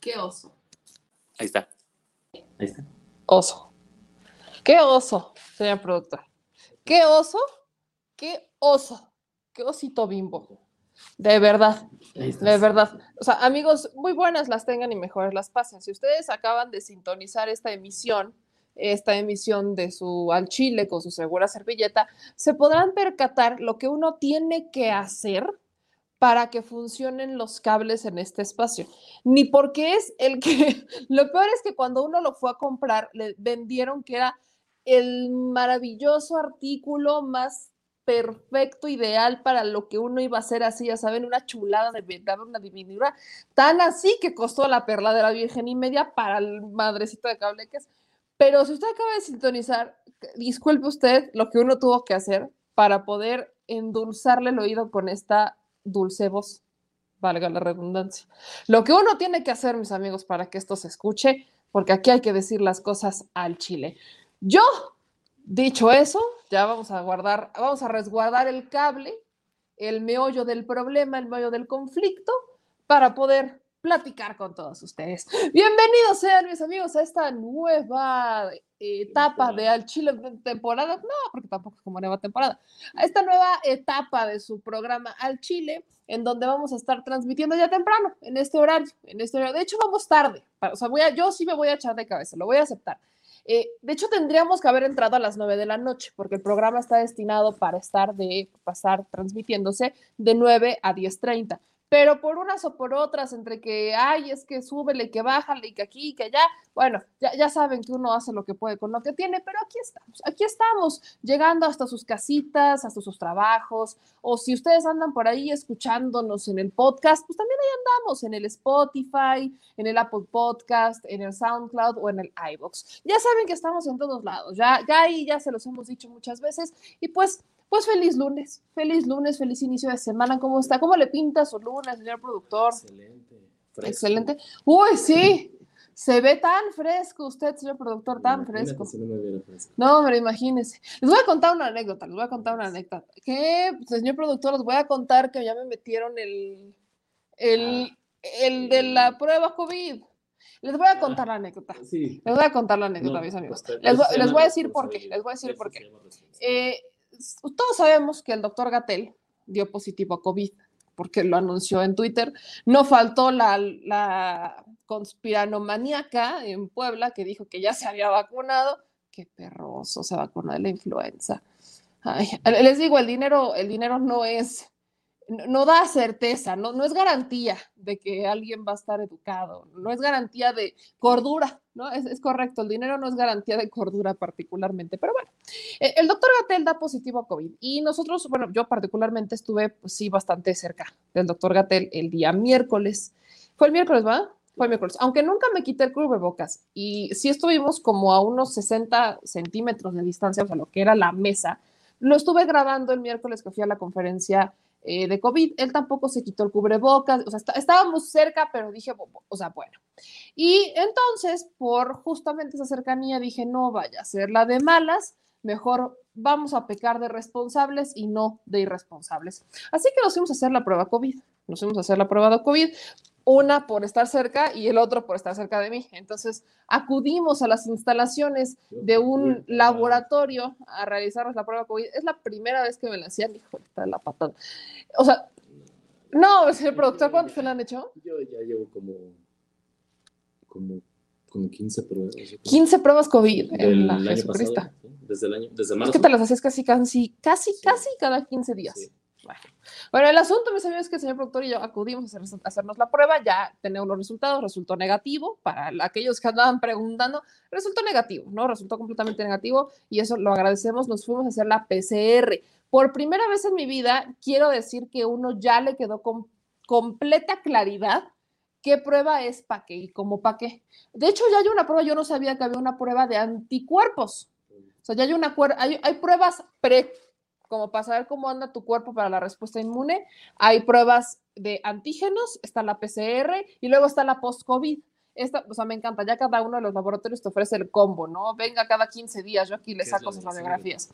Qué oso. Ahí está. Ahí está. Oso. Qué oso, señor productor. Qué oso. Qué oso. Qué osito bimbo. De verdad. De verdad. O sea, amigos, muy buenas las tengan y mejores las pasen. Si ustedes acaban de sintonizar esta emisión, esta emisión de su al chile con su segura servilleta, se podrán percatar lo que uno tiene que hacer para que funcionen los cables en este espacio. Ni porque es el que, lo peor es que cuando uno lo fue a comprar, le vendieron que era el maravilloso artículo más perfecto, ideal para lo que uno iba a hacer así, ya saben, una chulada de verdad, una divinidad, tan así que costó la perla de la Virgen y media para el madrecito de cable que es. Pero si usted acaba de sintonizar, disculpe usted lo que uno tuvo que hacer para poder endulzarle el oído con esta dulce voz, valga la redundancia. Lo que uno tiene que hacer, mis amigos, para que esto se escuche, porque aquí hay que decir las cosas al chile. Yo, dicho eso, ya vamos a guardar, vamos a resguardar el cable, el meollo del problema, el meollo del conflicto, para poder platicar con todos ustedes. Bienvenidos sean mis amigos a esta nueva etapa de Al Chile temporada, no, porque tampoco es como nueva temporada, a esta nueva etapa de su programa Al Chile, en donde vamos a estar transmitiendo ya temprano, en este horario, en este horario. De hecho, vamos tarde, o sea, voy a, yo sí me voy a echar de cabeza, lo voy a aceptar. Eh, de hecho, tendríamos que haber entrado a las 9 de la noche, porque el programa está destinado para estar de pasar transmitiéndose de 9 a 10.30 pero por unas o por otras, entre que, ay, es que súbele, que bájale, que aquí, que allá, bueno, ya, ya saben que uno hace lo que puede con lo que tiene, pero aquí estamos, aquí estamos, llegando hasta sus casitas, hasta sus trabajos, o si ustedes andan por ahí escuchándonos en el podcast, pues también ahí andamos, en el Spotify, en el Apple Podcast, en el SoundCloud o en el iVoox. Ya saben que estamos en todos lados, ya, ya ahí ya se los hemos dicho muchas veces, y pues pues feliz lunes, feliz lunes, feliz inicio de semana. ¿Cómo está? ¿Cómo le pinta su lunes, señor productor? Excelente. fresco. Excelente. Uy, sí, se ve tan fresco usted, señor productor, tan Imagínate fresco. si no me fresco. No, pero imagínese. Les voy a contar una anécdota, les voy a contar una anécdota. Que, señor productor, les voy a contar que ya me metieron el, el, Ah, el de la prueba COVID. Les voy a contar la anécdota. Sí. Les voy a contar la anécdota, No, mis amigos. pues, Les, les voy a decir por qué. Les voy a decir por qué. Eh, todos sabemos que el doctor Gatel dio positivo a COVID porque lo anunció en Twitter. No faltó la, la conspiranomaníaca en Puebla que dijo que ya se había vacunado. Qué perroso se vacunó de la influenza. Ay, les digo, el dinero, el dinero no es, no, da certeza, no, no es garantía de que alguien va a estar educado, no es garantía de cordura, ¿no? Es, es correcto, el dinero no es garantía de cordura particularmente, pero bueno. Eh, El doctor Gatel da positivo a COVID y nosotros, bueno, yo particularmente estuve, pues sí, bastante cerca del doctor Gatel el día miércoles. Fue el miércoles, ¿va? Fue el miércoles. Aunque nunca me quité el cubrebocas y sí estuvimos como a unos 60 centímetros de distancia, o sea, lo que era la mesa. Lo estuve grabando el miércoles que fui a la conferencia eh, de COVID. Él tampoco se quitó el cubrebocas, o sea, está- estábamos cerca, pero dije, o sea, bueno. Y entonces, por justamente esa cercanía, dije, no vaya a ser la de malas, mejor vamos a pecar de responsables y no de irresponsables. Así que nos fuimos a hacer la prueba COVID. Nos fuimos a hacer la prueba de COVID, una por estar cerca y el otro por estar cerca de mí. Entonces, acudimos a las instalaciones de un laboratorio a realizarnos la prueba COVID. Es la primera vez que me la hacían, hijo de la patada. O sea, no, señor productor, ¿cuántos se la han hecho? Yo ya llevo como, como, como 15 pruebas. yo creo. 15 pruebas COVID Del en la año Jesucristo. pasado, ¿sí? Desde el año, desde Es marzo. que te las hacías casi, casi, casi, Sí. casi cada 15 días. Sí. Bueno. El asunto, mis amigos, es que el señor productor y yo acudimos a, hacer- a hacernos la prueba, ya tenemos los resultados, resultó negativo, para aquellos que andaban preguntando, resultó negativo, ¿no? Resultó completamente negativo y eso lo agradecemos, nos fuimos a hacer la PCR. Por primera vez en mi vida, quiero decir que uno ya le quedó con completa claridad qué prueba es para qué y cómo para qué. De hecho, ya hay una prueba, yo no sabía que había una prueba de anticuerpos. O sea, ya hay una hay, hay pruebas pre, como para saber cómo anda tu cuerpo para la respuesta inmune. Hay pruebas de antígenos, está la PCR y luego está la post-COVID. Esta, o sea, me encanta, ya cada uno de los laboratorios te ofrece el combo, ¿no? Venga cada 15 días, yo aquí le ¿Qué es saco sus radiografías.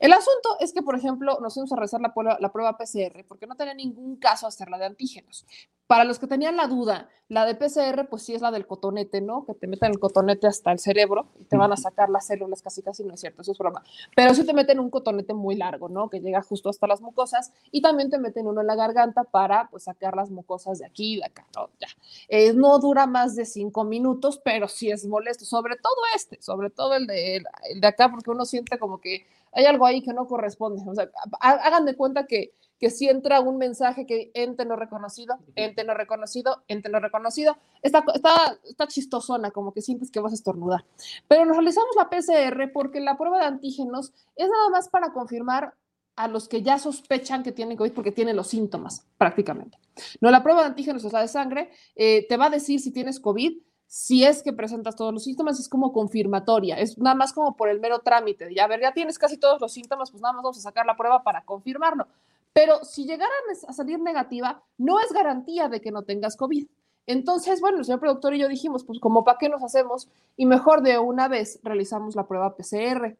El asunto es que, por ejemplo, nos fuimos a realizar la prueba, la prueba PCR porque no tenía ningún caso hacerla de antígenos. Para los que tenían la duda, la de PCR, pues sí es la del cotonete, ¿no? Que te meten el cotonete hasta el cerebro y te van a sacar las células casi, casi, no es cierto, eso es broma. Pero sí te meten un cotonete muy largo, ¿no? Que llega justo hasta las mucosas y también te meten uno en la garganta para, pues, sacar las mucosas de aquí y de acá, ¿no? Ya. Eh, no dura más de cinco minutos, pero sí es molesto, sobre todo este, sobre todo el de, el de acá, porque uno siente como que hay algo ahí que no corresponde. O sea, hagan de cuenta que, que si entra un mensaje que ente no reconocido, ente no reconocido, ente no reconocido, está, está, está chistosona, como que sientes que vas a estornudar. Pero nos realizamos la PCR porque la prueba de antígenos es nada más para confirmar a los que ya sospechan que tienen COVID porque tienen los síntomas, prácticamente. No, la prueba de antígenos es la de sangre, eh, te va a decir si tienes COVID, si es que presentas todos los síntomas, es como confirmatoria, es nada más como por el mero trámite. Ya, a ver, ya tienes casi todos los síntomas, pues nada más vamos a sacar la prueba para confirmarlo. Pero si llegaran a salir negativa, no es garantía de que no tengas COVID. Entonces, bueno, el señor productor y yo dijimos, pues como para qué nos hacemos y mejor de una vez realizamos la prueba PCR.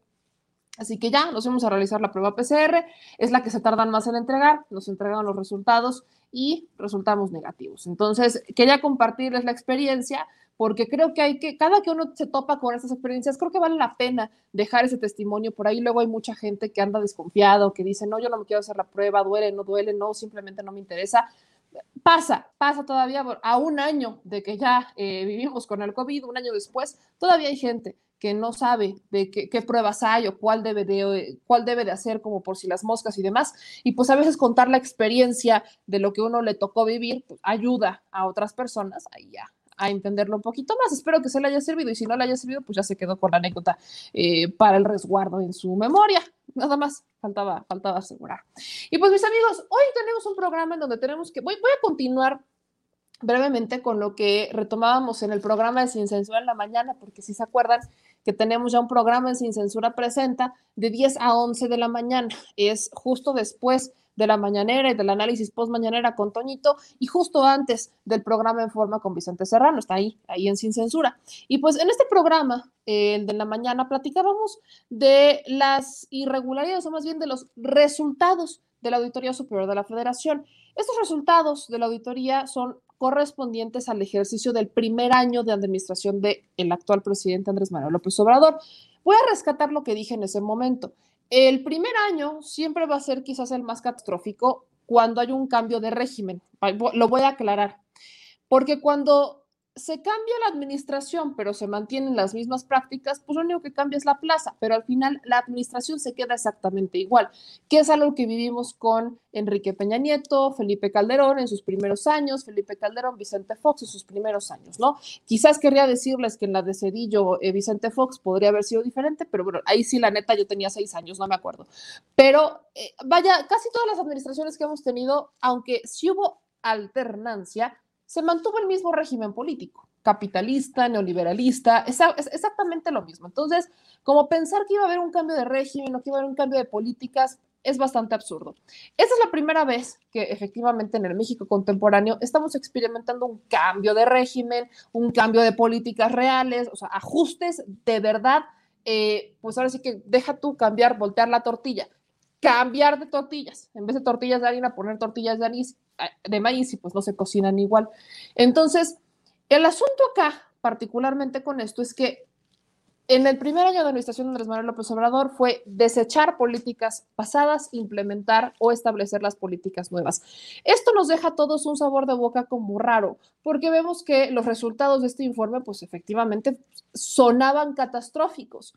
Así que ya nos fuimos a realizar la prueba PCR, es la que se tardan más en entregar, nos entregaron los resultados y resultamos negativos. Entonces, quería compartirles la experiencia porque creo que hay que, cada que uno se topa con estas experiencias, creo que vale la pena dejar ese testimonio por ahí. Luego hay mucha gente que anda desconfiado, que dice, no, yo no me quiero hacer la prueba, duele, no duele, no, simplemente no me interesa. Pasa, pasa todavía a un año de que ya eh, vivimos con el COVID, un año después, todavía hay gente que no sabe de qué, pruebas hay o cuál debe, de, cuál debe de hacer, como por si las moscas y demás. Y pues a veces contar la experiencia de lo que uno le tocó vivir pues, ayuda a otras personas ahí ya a entenderlo un poquito más. Espero que se le haya servido y si no le haya servido, pues ya se quedó con la anécdota eh, para el resguardo en su memoria. Nada más, faltaba, faltaba asegurar. Y pues mis amigos, hoy tenemos un programa en donde tenemos que, voy, voy a continuar brevemente con lo que retomábamos en el programa de Sin Censura en la mañana, porque si se acuerdan que tenemos ya un programa en Sin Censura Presenta de 10 a 11 de la mañana, es justo después de la mañanera y del análisis post mañanera con Toñito y justo antes del programa en forma con Vicente Serrano, está ahí, ahí en Sin Censura. Y pues en este programa, eh, el de la mañana, platicábamos de las irregularidades o más bien de los resultados de la Auditoría Superior de la Federación. Estos resultados de la auditoría son correspondientes al ejercicio del primer año de administración del el actual presidente Andrés Manuel López Obrador. Voy a rescatar lo que dije en ese momento. El primer año siempre va a ser quizás el más catastrófico cuando hay un cambio de régimen. Lo voy a aclarar. Porque cuando se cambia la administración, pero se mantienen las mismas prácticas, pues lo único que cambia es la plaza, pero al final la administración se queda exactamente igual, que es algo que vivimos con Enrique Peña Nieto, Felipe Calderón en sus primeros años, Felipe Calderón, Vicente Fox en sus primeros años, ¿no? Quizás querría decirles que en la de Cedillo, eh, Vicente Fox podría haber sido diferente, pero bueno, ahí sí, la neta, yo tenía seis años, no me acuerdo. Pero eh, vaya, casi todas las administraciones que hemos tenido, aunque sí hubo alternancia, se mantuvo el mismo régimen político, capitalista, neoliberalista, es, exactamente lo mismo. Entonces, como pensar que iba a haber un cambio de régimen o que iba a haber un cambio de políticas es bastante absurdo. Esta es la primera vez que efectivamente en el México contemporáneo estamos experimentando un cambio de régimen, un cambio de políticas reales, o sea, ajustes de verdad. Eh, pues ahora sí que deja tú cambiar, voltear la tortilla cambiar de tortillas. En vez de tortillas de harina, poner tortillas de, anís, de maíz y pues no se cocinan igual. Entonces, el asunto acá, particularmente con esto, es que en el primer año de administración de Andrés Manuel López Obrador fue desechar políticas pasadas, implementar o establecer las políticas nuevas. Esto nos deja a todos un sabor de boca como raro, porque vemos que los resultados de este informe, pues efectivamente sonaban catastróficos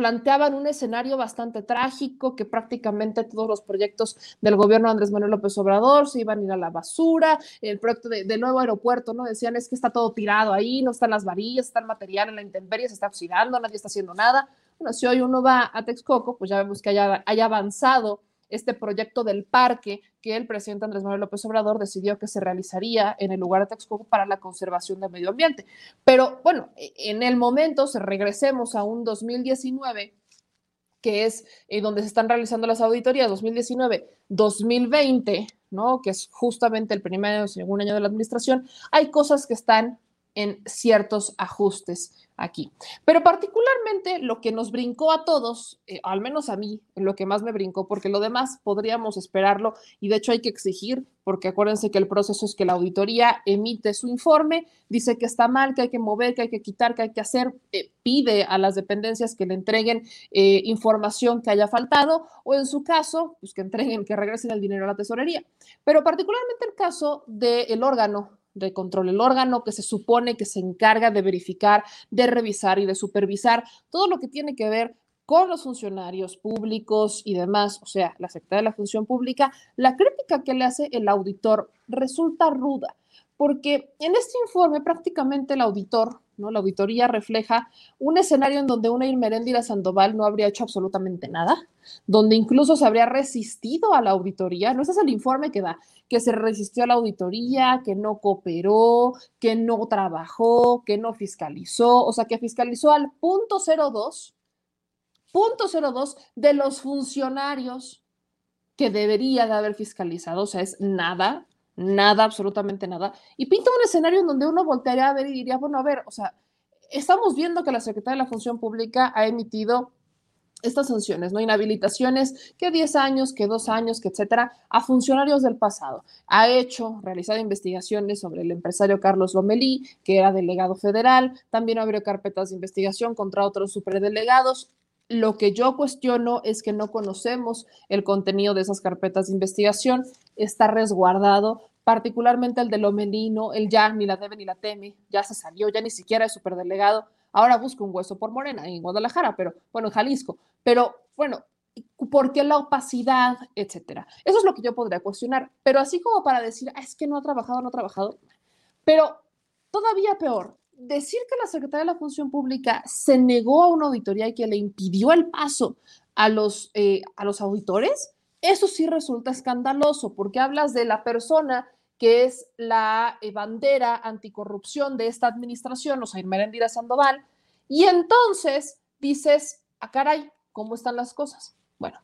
planteaban un escenario bastante trágico, que prácticamente todos los proyectos del gobierno de Andrés Manuel López Obrador se iban a ir a la basura, el proyecto de, nuevo aeropuerto, ¿no? Decían, es que está todo tirado ahí, no están las varillas, está el material en la intemperie, se está oxidando, nadie está haciendo nada. Bueno, si hoy uno va a Texcoco, pues ya vemos que haya, haya avanzado este proyecto del parque que el presidente Andrés Manuel López Obrador decidió que se realizaría en el lugar de Texcoco para la conservación del medio ambiente. Pero bueno, e, en el momento, se regresemos a un 2019 que es eh, donde se están realizando las auditorías 2019-2020, ¿no? Que es justamente el primer o segundo año de la administración, hay cosas que están en ciertos ajustes aquí. Pero particularmente lo que nos brincó a todos, eh, al menos a mí, lo que más me brincó, porque lo demás podríamos esperarlo y de hecho hay que exigir, porque acuérdense que el proceso es que la auditoría emite su informe, dice que está mal, que hay que mover, que hay que quitar, que hay que hacer, eh, pide a las dependencias que le entreguen eh, información que haya faltado o en su caso, pues que entreguen, que regresen el dinero a la tesorería. Pero particularmente el caso del órgano de control, el órgano que se supone que se encarga de verificar, de revisar y de supervisar todo lo que tiene que ver con los funcionarios públicos y demás, o sea, la Secretaría de la Función Pública, la crítica que le hace el auditor resulta ruda, porque en este informe prácticamente el auditor, La auditoría refleja un escenario en donde una Irmeréndira Sandoval no habría hecho absolutamente nada, donde incluso se habría resistido a la auditoría, no ese es el informe que da, que se resistió a la auditoría, que no cooperó, que no trabajó, que no fiscalizó, o sea, que fiscalizó al punto 02, punto 02 de los funcionarios que debería de haber fiscalizado, o sea, es nada, nada, absolutamente nada, y pinta un escenario en donde uno voltearía a ver y diría, bueno, a ver, o sea, estamos viendo que la Secretaría de la Función Pública ha emitido estas sanciones, ¿no? Inhabilitaciones que 10 años, que 2 años, que etcétera, a funcionarios del pasado. Ha hecho, realizado investigaciones sobre el empresario Carlos Lomelí, que era delegado federal, también abrió carpetas de investigación contra otros superdelegados. Lo que yo cuestiono es que no conocemos el contenido de esas carpetas de investigación, está resguardado, particularmente el de Lomelí, no, él ya ni la debe ni la teme, ya se salió, ya ni siquiera es superdelegado Ahora busca un hueso por Morena en Guadalajara, pero bueno, en Jalisco. Pero bueno, ¿por qué la opacidad, etcétera? Eso es lo que yo podría cuestionar. Pero así como para decir, ah, es que no ha trabajado, no ha trabajado. Pero todavía peor, decir que la Secretaría de la Función Pública se negó a una auditoría y que le impidió el paso a los, eh, a los auditores, eso sí resulta escandaloso, porque hablas de la persona que es la eh, bandera anticorrupción de esta administración, o sea, Merendira Sandoval, y entonces dices, a ah, caray, ¿cómo están las cosas? Bueno,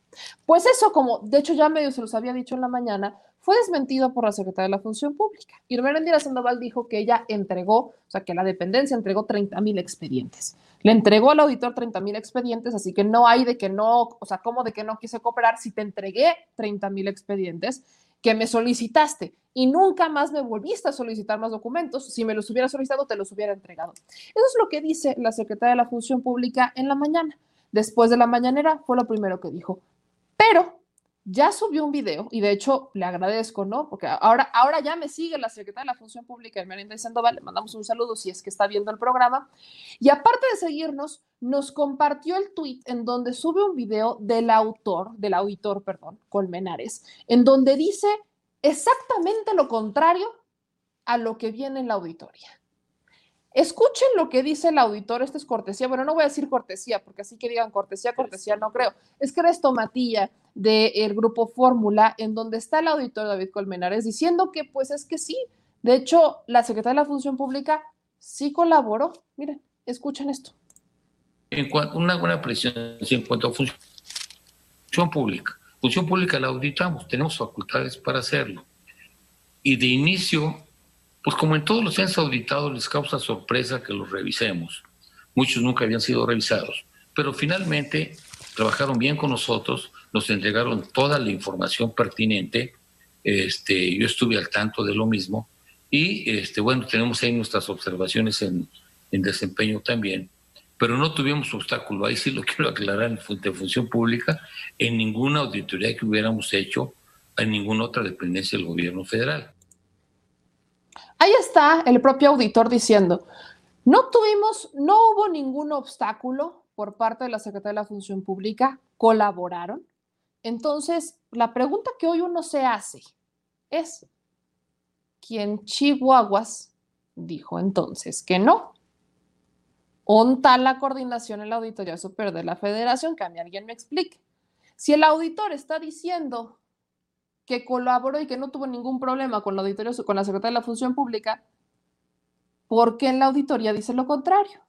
pues eso, como de hecho ya medio se los había dicho en la mañana, fue desmentido por la Secretaría de la Función Pública. Y Merendira Sandoval dijo que ella entregó, o sea, que la dependencia entregó 30 mil expedientes. Le entregó al auditor 30 mil expedientes, así que no hay de que no, o sea, ¿cómo de que no quise cooperar si te entregué 30 mil expedientes? que me solicitaste y nunca más me volviste a solicitar más documentos. Si me los hubiera solicitado, te los hubiera entregado. Eso es lo que dice la secretaria de la Función Pública en la mañana. Después de la mañanera fue lo primero que dijo. Pero ya subió un video y de hecho le agradezco, ¿no? Porque ahora, ahora ya me sigue la secretaria de la Función Pública, Melinda Sandoval, le mandamos un saludo si es que está viendo el programa. Y aparte de seguirnos, nos compartió el tweet en donde sube un video del autor, del auditor, perdón, Colmenares, en donde dice exactamente lo contrario a lo que viene en la auditoría. Escuchen lo que dice el auditor, esto es cortesía, bueno, no voy a decir cortesía, porque así que digan cortesía, cortesía, no creo. Es que eres Tomatilla del grupo Fórmula, en donde está el auditor David Colmenares diciendo que pues es que sí, de hecho, la Secretaría de la Función Pública sí colaboró. Miren, escuchen esto. En cuanto, una buena presión en cuanto a función pública. Función pública la auditamos, tenemos facultades para hacerlo. Y de inicio, pues como en todos los años auditados, les causa sorpresa que los revisemos. Muchos nunca habían sido revisados, pero finalmente trabajaron bien con nosotros, nos entregaron toda la información pertinente. Este, yo estuve al tanto de lo mismo y este, bueno, tenemos ahí nuestras observaciones en, en desempeño también pero no tuvimos obstáculo, ahí sí lo quiero aclarar en función pública, en ninguna auditoría que hubiéramos hecho en ninguna otra dependencia del gobierno federal. Ahí está el propio auditor diciendo, no tuvimos, no hubo ningún obstáculo por parte de la Secretaría de la Función Pública, colaboraron. Entonces, la pregunta que hoy uno se hace es, ¿quién Chihuahuas dijo entonces que no? ¿Onta la coordinación en la Auditoría Superior de la Federación? Que a mí alguien me explique. Si el auditor está diciendo que colaboró y que no tuvo ningún problema con la auditoría, con la Secretaría de la Función Pública, ¿por qué en la auditoría dice lo contrario?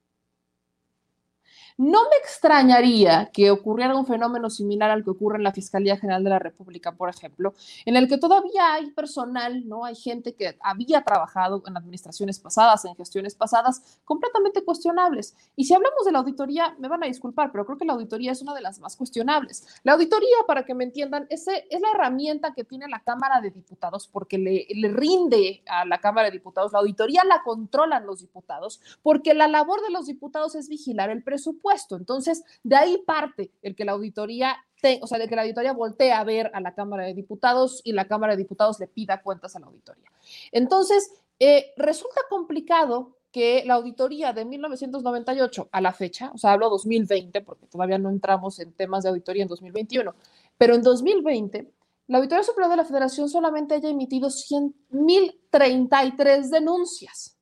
No me extrañaría que ocurriera un fenómeno similar al que ocurre en la Fiscalía General de la República, por ejemplo, en el que todavía hay personal, ¿no? Hay gente que había trabajado en administraciones pasadas, en gestiones pasadas, completamente cuestionables. Y si hablamos de la auditoría, me van a disculpar, pero creo que la auditoría es una de las más cuestionables. La auditoría, para que me entiendan, es, la herramienta que tiene la Cámara de Diputados porque le rinde a la Cámara de Diputados. La auditoría la controlan los diputados porque la labor de los diputados es vigilar el presupuesto entonces, de ahí parte el que la auditoría, o sea, de que la auditoría voltee a ver a la Cámara de Diputados y la Cámara de Diputados le pida cuentas a la auditoría. Entonces, eh, resulta complicado que la auditoría de 1998 a la fecha, o sea, hablo 2020 porque todavía no entramos en temas de auditoría en 2021, pero en 2020 la Auditoría Superior de la Federación solamente haya emitido 100.033 denuncias.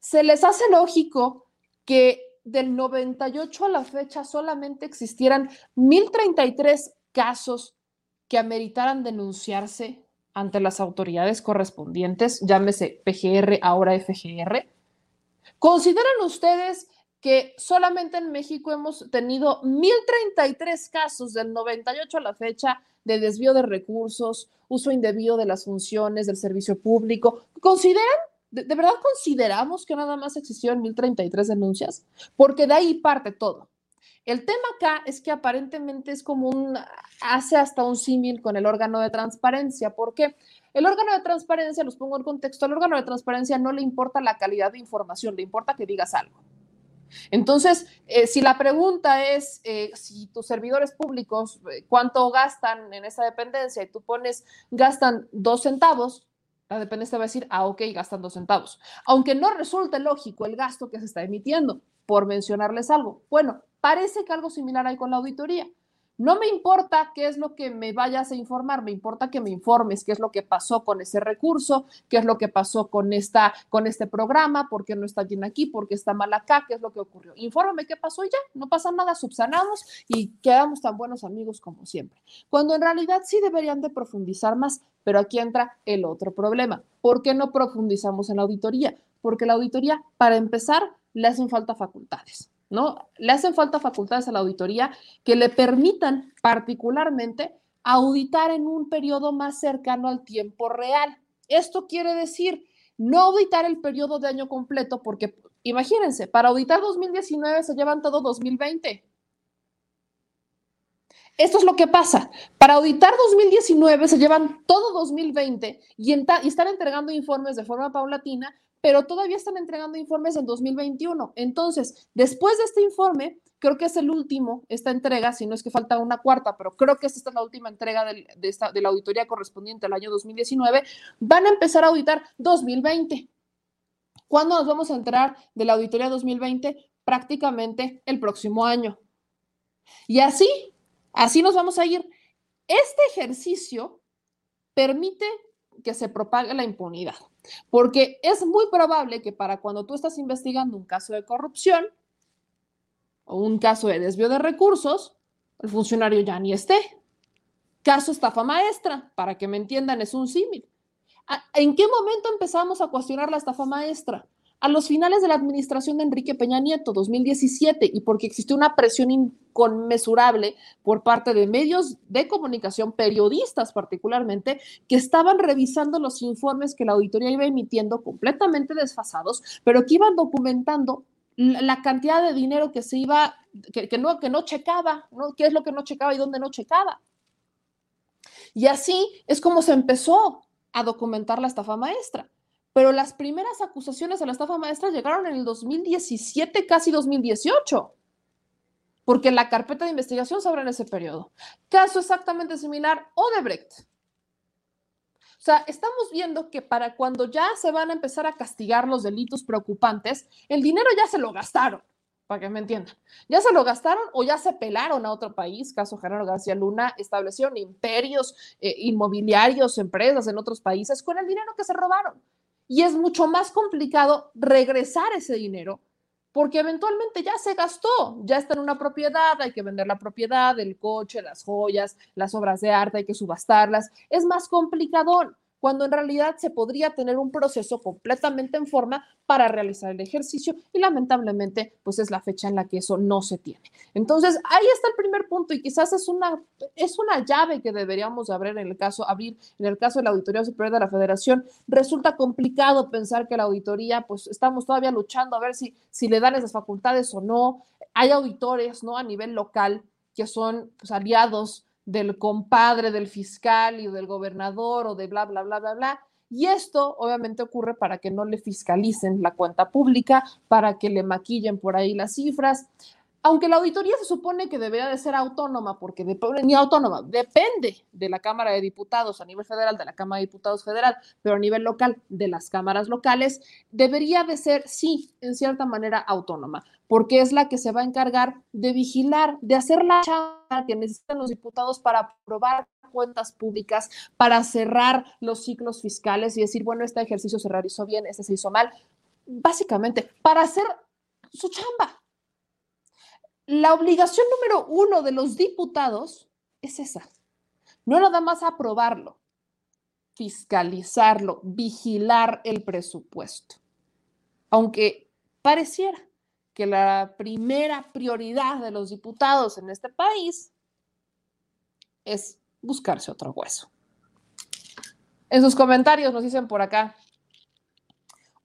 Se les hace lógico que del 98 a la fecha solamente existieran 1.033 casos que ameritaran denunciarse ante las autoridades correspondientes, llámese PGR, ahora FGR. ¿Consideran ustedes que solamente en México hemos tenido 1.033 casos del 98 a la fecha de desvío de recursos, uso indebido de las funciones del servicio público? ¿Consideran ¿De, verdad consideramos que nada más existieron 1033 denuncias? Porque de ahí parte todo. El tema acá es que aparentemente es como un, hace hasta un símil con el órgano de transparencia. ¿Por qué? El órgano de transparencia, los pongo en contexto, al órgano de transparencia no le importa la calidad de información, le importa que digas algo. Entonces, eh, si la pregunta es eh, si tus servidores públicos, eh, cuánto gastan en esa dependencia y tú pones, gastan dos centavos, la dependencia va a decir, ah, ok, gastan dos centavos. Aunque no resulte lógico el gasto que se está emitiendo, por mencionarles algo. Bueno, parece que algo similar hay con la auditoría. No me importa qué es lo que me vayas a informar, me importa que me informes qué es lo que pasó con ese recurso, qué es lo que pasó con, esta, con este programa, por qué no está bien aquí, por qué está mal acá, qué es lo que ocurrió. Infórmame qué pasó y ya, no pasa nada, subsanamos y quedamos tan buenos amigos como siempre. Cuando en realidad sí deberían de profundizar más, pero aquí entra el otro problema. ¿Por qué no profundizamos en la auditoría? Porque la auditoría, para empezar, le hacen falta facultades. ¿No? Le hacen falta facultades a la auditoría que le permitan particularmente auditar en un periodo más cercano al tiempo real. Esto quiere decir no auditar el periodo de año completo porque imagínense, para auditar 2019 se llevan todo 2020. esto es lo que pasa. Para auditar 2019 se llevan todo 2020 y, están entregando informes de forma paulatina, pero todavía están entregando informes en 2021. Entonces, después de este informe, creo que es el último, esta entrega, si no es que falta una cuarta, pero creo que esta es la última entrega de, esta, de la auditoría correspondiente al año 2019, van a empezar a auditar 2020. ¿Cuándo nos vamos a enterar de la auditoría 2020? Prácticamente el próximo año. Y así, así nos vamos a ir. Este ejercicio permite que se propague la impunidad, porque es muy probable que para cuando tú estás investigando un caso de corrupción, o un caso de desvío de recursos, el funcionario ya ni esté. Caso estafa maestra, para que me entiendan, es un símil. ¿En qué momento empezamos a cuestionar la estafa maestra? A los finales de la administración de Enrique Peña Nieto, 2017, y porque existió una presión inconmensurable por parte de medios de comunicación, periodistas particularmente, que estaban revisando los informes que la auditoría iba emitiendo completamente desfasados, pero que iban documentando la cantidad de dinero que se iba, que, no, que no checaba, ¿no? ¿Qué es lo que no checaba y dónde no checaba? Y así es como se empezó a documentar la estafa maestra. Pero las primeras acusaciones a la estafa maestra llegaron en el 2017, casi 2018, porque la carpeta de investigación se abre en ese periodo. Caso exactamente similar, Odebrecht. O sea, estamos viendo que para cuando ya se van a empezar a castigar los delitos preocupantes, el dinero ya se lo gastaron, para que me entiendan. Ya se lo gastaron o ya se pelaron a otro país. Caso Gerardo García Luna, establecieron imperios eh, inmobiliarios, empresas en otros países con el dinero que se robaron. Y es mucho más complicado regresar ese dinero porque eventualmente ya se gastó, ya está en una propiedad, hay que vender la propiedad, el coche, las joyas, las obras de arte, hay que subastarlas. Es más complicado cuando en realidad se podría tener un proceso completamente en forma para realizar el ejercicio y lamentablemente pues es la fecha en la que eso no se tiene. Entonces, ahí está el primer punto y quizás es una, es una llave que deberíamos abrir en el caso, abrir en el caso de la Auditoría Superior de la Federación. Resulta complicado pensar que la auditoría, pues estamos todavía luchando a ver si, si le dan esas facultades o no. Hay auditores, ¿no? A nivel local que son pues, aliados del compadre del fiscal y del gobernador o de bla, bla, bla, bla, bla. Y esto obviamente ocurre para que no le fiscalicen la cuenta pública, para que le maquillen por ahí las cifras. Aunque la auditoría se supone que debería de ser autónoma, porque ni autónoma, depende de la Cámara de Diputados a nivel federal, de la Cámara de Diputados federal, pero a nivel local, de las cámaras locales, debería de ser, sí, en cierta manera autónoma, porque es la que se va a encargar de vigilar, de hacer la chamba que necesitan los diputados para aprobar cuentas públicas, para cerrar los ciclos fiscales y decir, bueno, este ejercicio se realizó bien, este se hizo mal, básicamente, para hacer su chamba la obligación número uno de los diputados es esa. No nada más aprobarlo, fiscalizarlo, vigilar el presupuesto. Aunque pareciera que la primera prioridad de los diputados en este país es buscarse otro hueso. En sus comentarios nos dicen por acá,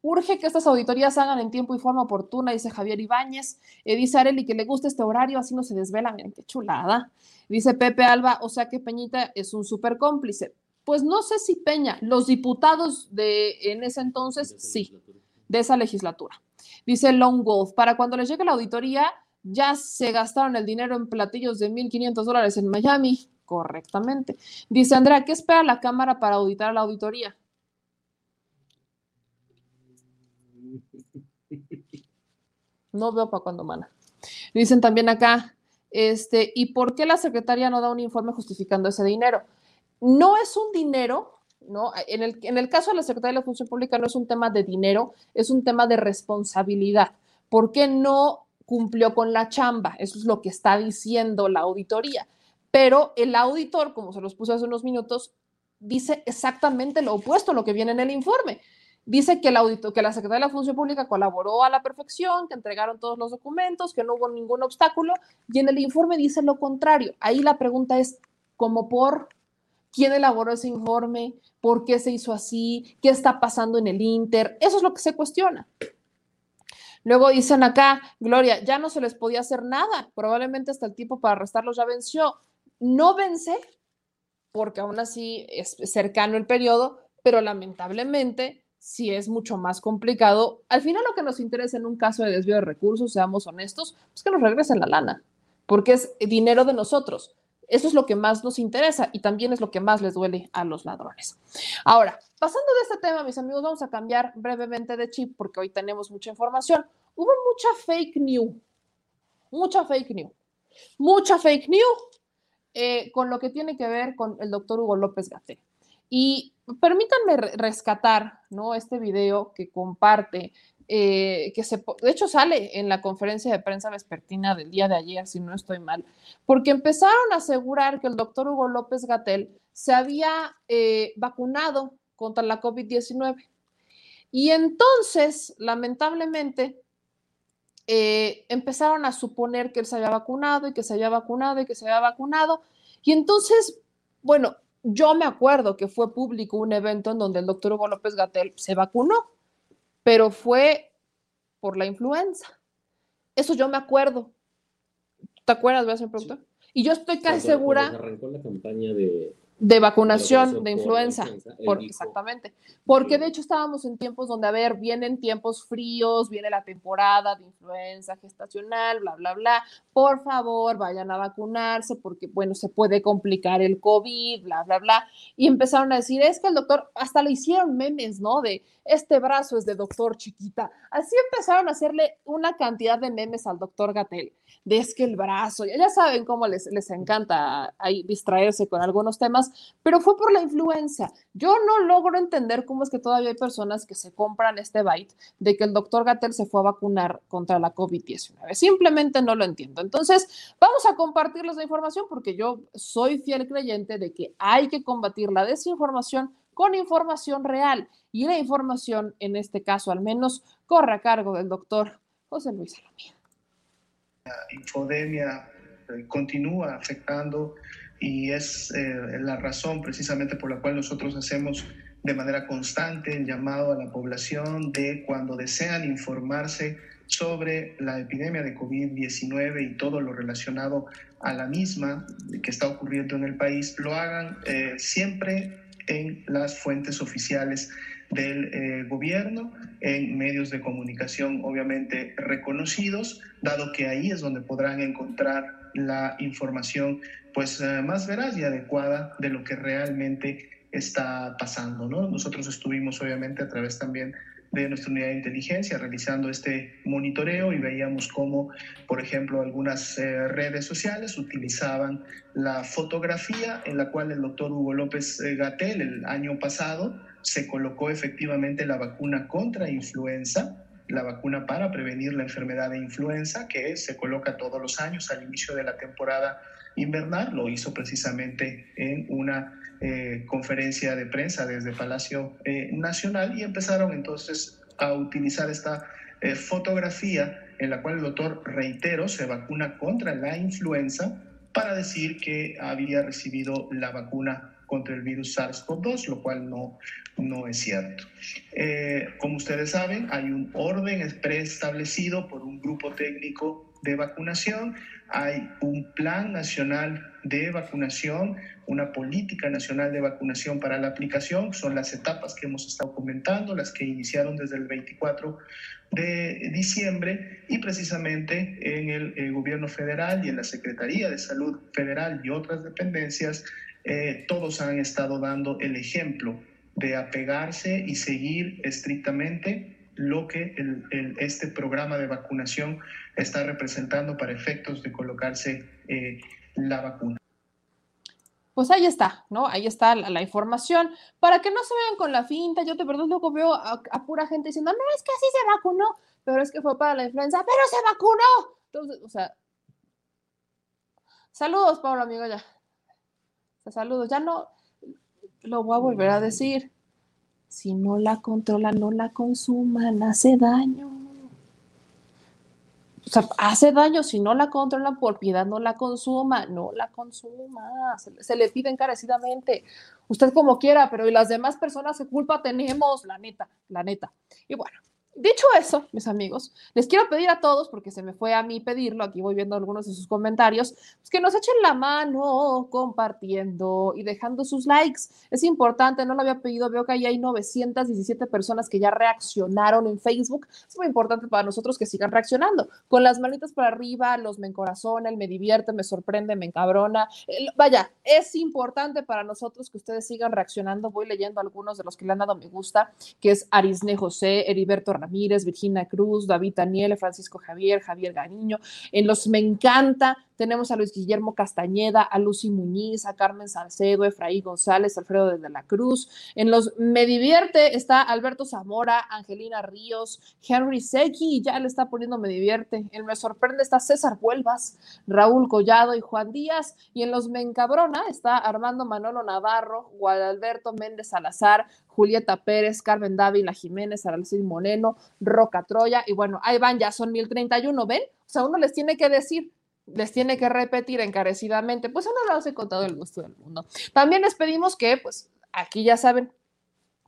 Urge que estas auditorías hagan en tiempo y forma oportuna, dice Javier Ibáñez. Eh, dice Areli que le gusta este horario, así no se desvela. Miren qué chulada. Dice Pepe Alba, o sea que Peñita es un súper cómplice. Pues no sé si Peña, los diputados de en ese entonces, sí, de esa legislatura. Dice Long Wolf, para cuando les llegue la auditoría, ya se gastaron el dinero en platillos de 1.500 dólares en Miami. Correctamente. Dice Andrea, ¿qué espera la Cámara para auditar la auditoría? No veo para cuando mana. Dicen también acá, este, ¿y por qué la secretaria no da un informe justificando ese dinero? No es un dinero, ¿no? En el, en el caso de la Secretaría de la Función Pública no es un tema de dinero, es un tema de responsabilidad. ¿Por qué no cumplió con la chamba? Eso es lo que está diciendo la auditoría. Pero el auditor, como se los puse hace unos minutos, dice exactamente lo opuesto a lo que viene en el informe dice que, el audito, que la Secretaría de la Función Pública colaboró a la perfección, que entregaron todos los documentos, que no hubo ningún obstáculo, y en el informe dice lo contrario. Ahí la pregunta es, ¿cómo por? ¿Quién elaboró ese informe? ¿Por qué se hizo así? ¿Qué está pasando en el Inter? Eso es lo que se cuestiona. Luego dicen acá, Gloria, ya no se les podía hacer nada, probablemente hasta el tiempo para arrestarlos ya venció. no vence, porque aún así es cercano el periodo, pero lamentablemente sí es mucho más complicado. Al final lo que nos interesa en un caso de desvío de recursos, seamos honestos, es que nos regresen la lana, porque es dinero de nosotros. Eso es lo que más nos interesa y también es lo que más les duele a los ladrones. Ahora, pasando de este tema, mis amigos, vamos a cambiar brevemente de chip porque hoy tenemos mucha información. Hubo mucha fake news, mucha fake news, mucha fake news eh, con lo que tiene que ver con el doctor Hugo López Gatel. Y permítanme rescatar ¿no? este video que comparte eh, que se, de hecho sale en la conferencia de prensa vespertina del día de ayer, si no estoy mal, porque empezaron a asegurar que el doctor Hugo López Gatel se había eh, vacunado contra la COVID-19. Y entonces, lamentablemente, eh, empezaron a suponer que él se había vacunado y que se había vacunado y que se había vacunado. Y entonces, bueno, yo me acuerdo que fue público un evento en donde el doctor Hugo López Gatel se vacunó pero fue por la influenza. Eso yo me acuerdo. ¿Te acuerdas, señor productor? Y yo estoy casi segura. arrancó la campaña de, de vacunación de influenza. Por, exactamente. Porque de hecho estábamos en tiempos donde, a ver, vienen tiempos fríos, viene la temporada de influenza gestacional, bla, bla, bla. Por favor, vayan a vacunarse porque, bueno, se puede complicar el COVID, bla, bla, bla. Y empezaron a decir, es que el doctor, hasta le hicieron memes, ¿no? De este brazo es de doctor chiquita. Así empezaron a hacerle una cantidad de memes al doctor Gatel de es que el brazo, ya saben cómo les, les encanta ahí distraerse con algunos temas, pero fue por la influenza. Yo no logro entender cómo es que todavía hay personas que se compran este byte de que el doctor Gatel se fue a vacunar contra la COVID-19. Simplemente no lo entiendo. Entonces, vamos a compartirles la información porque yo soy fiel creyente de que hay que combatir la desinformación con información real. Y la información, en este caso al menos, corre a cargo del doctor José Luis Salomía infodemia eh, continúa afectando y es eh, la razón precisamente por la cual nosotros hacemos de manera constante el llamado a la población de cuando desean informarse sobre la epidemia de COVID-19 y todo lo relacionado a la misma que está ocurriendo en el país, lo hagan eh, siempre en las fuentes oficiales del eh, gobierno, en medios de comunicación obviamente reconocidos, dado que ahí es donde podrán encontrar la información pues eh, más veraz y adecuada de lo que realmente está pasando. ¿no? Nosotros estuvimos obviamente a través también de nuestra unidad de inteligencia realizando este monitoreo y veíamos cómo, por ejemplo, algunas eh, redes sociales utilizaban la fotografía en la cual el doctor Hugo López Gatel el año pasado se colocó efectivamente la vacuna contra influenza, la vacuna para prevenir la enfermedad de influenza, que se coloca todos los años al inicio de la temporada invernal. Lo hizo precisamente en una eh, conferencia de prensa desde Palacio eh, Nacional y empezaron entonces a utilizar esta eh, fotografía en la cual el doctor, reitero, se vacuna contra la influenza para decir que había recibido la vacuna contra el virus SARS-CoV-2, lo cual no, no es cierto. Eh, como ustedes saben, hay un orden preestablecido por un grupo técnico de vacunación, hay un plan nacional de vacunación, una política nacional de vacunación para la aplicación, son las etapas que hemos estado comentando, las que iniciaron desde el 24 de diciembre y precisamente en el, el gobierno federal y en la Secretaría de Salud Federal y otras dependencias eh, todos han estado dando el ejemplo de apegarse y seguir estrictamente lo que este programa de vacunación está representando para efectos de colocarse eh, la vacuna. Pues ahí está, ¿no? Ahí está la, información. Para que no se vean con la finta, yo te perdón, luego veo a, a, pura gente diciendo, no, es que así se vacunó, pero es que fue para la influenza, pero se vacunó. Entonces, o sea, saludos, Pablo, amigo, ya saludos. Ya no lo voy a volver a decir. Si no la controlan, no la consuman, hace daño. O sea, hace daño si no la controlan por piedad, no la consuma, no la consuma. Se, se, le pide encarecidamente. Usted como quiera, pero y las demás personas qué culpa tenemos, la neta, la neta. Y bueno, Dicho eso, mis amigos, les quiero pedir a todos, porque se me fue a mí pedirlo, aquí voy viendo algunos de sus comentarios, pues que nos echen la mano compartiendo y dejando sus likes. Es importante, no lo había pedido, veo que ahí hay 917 personas que ya reaccionaron en Facebook. Es muy importante para nosotros que sigan reaccionando. Con las manitas para arriba, los me encorazona, el me divierte, me sorprende, me encabrona. Vaya, es importante para nosotros que ustedes sigan reaccionando. Voy leyendo algunos de los que le han dado me gusta, que es Arisne José, Heriberto Virginia Cruz, David Daniel, Francisco Javier, Javier Gariño. En los me encanta tenemos a Luis Guillermo Castañeda, a Lucy Muñiz, a Carmen Salcedo, Efraín González, Alfredo de la Cruz. En los Me Divierte está Alberto Zamora, Angelina Ríos, Henry Secchi, ya le está poniendo Me Divierte. En Me Sorprende está César Huelvas, Raúl Collado y Juan Díaz. Y en los Me Encabrona está Armando Manolo Navarro, Guadalberto Méndez Salazar, Julieta Pérez, Carmen Dávila Jiménez, Araceli Moreno, Roca Troya. Y bueno, ahí van, ya son 1031, ¿ven? O sea, uno les tiene que decir, les tiene que repetir encarecidamente, pues uno lo hace con todo el gusto del mundo. También les pedimos que, pues, aquí ya saben,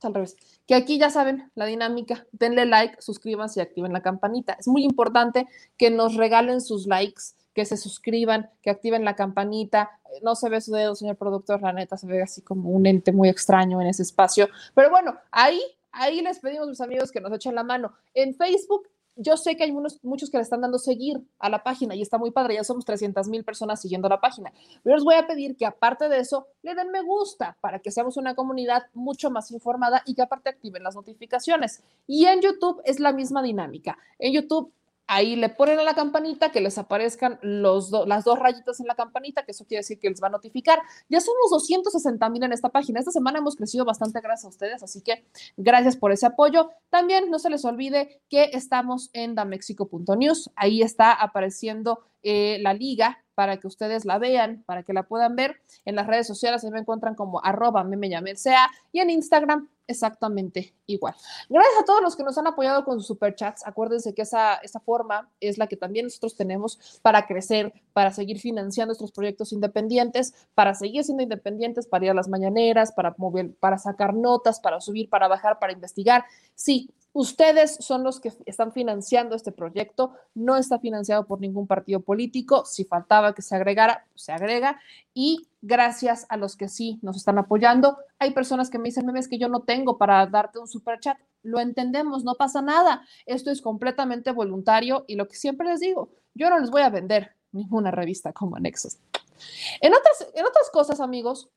al revés, que aquí ya saben la dinámica, denle like, suscríbanse y activen la campanita. Es muy importante que nos regalen sus likes, que se suscriban, que activen la campanita. No se ve su dedo, señor productor, la neta, se ve así como un ente muy extraño en ese espacio. Pero bueno, ahí, ahí les pedimos, mis amigos, que nos echen la mano. En Facebook yo sé que hay unos, muchos que le están dando seguir a la página y está muy padre, ya somos 300 mil personas siguiendo la página. Pero les voy a pedir que aparte de eso, le den me gusta para que seamos una comunidad mucho más informada y que aparte activen las notificaciones. Y en YouTube es la misma dinámica. En YouTube ahí le ponen a la campanita que les aparezcan las dos rayitas en la campanita, que eso quiere decir que les va a notificar. Ya somos 260 mil en esta página. Esta semana hemos crecido bastante gracias a ustedes, así que gracias por ese apoyo. También no se les olvide que estamos en damexico.news. Ahí está apareciendo eh, la liga para que ustedes la vean, para que la puedan ver. En las redes sociales se me encuentran como arroba me, me sea y en Instagram exactamente igual. Gracias a todos los que nos han apoyado con sus superchats. Acuérdense que esa, esa forma es la que también nosotros tenemos para crecer, para seguir financiando nuestros proyectos independientes, para seguir siendo independientes, para ir a las mañaneras, para, mover, para sacar notas, para subir, para bajar, para investigar. Sí, Ustedes son los que están financiando este proyecto, no está financiado por ningún partido político, si faltaba que se agregara, se agrega y gracias a los que sí nos están apoyando. Hay personas que me dicen, memes que yo no tengo para darte un super chat. Lo entendemos, no pasa nada. Esto es completamente voluntario y lo que siempre les digo, yo no les voy a vender ninguna revista como anexos. En otras, en otras cosas, amigos,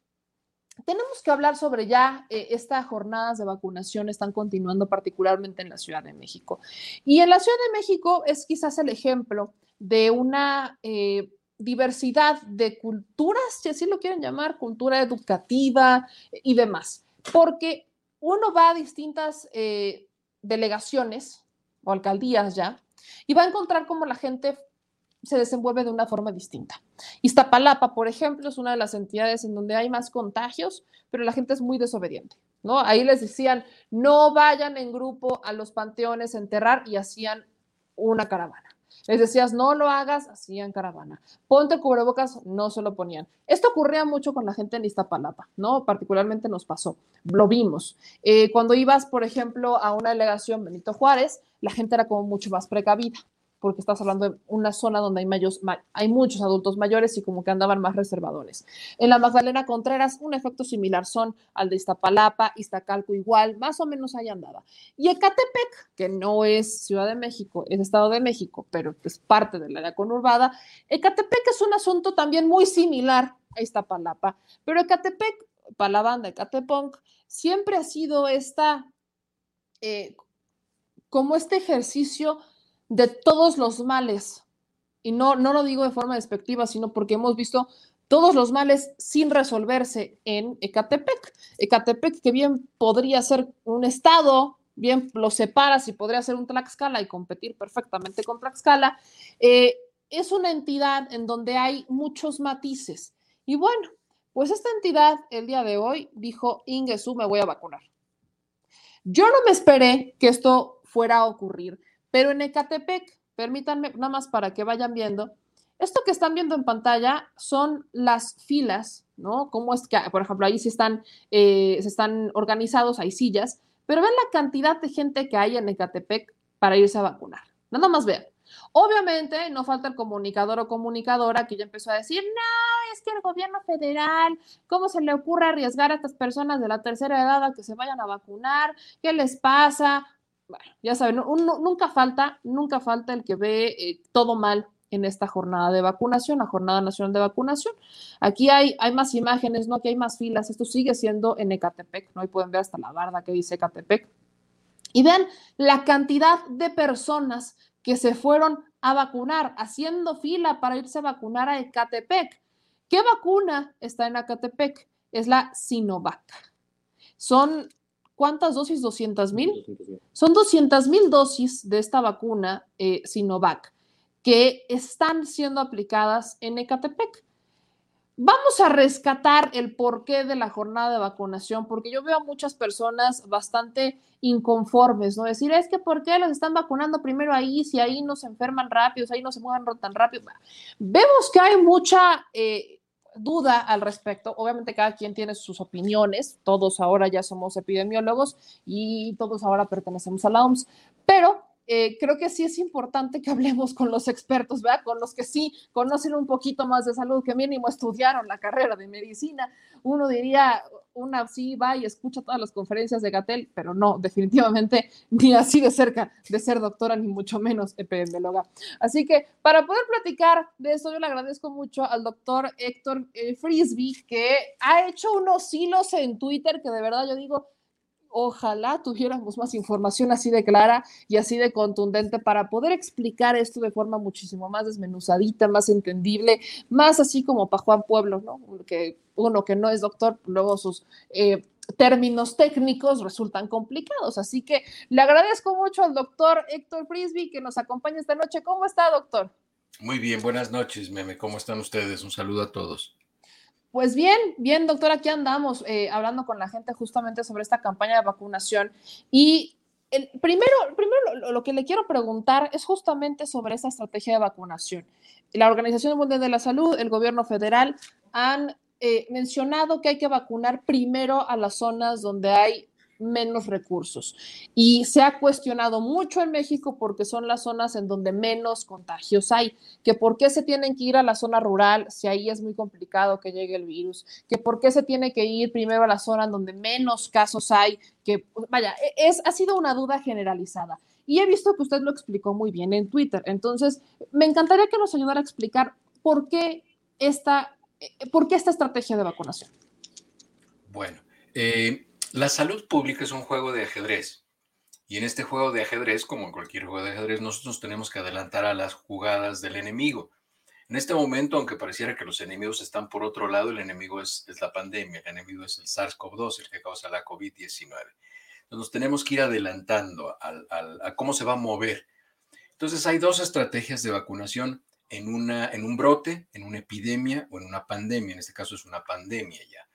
tenemos que hablar sobre ya eh, estas jornadas de vacunación están continuando particularmente en la Ciudad de México. Y en la Ciudad de México es quizás el ejemplo de una eh, diversidad de culturas, si así lo quieren llamar, cultura educativa y demás, porque uno va a distintas eh, delegaciones o alcaldías ya y va a encontrar cómo la gente se desenvuelve de una forma distinta. Iztapalapa, por ejemplo, es una de las entidades en donde hay más contagios, pero la gente es muy desobediente, ¿no? Ahí les decían, no vayan en grupo a los panteones enterrar y hacían una caravana. Les decías, no lo hagas, hacían caravana. Ponte cubrebocas, no se lo ponían. Esto ocurría mucho con la gente en Iztapalapa, ¿no? Particularmente nos pasó, lo vimos. Eh, cuando ibas, por ejemplo, a una delegación Benito Juárez, la gente era como mucho más precavida porque estás hablando de una zona donde hay, mayos, hay muchos adultos mayores y como que andaban más reservadores. En la Magdalena Contreras, un efecto similar son al de Iztapalapa, Iztacalco igual, más o menos ahí andaba. Y Ecatepec, que no es Ciudad de México, es Estado de México, pero es parte de la área conurbada, Ecatepec es un asunto también muy similar a Iztapalapa, pero Ecatepec, para la banda Ecatepunk, siempre ha sido esta, eh, como este ejercicio de todos los males. Y no, no lo digo de forma despectiva, sino porque hemos visto todos los males sin resolverse en Ecatepec. Ecatepec, que bien podría ser un estado, bien lo separas y podría ser un Tlaxcala y competir perfectamente con Tlaxcala, eh, es una entidad en donde hay muchos matices. Y bueno, pues esta entidad el día de hoy dijo, Ingesu, me voy a vacunar. Yo no me esperé que esto fuera a ocurrir. Pero en Ecatepec, permítanme nada más para que vayan viendo, esto que están viendo en pantalla son las filas, ¿no? Cómo es que, por ejemplo, ahí sí están, eh, se están organizados, hay sillas, pero ven la cantidad de gente que hay en Ecatepec, para irse a vacunar. Nada más vean. Obviamente no falta el comunicador o comunicadora que ya empezó a decir, no, es que el gobierno federal, ¿cómo se le ocurre arriesgar a estas personas de la tercera edad a que se vayan a vacunar? ¿Qué les pasa? Bueno, ya saben, nunca falta, nunca falta el que ve eh, todo mal en esta jornada de vacunación, la Jornada Nacional de Vacunación. Aquí hay, hay más imágenes, ¿no? Aquí hay más filas. Esto sigue siendo en Ecatepec, ¿no? Y pueden ver hasta la barda que dice Ecatepec. Y vean la cantidad de personas que se fueron a vacunar, haciendo fila para irse a vacunar a Ecatepec. ¿Qué vacuna está en Ecatepec? Es la Sinovac. Son, ¿cuántas dosis? 200 mil. Son 200 mil dosis de esta vacuna eh, Sinovac que están siendo aplicadas en Ecatepec. Vamos a rescatar el porqué de la jornada de vacunación, porque yo veo a muchas personas bastante inconformes, ¿no? Decir, es que ¿por qué los están vacunando primero ahí, si ahí no se enferman rápido, si ahí no se mueven tan rápido? Vemos que hay mucha eh, duda al respecto. Obviamente cada quien tiene sus opiniones, todos ahora ya somos epidemiólogos y todos ahora pertenecemos a la OMS, pero eh, creo que sí es importante que hablemos con los expertos, ¿verdad? Con los que sí conocen un poquito más de salud, que mínimo estudiaron la carrera de medicina. Uno diría, una sí va y escucha todas las conferencias de Gatel, pero no, definitivamente ni así de cerca de ser doctora, ni mucho menos epidemióloga. Así que para poder platicar de eso, yo le agradezco mucho al doctor Héctor eh, Frisby, que ha hecho unos hilos en Twitter que de verdad yo digo, ojalá tuviéramos más información así de clara y así de contundente para poder explicar esto de forma muchísimo más desmenuzadita, más entendible, más así como para Juan Pueblo, ¿no? Que uno que no es doctor, luego sus eh, términos técnicos resultan complicados. Así que le agradezco mucho al doctor Héctor Frisby que nos acompaña esta noche. ¿Cómo está, doctor? Muy bien, buenas noches, Meme. ¿Cómo están ustedes? Un saludo a todos. Pues bien, bien, doctor, aquí andamos eh, hablando con la gente justamente sobre esta campaña de vacunación. Y el, primero, primero lo, que le quiero preguntar es justamente sobre esa estrategia de vacunación. La Organización Mundial de la Salud, el gobierno federal han eh, mencionado que hay que vacunar primero a las zonas donde hay menos recursos. Y se ha cuestionado mucho en México porque son las zonas en donde menos contagios hay, que por qué se tienen que ir a la zona rural si ahí es muy complicado que llegue el virus, que por qué se tiene que ir primero a la zona en donde menos casos hay, que vaya, e, es, ha sido una duda generalizada. Y he visto que usted lo explicó muy bien en Twitter. Entonces, me encantaría que nos ayudara a explicar por qué esta, eh, por qué esta estrategia de vacunación. Bueno, eh, la salud pública es un juego de ajedrez. Y en este juego de ajedrez, como en cualquier juego de ajedrez, nosotros tenemos que adelantar a las jugadas del enemigo. En este momento, aunque pareciera que los enemigos están por otro lado, el enemigo es, la pandemia, el enemigo es el SARS-CoV-2, el que causa la COVID-19. Entonces nos tenemos que ir adelantando a cómo se va a mover. Entonces hay dos estrategias de vacunación en, un brote, en una epidemia o en una pandemia. En este caso es una pandemia ya.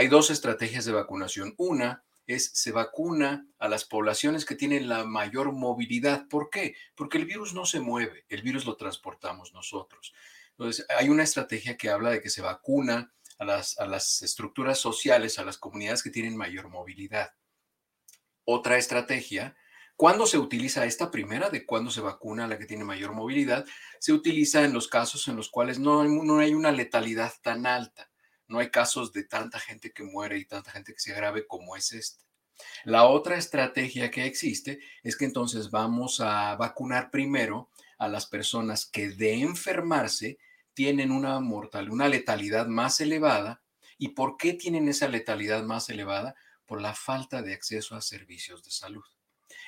Hay dos estrategias de vacunación. Una es se vacuna a las poblaciones que tienen la mayor movilidad. ¿Por qué? Porque el virus no se mueve, el virus lo transportamos nosotros. Entonces, hay una estrategia que habla de que se vacuna a las, a las estructuras sociales, a las comunidades que tienen mayor movilidad. Otra estrategia ¿Cuándo se utiliza esta primera de cuándo se vacuna a la que tiene mayor movilidad? Se utiliza en los casos en los cuales no, no hay una letalidad tan alta no hay casos de tanta gente que muere y tanta gente que se agrave como es este. La otra estrategia que existe es que entonces vamos a vacunar primero a las personas que de enfermarse tienen una mortalidad, una letalidad más elevada. ¿Y por qué tienen esa letalidad más elevada? Por la falta de acceso a servicios de salud.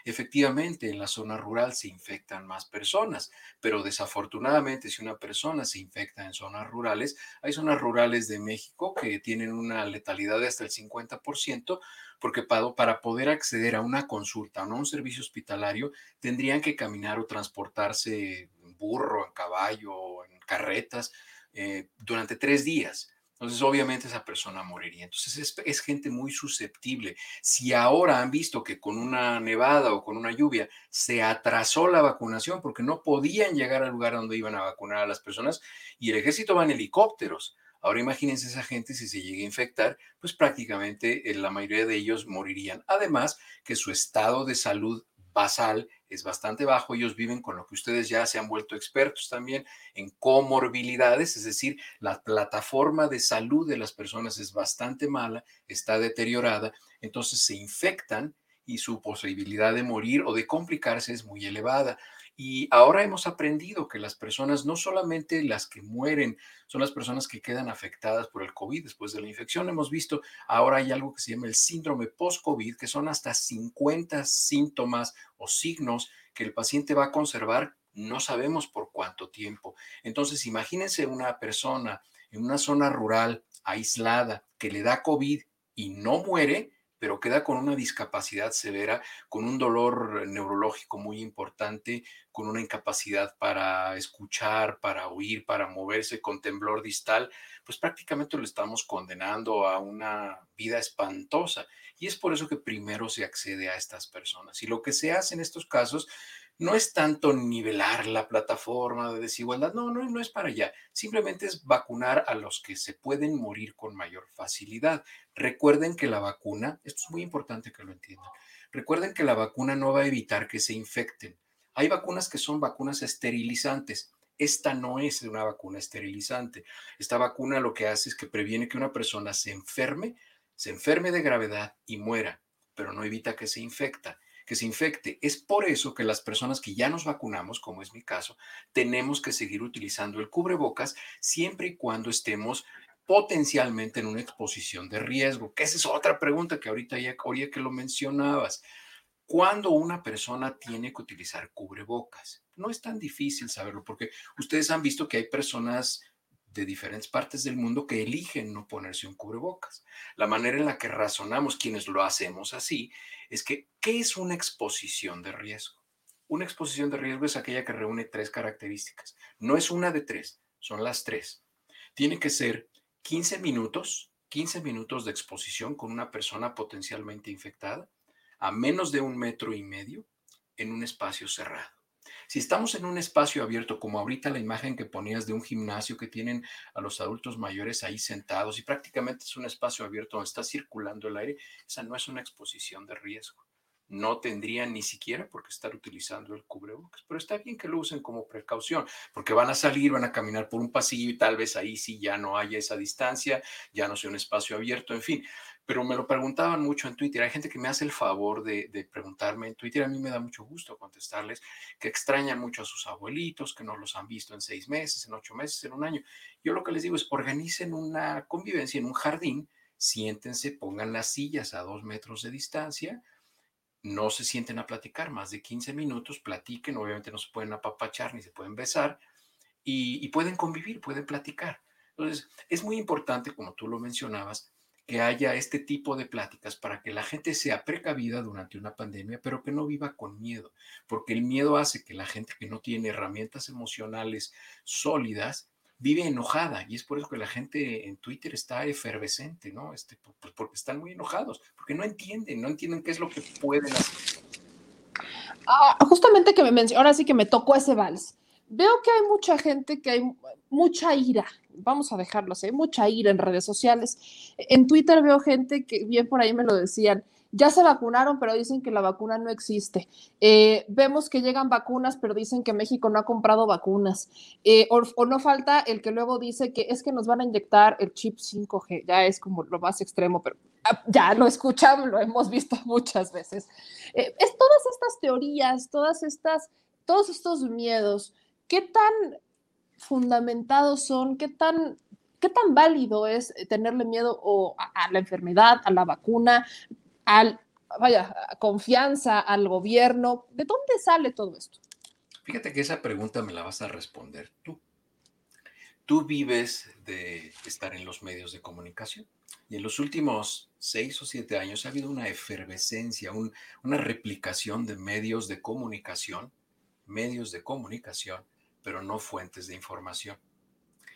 Efectivamente, en la zona rural se infectan más personas, pero desafortunadamente si una persona se infecta en zonas rurales, hay zonas rurales de México que tienen una letalidad de hasta el 50%, porque para, poder acceder a una consulta o a un servicio hospitalario tendrían que caminar o transportarse en burro, en caballo, en carretas eh, durante tres días. Entonces, obviamente esa persona moriría. Entonces, es, gente muy susceptible. Si ahora han visto que con una nevada o con una lluvia se atrasó la vacunación porque no podían llegar al lugar donde iban a vacunar a las personas y el ejército va en helicópteros. Ahora imagínense esa gente si se llega a infectar, pues prácticamente eh, la mayoría de ellos morirían. Además, que su estado de salud basal es bastante bajo. Ellos viven con lo que ustedes ya se han vuelto expertos también en comorbilidades, es decir, la plataforma de salud de las personas es bastante mala, está deteriorada, entonces se infectan y su posibilidad de morir o de complicarse es muy elevada. Y ahora hemos aprendido que las personas, no solamente las que mueren, son las personas que quedan afectadas por el COVID después de la infección. Hemos visto, ahora hay algo que se llama el síndrome post-COVID, que son hasta 50 síntomas o signos que el paciente va a conservar, no sabemos por cuánto tiempo. Entonces, imagínense una persona en una zona rural aislada que le da COVID y no muere, pero queda con una discapacidad severa, con un dolor neurológico muy importante, con una incapacidad para escuchar, para oír, para moverse, con temblor distal, pues prácticamente lo estamos condenando a una vida espantosa. Y es por eso que primero se accede a estas personas. Y lo que se hace en estos casos no es tanto nivelar la plataforma de desigualdad, no, no, no es para allá, simplemente es vacunar a los que se pueden morir con mayor facilidad. Recuerden que la vacuna, esto es muy importante que lo entiendan, recuerden que la vacuna no va a evitar que se infecten. Hay vacunas que son vacunas esterilizantes. Esta no es una vacuna esterilizante. Esta vacuna lo que hace es que previene que una persona se enferme, se enferme de gravedad y muera, pero no evita que se infecta que se infecte. Es por eso que las personas que ya nos vacunamos, como es mi caso, tenemos que seguir utilizando el cubrebocas siempre y cuando estemos potencialmente en una exposición de riesgo, que esa es otra pregunta que ahorita ya, oye que lo mencionabas. ¿Cuándo una persona tiene que utilizar cubrebocas? No es tan difícil saberlo porque ustedes han visto que hay personas de diferentes partes del mundo que eligen no ponerse un cubrebocas. La manera en la que razonamos quienes lo hacemos así es que, ¿qué es una exposición de riesgo? Una exposición de riesgo es aquella que reúne tres características. No es una de tres, son las tres. Tiene que ser 15 minutos, 15 minutos de exposición con una persona potencialmente infectada a menos de un metro y medio en un espacio cerrado. Si estamos en un espacio abierto, como ahorita la imagen que ponías de un gimnasio que tienen a los adultos mayores ahí sentados y prácticamente es un espacio abierto donde está circulando el aire, esa no es una exposición de riesgo. No tendrían ni siquiera por qué estar utilizando el cubrebocas, pero está bien que lo usen como precaución, porque van a salir, van a caminar por un pasillo y tal vez ahí sí ya no haya esa distancia, ya no sea un espacio abierto, en fin pero me lo preguntaban mucho en Twitter. Hay gente que me hace el favor de, preguntarme en Twitter. A mí me da mucho gusto contestarles que extrañan mucho a sus abuelitos, que no los han visto en seis meses, en ocho meses, en un año. Yo lo que les digo es organicen una convivencia en un jardín, siéntense, pongan las sillas a dos metros de distancia, no se sienten a platicar más de 15 minutos, platiquen, obviamente no se pueden apapachar ni se pueden besar y, y pueden convivir, pueden platicar. Entonces, es muy importante, como tú lo mencionabas, que haya este tipo de pláticas para que la gente sea precavida durante una pandemia, pero que no viva con miedo, porque el miedo hace que la gente que no tiene herramientas emocionales sólidas vive enojada y es por eso que la gente en Twitter está efervescente, ¿no? Este, pues porque están muy enojados, porque no entienden, no entienden qué es lo que pueden hacer. Ah, justamente que me mencionó, ahora sí que me tocó ese vals. Veo que hay mucha gente que hay mucha ira, vamos a dejarlo hay mucha ira en redes sociales. En Twitter veo gente que bien por ahí me lo decían, ya se vacunaron, pero dicen que la vacuna no existe. Eh, vemos que llegan vacunas, pero dicen que México no ha comprado vacunas. Eh, o, no falta el que luego dice que es que nos van a inyectar el chip 5G, ya es como lo más extremo, pero ah, ya lo escuchamos, lo hemos visto muchas veces. Eh, es todas estas teorías, todas estas, todos estos miedos, ¿qué tan fundamentados son, qué tan, qué tan válido es tenerle miedo o a, la enfermedad, a la vacuna, al, vaya, confianza al gobierno. ¿De dónde sale todo esto? Fíjate que esa pregunta me la vas a responder tú. Tú vives de estar en los medios de comunicación y en los últimos seis o siete años ha habido una efervescencia, una replicación de medios de comunicación, medios de comunicación pero no fuentes de información.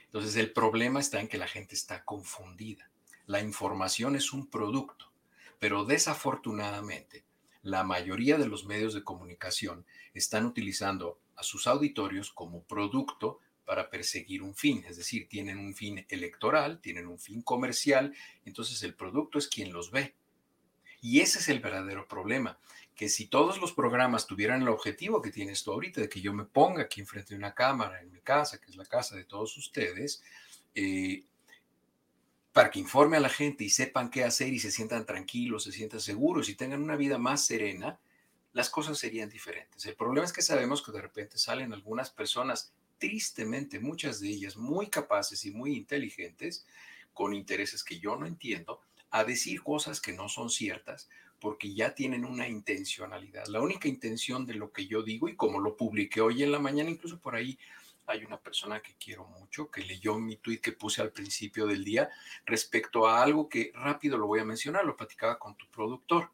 Entonces el problema está en que la gente está confundida. La información es un producto, pero desafortunadamente la mayoría de los medios de comunicación están utilizando a sus auditorios como producto para perseguir un fin, es decir, tienen un fin electoral, tienen un fin comercial, entonces el producto es quien los ve. Y ese es el verdadero problema, que si todos los programas tuvieran el objetivo que tienes tú ahorita, de que yo me ponga aquí enfrente de una cámara en mi casa, que es la casa de todos ustedes, eh, para que informe a la gente y sepan qué hacer y se sientan tranquilos, se sientan seguros y tengan una vida más serena, las cosas serían diferentes. El problema es que sabemos que de repente salen algunas personas, tristemente, muchas de ellas muy capaces y muy inteligentes, con intereses que yo no entiendo, a decir cosas que no son ciertas porque ya tienen una intencionalidad. La única intención de lo que yo digo y como lo publiqué hoy en la mañana, incluso por ahí hay una persona que quiero mucho que leyó mi tweet que puse al principio del día respecto a algo que rápido lo voy a mencionar, lo platicaba con tu productor.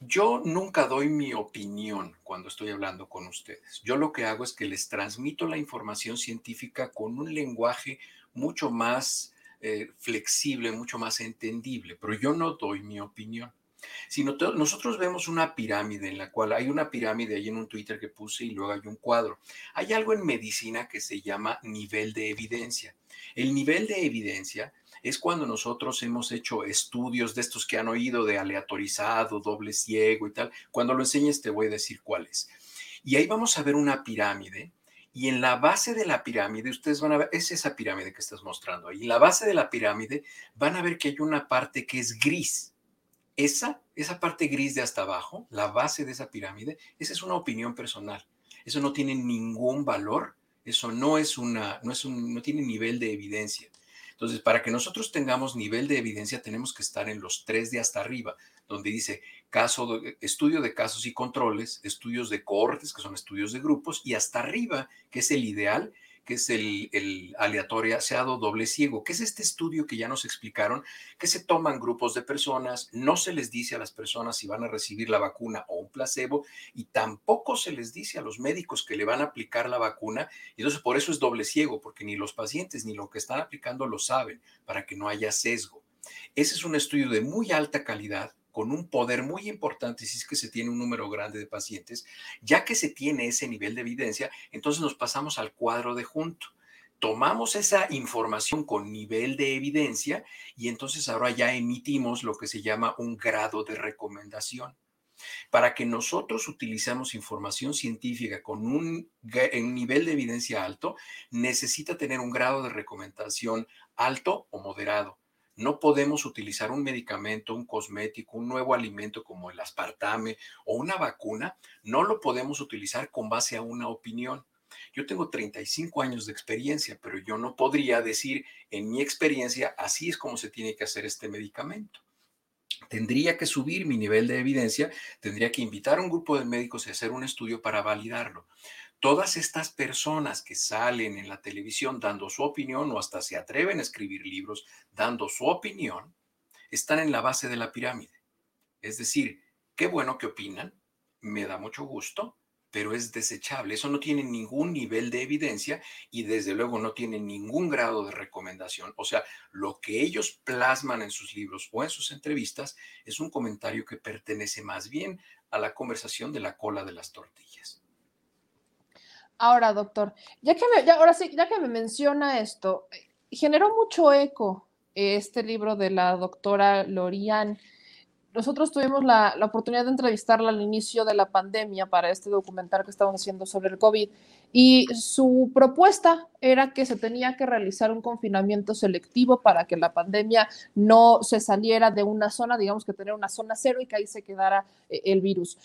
Yo nunca doy mi opinión cuando estoy hablando con ustedes. Yo lo que hago es que les transmito la información científica con un lenguaje mucho más eh, flexible, mucho más entendible, pero yo no doy mi opinión. Sino nosotros vemos una pirámide en la cual hay una pirámide ahí en un Twitter que puse y luego hay un cuadro. Hay algo en medicina que se llama nivel de evidencia. El nivel de evidencia es cuando nosotros hemos hecho estudios de estos que han oído de aleatorizado, doble ciego y tal. Cuando lo enseñes te voy a decir cuáles. Y ahí vamos a ver una pirámide y en la base de la pirámide, ustedes van a ver, es esa pirámide que estás mostrando ahí. En la base de la pirámide van a ver que hay una parte que es gris. Esa, esa parte gris de hasta abajo, la base de esa pirámide, esa es una opinión personal. Eso no tiene ningún valor. Eso no es una, no es no tiene nivel de evidencia. Entonces, para que nosotros tengamos nivel de evidencia, tenemos que estar en los tres de hasta arriba, donde dice caso, estudio de casos y controles, estudios de cohortes, que son estudios de grupos, y hasta arriba, que es el ideal, que es el, el aleatoriado doble ciego, que es este estudio que ya nos explicaron, que se toman grupos de personas, no se les dice a las personas si van a recibir la vacuna o un placebo, y tampoco se les dice a los médicos que le van a aplicar la vacuna, y entonces por eso es doble ciego, porque ni los pacientes ni lo que están aplicando lo saben, para que no haya sesgo. Ese es un estudio de muy alta calidad, con un poder muy importante si es que se tiene un número grande de pacientes, ya que se tiene ese nivel de evidencia, entonces nos pasamos al cuadro de junto. Tomamos esa información con nivel de evidencia y entonces ahora ya emitimos lo que se llama un grado de recomendación. Para que nosotros utilicemos información científica con un, un, nivel de evidencia alto, necesita tener un grado de recomendación alto o moderado. No podemos utilizar un medicamento, un cosmético, un nuevo alimento como el aspartame o una vacuna, no lo podemos utilizar con base a una opinión. Yo tengo 35 años de experiencia, pero yo no podría decir en mi experiencia, así es como se tiene que hacer este medicamento. Tendría que subir mi nivel de evidencia, tendría que invitar a un grupo de médicos a hacer un estudio para validarlo todas estas personas que salen en la televisión dando su opinión o hasta se atreven a escribir libros dando su opinión, están en la base de la pirámide. Es decir, qué bueno que opinan, me da mucho gusto, pero es desechable. Eso no tiene ningún nivel de evidencia y desde luego no tiene ningún grado de recomendación. O sea, lo que ellos plasman en sus libros o en sus entrevistas es un comentario que pertenece más bien a la conversación de la cola de las tortillas. Ahora, doctor, ya que me, ya, ahora sí, ya que me menciona esto, generó mucho eco este libro de la doctora Lorian. Nosotros tuvimos la, la, oportunidad de entrevistarla al inicio de la pandemia para este documental que estamos haciendo sobre el COVID y su propuesta era que se tenía que realizar un confinamiento selectivo para que la pandemia no se saliera de una zona, digamos que tener una zona cero y que ahí se quedara eh, el virus.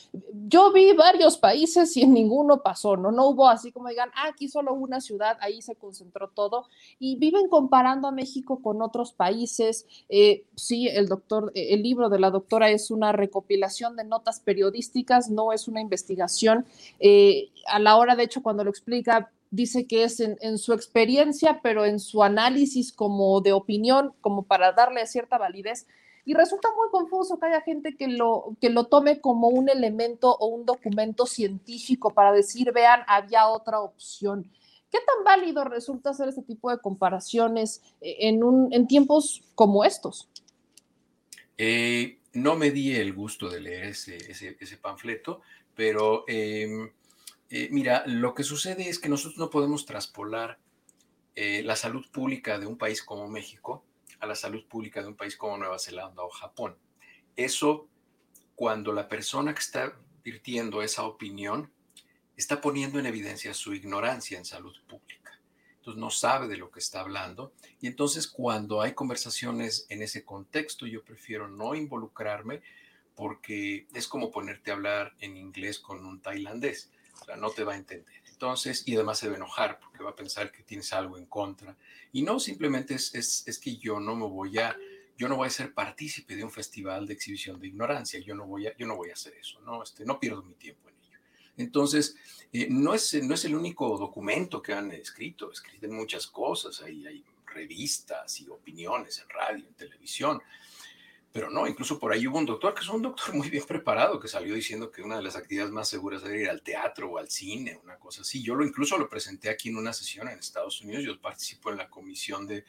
Yo vi varios países y en ninguno pasó, ¿no? No hubo así como digan, ah, aquí solo una ciudad, ahí se concentró todo y viven comparando a México con otros países. Eh, sí, el doctor, el libro de la doctora es una recopilación de notas periodísticas, no es una investigación. Eh, a la hora, de hecho, cuando lo explica, dice que es en, su experiencia, pero en su análisis como de opinión, como para darle cierta validez. Y resulta muy confuso que haya gente que lo, que lo tome como un elemento o un documento científico para decir, vean, había otra opción. ¿Qué tan válido resulta hacer este tipo de comparaciones eh, en, un, en tiempos como estos? Eh, no me di el gusto de leer ese, ese, panfleto, pero em, eh, mira, lo que sucede es que nosotros no podemos traspolar eh, la salud pública de un país como México a la salud pública de un país como Nueva Zelanda o Japón. eso, cuando la persona que está virtiendo esa opinión está poniendo en evidencia su ignorancia en salud pública. Entonces no sabe de lo que está hablando. Y entonces cuando hay conversaciones en ese contexto, yo prefiero no involucrarme porque es como ponerte a hablar en inglés con un tailandés. No te va a entender. Entonces, y además se va enojar porque va a pensar que tienes algo en contra. Y no, simplemente es, es, es que yo no me voy a yo no voy a ser partícipe de un festival de exhibición de ignorancia, yo no voy a, yo no voy a hacer eso, no, este, no pierdo mi tiempo en ello. Entonces, eh, no, es, no es el único documento que han escrito, escriben muchas cosas, hay, hay revistas y opiniones en radio, en televisión, pero no, incluso por ahí hubo un doctor que es un doctor muy bien preparado que salió diciendo que una de las actividades más seguras era ir al teatro o al cine, una cosa así. Yo lo incluso lo presenté aquí en una sesión en Estados Unidos, yo participo en la comisión de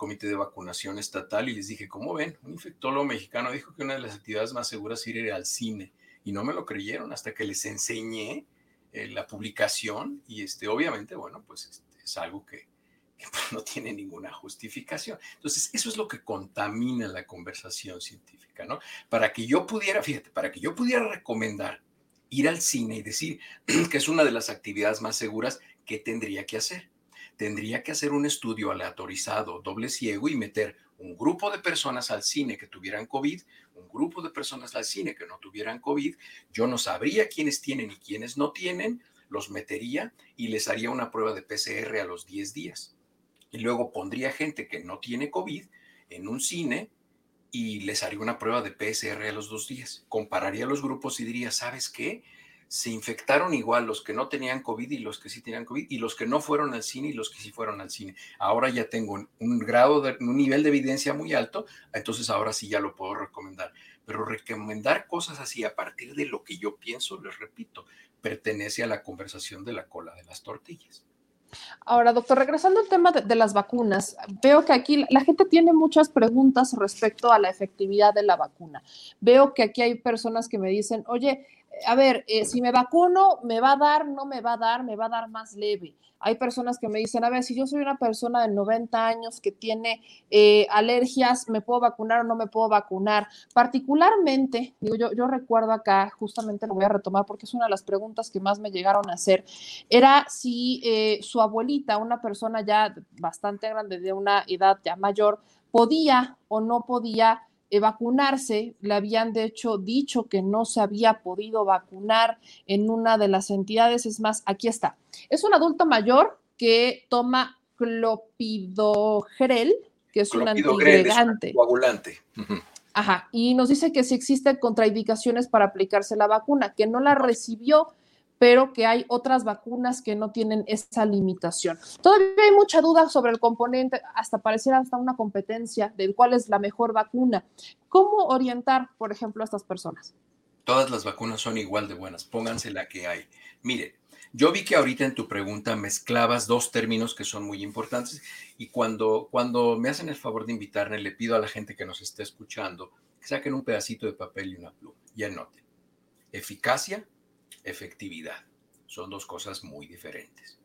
comité de vacunación estatal y les dije, ¿cómo ven? Un infectólogo mexicano dijo que una de las actividades más seguras era ir al cine y no me lo creyeron hasta que les enseñé eh, la publicación y este, obviamente, bueno, pues este, es algo que, no tiene ninguna justificación. Entonces, eso es lo que contamina la conversación científica, ¿no? Para que yo pudiera, fíjate, para que yo pudiera recomendar ir al cine y decir que es una de las actividades más seguras, ¿qué tendría que hacer? tendría que hacer un estudio aleatorizado, doble ciego y meter un grupo de personas al cine que tuvieran COVID, un grupo de personas al cine que no tuvieran COVID. Yo no sabría quiénes tienen y quiénes no tienen, los metería y les haría una prueba de PCR a los 10 días. Y luego pondría gente que no tiene COVID en un cine y les haría una prueba de PCR a los dos días. Compararía los grupos y diría, ¿sabes qué? se infectaron igual los que no tenían COVID y los que sí tenían COVID y los que no fueron al cine y los que sí fueron al cine. Ahora ya tengo un grado de un nivel de evidencia muy alto, entonces ahora sí ya lo puedo recomendar. Pero recomendar cosas así a partir de lo que yo pienso, les repito, pertenece a la conversación de la cola de las tortillas. Ahora, doctor, regresando al tema de, las vacunas, veo que aquí la gente tiene muchas preguntas respecto a la efectividad de la vacuna. Veo que aquí hay personas que me dicen, oye, a ver, eh, si me vacuno, me va a dar, no me va a dar, me va a dar más leve. Hay personas que me dicen, a ver, si yo soy una persona de 90 años que tiene eh, alergias, ¿me puedo vacunar o no me puedo vacunar? Particularmente, digo, yo, yo recuerdo acá, justamente lo voy a retomar porque es una de las preguntas que más me llegaron a hacer, era si eh, su abuelita, una persona ya bastante grande, de una edad ya mayor, podía o no podía vacunarse, le habían de hecho dicho que no se había podido vacunar en una de las entidades, es más, aquí está. Es un adulto mayor que toma clopidogrel, que es un antiagregante. coagulante. Ajá, y nos dice que si existen contraindicaciones para aplicarse la vacuna, que no la recibió pero que hay otras vacunas que no tienen esa limitación. Todavía hay mucha duda sobre el componente, hasta pareciera hasta una competencia de cuál es la mejor vacuna. ¿Cómo orientar, por ejemplo, a estas personas? Todas las vacunas son igual de buenas, pónganse la que hay. Mire, yo vi que ahorita en tu pregunta mezclabas dos términos que son muy importantes y cuando, cuando me hacen el favor de invitarme, le pido a la gente que nos esté escuchando que saquen un pedacito de papel y una pluma y anoten. Eficacia efectividad. Son dos cosas muy diferentes.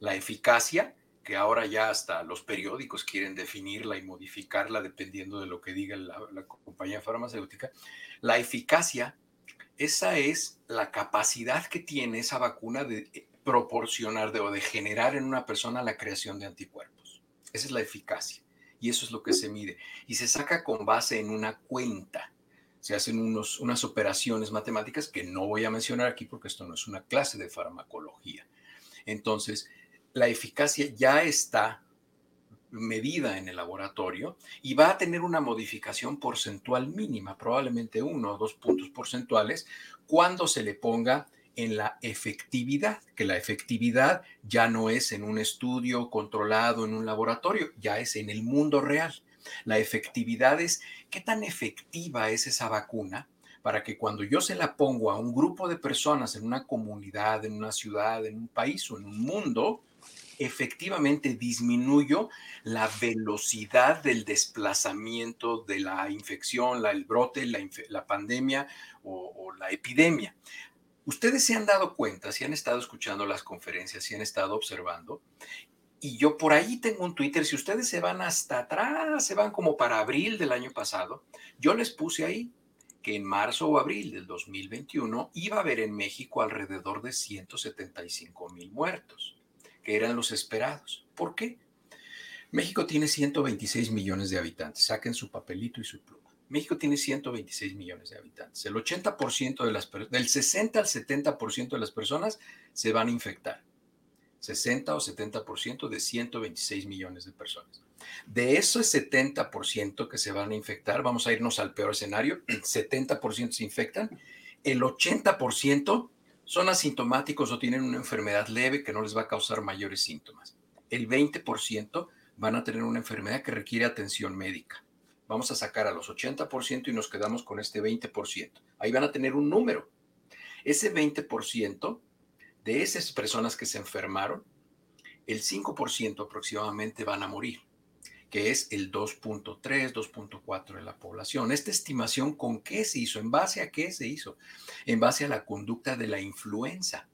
La eficacia, que ahora ya hasta los periódicos quieren definirla y modificarla dependiendo de lo que diga la, compañía farmacéutica, la eficacia, esa es la capacidad que tiene esa vacuna de proporcionar de, o de generar en una persona la creación de anticuerpos. Esa es la eficacia. Y eso es lo que se mide. Y se saca con base en una cuenta se hacen unos, unas operaciones matemáticas que no voy a mencionar aquí porque esto no es una clase de farmacología. Entonces, la eficacia ya está medida en el laboratorio y va a tener una modificación porcentual mínima, probablemente uno o dos puntos porcentuales, cuando se le ponga en la efectividad, que la efectividad ya no es en un estudio controlado en un laboratorio, ya es en el mundo real. La efectividad es qué tan efectiva es esa vacuna para que cuando yo se la pongo a un grupo de personas en una comunidad, en una ciudad, en un país o en un mundo, efectivamente disminuyo la velocidad del desplazamiento de la infección, la, el brote, la, pandemia o, o, la epidemia. Ustedes se han dado cuenta, si han estado escuchando las conferencias, si han estado observando, y yo por ahí tengo un Twitter, si ustedes se van hasta atrás, se van como para abril del año pasado, yo les puse ahí que en marzo o abril del 2021 iba a haber en México alrededor de 175 mil muertos, que eran los esperados. ¿Por qué? México tiene 126 millones de habitantes. Saquen su papelito y su pluma. México tiene 126 millones de habitantes. El 80% de las del 60 al 70% de las personas se van a infectar. 60 o 70% de 126 millones de personas. De esos 70% que se van a infectar, vamos a irnos al peor escenario, 70% se infectan, el 80% son asintomáticos o tienen una enfermedad leve que no les va a causar mayores síntomas. El 20% van a tener una enfermedad que requiere atención médica. Vamos a sacar a los 80% y nos quedamos con este 20%. Ahí van a tener un número. Ese 20% de esas personas que se enfermaron, el 5% aproximadamente van a morir, que es el 2.3, 2.4 de la población. Esta estimación, ¿con qué se hizo? ¿En base a qué se hizo? En base a la conducta de la influenza.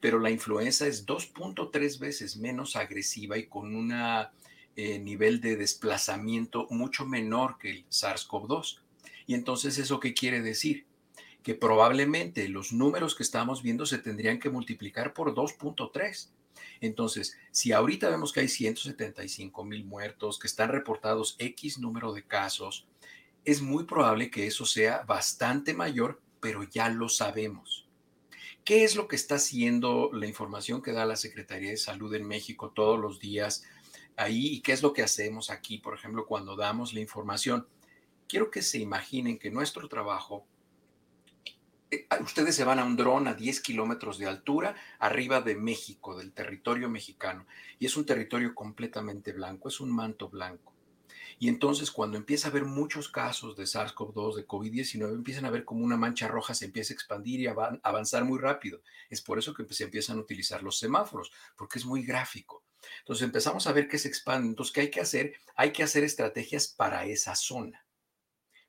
Pero la influenza es 2.3 veces menos agresiva y con un eh, nivel de desplazamiento mucho menor que el SARS-CoV-2. Y entonces, ¿eso qué quiere decir? Que probablemente los números que estamos viendo se tendrían que multiplicar por 2.3. Entonces, si ahorita vemos que hay 175 mil muertos, que están reportados X número de casos, es muy probable que eso sea bastante mayor, pero ya lo sabemos. ¿Qué es lo que está haciendo la información que da la Secretaría de Salud en México todos los días ahí y qué es lo que hacemos aquí, por ejemplo, cuando damos la información? Quiero que se imaginen que nuestro trabajo ustedes se van a un dron a 10 kilómetros de altura arriba de México, del territorio mexicano, y es un territorio completamente blanco, es un manto blanco. Y entonces cuando empieza a haber muchos casos de SARS-CoV-2, de COVID-19, empiezan a ver como una mancha roja se empieza a expandir y a avanzar muy rápido. Es por eso que se empiezan a utilizar los semáforos, porque es muy gráfico. Entonces empezamos a ver que se expande. Entonces, ¿qué hay que hacer? Hay que hacer estrategias para esa zona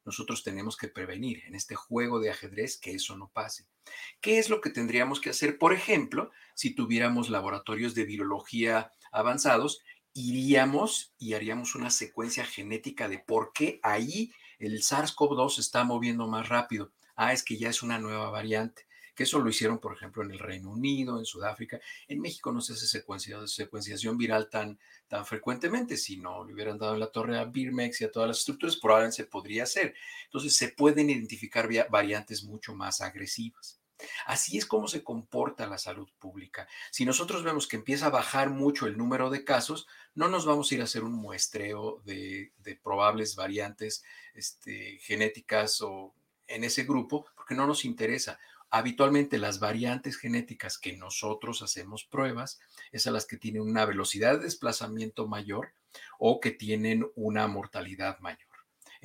nosotros tenemos que prevenir en este juego de ajedrez que eso no pase. ¿Qué es lo que tendríamos que hacer? Por ejemplo, si tuviéramos laboratorios de virología avanzados, iríamos y haríamos una secuencia genética de por qué ahí el SARS-CoV-2 se está moviendo más rápido. Ah, es que ya es una nueva variante que eso lo hicieron, por ejemplo, en el Reino Unido, en Sudáfrica. En México no se hace secuenciación viral tan, tan frecuentemente. Si no le hubieran dado en la torre a Birmex y a todas las estructuras, probablemente se podría hacer. Entonces, se pueden identificar variantes mucho más agresivas. Así es como se comporta la salud pública. Si nosotros vemos que empieza a bajar mucho el número de casos, no nos vamos a ir a hacer un muestreo de, probables variantes este, genéticas o en ese grupo, porque no nos interesa. Habitualmente las variantes genéticas que nosotros hacemos pruebas es a las que tienen una velocidad de desplazamiento mayor o que tienen una mortalidad mayor.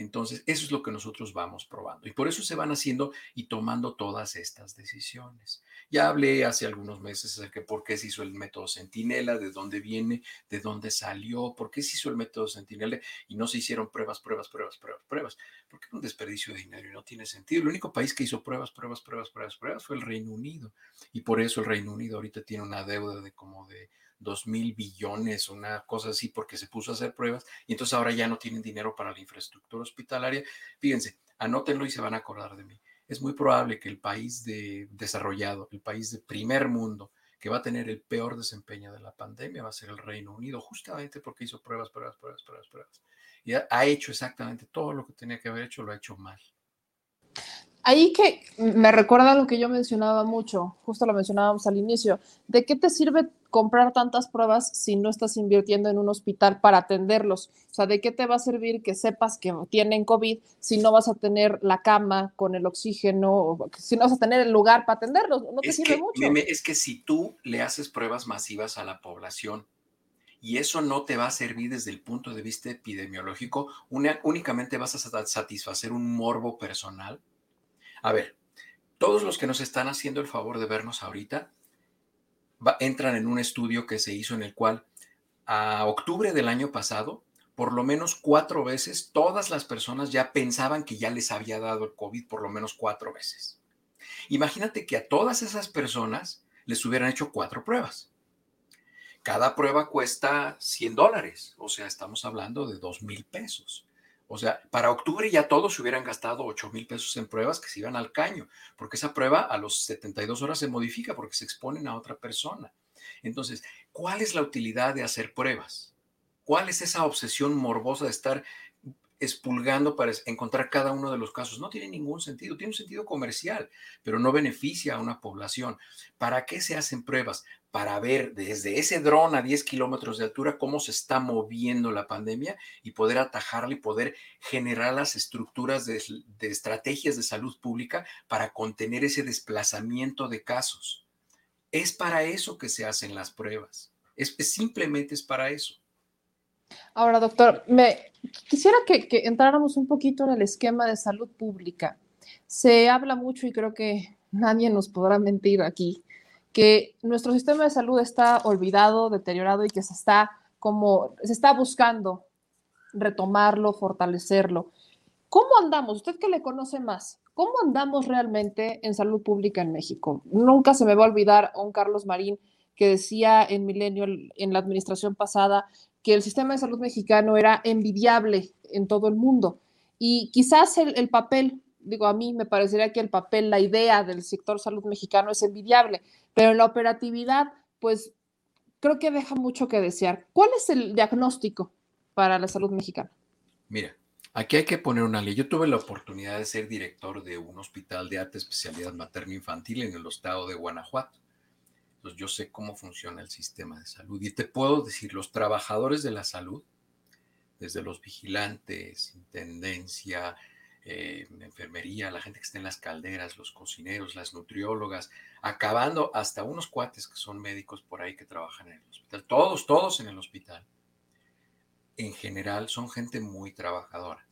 Entonces, eso es lo que nosotros vamos probando. Y por eso se van haciendo y tomando todas estas decisiones. Ya hablé hace algunos meses de por qué se hizo el método Centinela, de dónde viene, de dónde salió, por qué se hizo el método Centinela y no se hicieron pruebas, pruebas, pruebas, pruebas, pruebas. Porque es un desperdicio de dinero y no tiene sentido. El único país que hizo pruebas, pruebas, pruebas, pruebas, pruebas fue el Reino Unido. Y por eso el Reino Unido ahorita tiene una deuda de como de dos mil billones, una cosa así, porque se puso a hacer pruebas y entonces ahora ya no tienen dinero para la infraestructura hospitalaria. Fíjense, anótenlo y se van a acordar de mí. Es muy probable que el país de desarrollado, el país de primer mundo, que va a tener el peor desempeño de la pandemia va a ser el Reino Unido, justamente porque hizo pruebas, pruebas, pruebas, pruebas, pruebas. Y ha hecho exactamente todo lo que tenía que haber hecho, lo ha hecho mal. Ahí que me recuerda lo que yo mencionaba mucho, justo lo mencionábamos al inicio, ¿de qué te sirve comprar tantas pruebas si no estás invirtiendo en un hospital para atenderlos? O sea, ¿de qué te va a servir que sepas que tienen COVID si no vas a tener la cama con el oxígeno, si no vas a tener el lugar para atenderlos? No te sirve mucho. es que si tú le haces pruebas masivas a la población, y eso no te va a servir desde el punto de vista epidemiológico, únicamente vas a satisfacer un morbo personal a ver, todos los que nos están haciendo el favor de vernos ahorita entran en un estudio que se hizo en el cual a octubre del año pasado, por lo menos cuatro veces, todas las personas ya pensaban que ya les había dado el COVID por lo menos cuatro veces. Imagínate que a todas esas personas les hubieran hecho cuatro pruebas. Cada prueba cuesta 100 dólares, o sea, estamos hablando de 2 mil pesos. O sea, para octubre ya todos se hubieran gastado 8 mil pesos en pruebas que se iban al caño, porque esa prueba a los 72 horas se modifica porque se exponen a otra persona. Entonces, ¿cuál es la utilidad de hacer pruebas? ¿Cuál es esa obsesión morbosa de estar expulgando para encontrar cada uno de los casos. No tiene ningún sentido, tiene un sentido comercial, pero no beneficia a una población. ¿Para qué se hacen pruebas? Para ver desde ese dron a 10 kilómetros de altura cómo se está moviendo la pandemia y poder atajarla y poder generar las estructuras de, estrategias de salud pública para contener ese desplazamiento de casos. Es para eso que se hacen las pruebas. es simplemente es para eso. Ahora, doctor, me quisiera que, entráramos un poquito en el esquema de salud pública. Se habla mucho y creo que nadie nos podrá mentir aquí que nuestro sistema de salud está olvidado, deteriorado y que se está como se está buscando retomarlo, fortalecerlo. ¿Cómo andamos? Usted que le conoce más, ¿cómo andamos realmente en salud pública en México? Nunca se me va a olvidar a un Carlos Marín que decía en Milenio, en la administración pasada, que el sistema de salud mexicano era envidiable en todo el mundo. Y quizás el, papel, digo, a mí me parecería que el papel, la idea del sector salud mexicano es envidiable, pero la operatividad, pues creo que deja mucho que desear. ¿Cuál es el diagnóstico para la salud mexicana? Mira, aquí hay que poner una ley. Yo tuve la oportunidad de ser director de un hospital de alta especialidad materno-infantil en el estado de Guanajuato. Entonces yo sé cómo funciona el sistema de salud y te puedo decir, los trabajadores de la salud, desde los vigilantes, intendencia, eh, enfermería, la gente que está en las calderas, los cocineros, las nutriólogas, acabando hasta unos cuates que son médicos por ahí que trabajan en el hospital, todos, todos en el hospital, en general son gente muy trabajadora.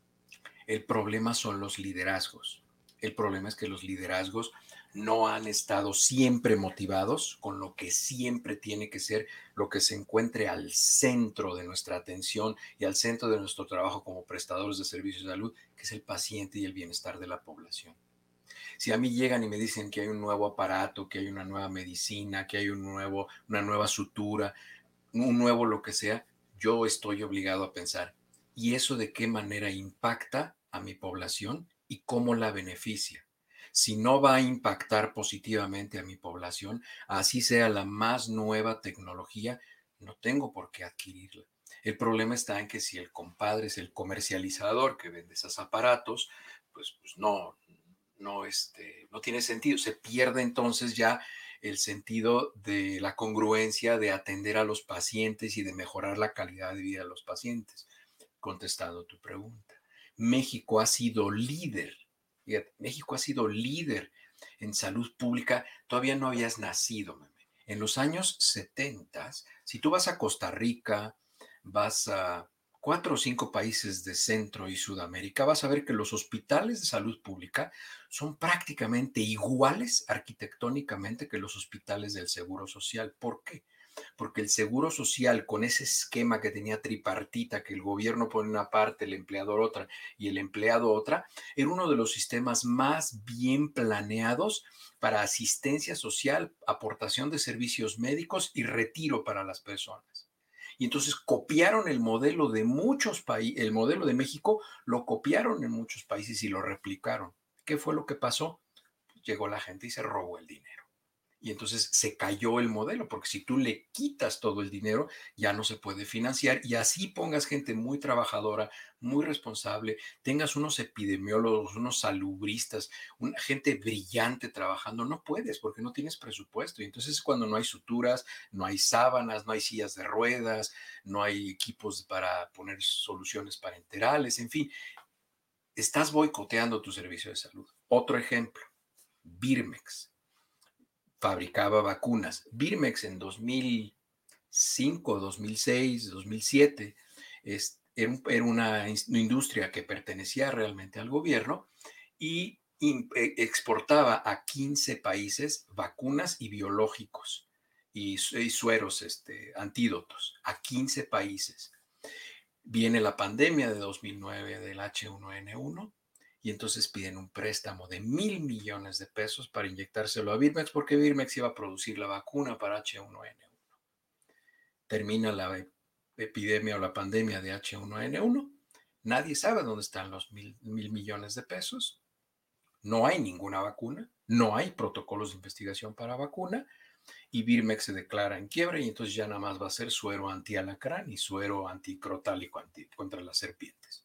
El problema son los liderazgos. El problema es que los liderazgos no han estado siempre motivados con lo que siempre tiene que ser lo que se encuentre al centro de nuestra atención y al centro de nuestro trabajo como prestadores de servicios de salud, que es el paciente y el bienestar de la población. Si a mí llegan y me dicen que hay un nuevo aparato, que hay una nueva medicina, que hay un nuevo, una nueva sutura, un nuevo lo que sea, yo estoy obligado a pensar, ¿y eso de qué manera impacta a mi población y cómo la beneficia? Si no va a impactar positivamente a mi población, así sea la más nueva tecnología, no tengo por qué adquirirla. El problema está en que si el compadre es el comercializador que vende esos aparatos, pues, pues no, no, este, no tiene sentido. Se pierde entonces ya el sentido de la congruencia de atender a los pacientes y de mejorar la calidad de vida de los pacientes. Contestando tu pregunta, México ha sido líder México ha sido líder en salud pública, todavía no habías nacido, meme. En los años 70, si tú vas a Costa Rica, vas a cuatro o cinco países de Centro y Sudamérica, vas a ver que los hospitales de salud pública son prácticamente iguales arquitectónicamente que los hospitales del Seguro Social. ¿Por qué? Porque el seguro social con ese esquema que tenía tripartita, que el gobierno pone una parte, el empleador otra y el empleado otra, era uno de los sistemas más bien planeados para asistencia social, aportación de servicios médicos y retiro para las personas. Y entonces copiaron el modelo de muchos países, el modelo de México lo copiaron en muchos países y lo replicaron. ¿Qué fue lo que pasó? Llegó la gente y se robó el dinero y entonces se cayó el modelo, porque si tú le quitas todo el dinero, ya no se puede financiar y así pongas gente muy trabajadora, muy responsable, tengas unos epidemiólogos, unos salubristas, una gente brillante trabajando, no puedes porque no tienes presupuesto. Y entonces cuando no hay suturas, no hay sábanas, no hay sillas de ruedas, no hay equipos para poner soluciones parenterales, en fin, estás boicoteando tu servicio de salud. Otro ejemplo, Birmex fabricaba vacunas. Birmex en 2005, 2006, 2007 era, una industria que pertenecía realmente al gobierno y e, exportaba a 15 países vacunas y biológicos y, sueros, este, antídotos, a 15 países. Viene la pandemia de 2009 del H1N1 y entonces piden un préstamo de mil millones de pesos para inyectárselo a Birmex porque Birmex iba a producir la vacuna para H1N1. Termina la epidemia o la pandemia de H1N1, Nadie sabe dónde están los mil, mil millones de pesos. No hay ninguna vacuna, no hay protocolos de investigación para vacuna y Birmex se declara en quiebra y entonces ya nada más va a ser suero anti-alacrán y suero anticrotálico anti, contra las serpientes.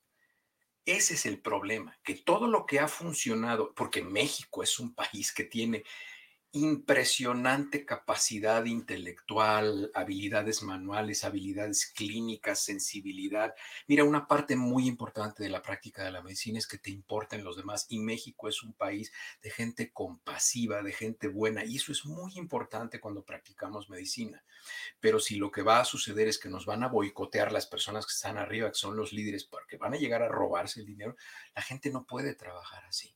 Ese es el problema, que todo lo que ha funcionado, porque México es un país que tiene impresionante capacidad intelectual, habilidades manuales, habilidades clínicas, sensibilidad. Mira, una parte muy importante de la práctica de la medicina es que te importen los demás y México es un país de gente compasiva, de gente buena y eso es muy importante cuando practicamos medicina. Pero si lo que va a suceder es que nos van a boicotear las personas que están arriba, que son los líderes, porque van a llegar a robarse el dinero, la gente no puede trabajar así.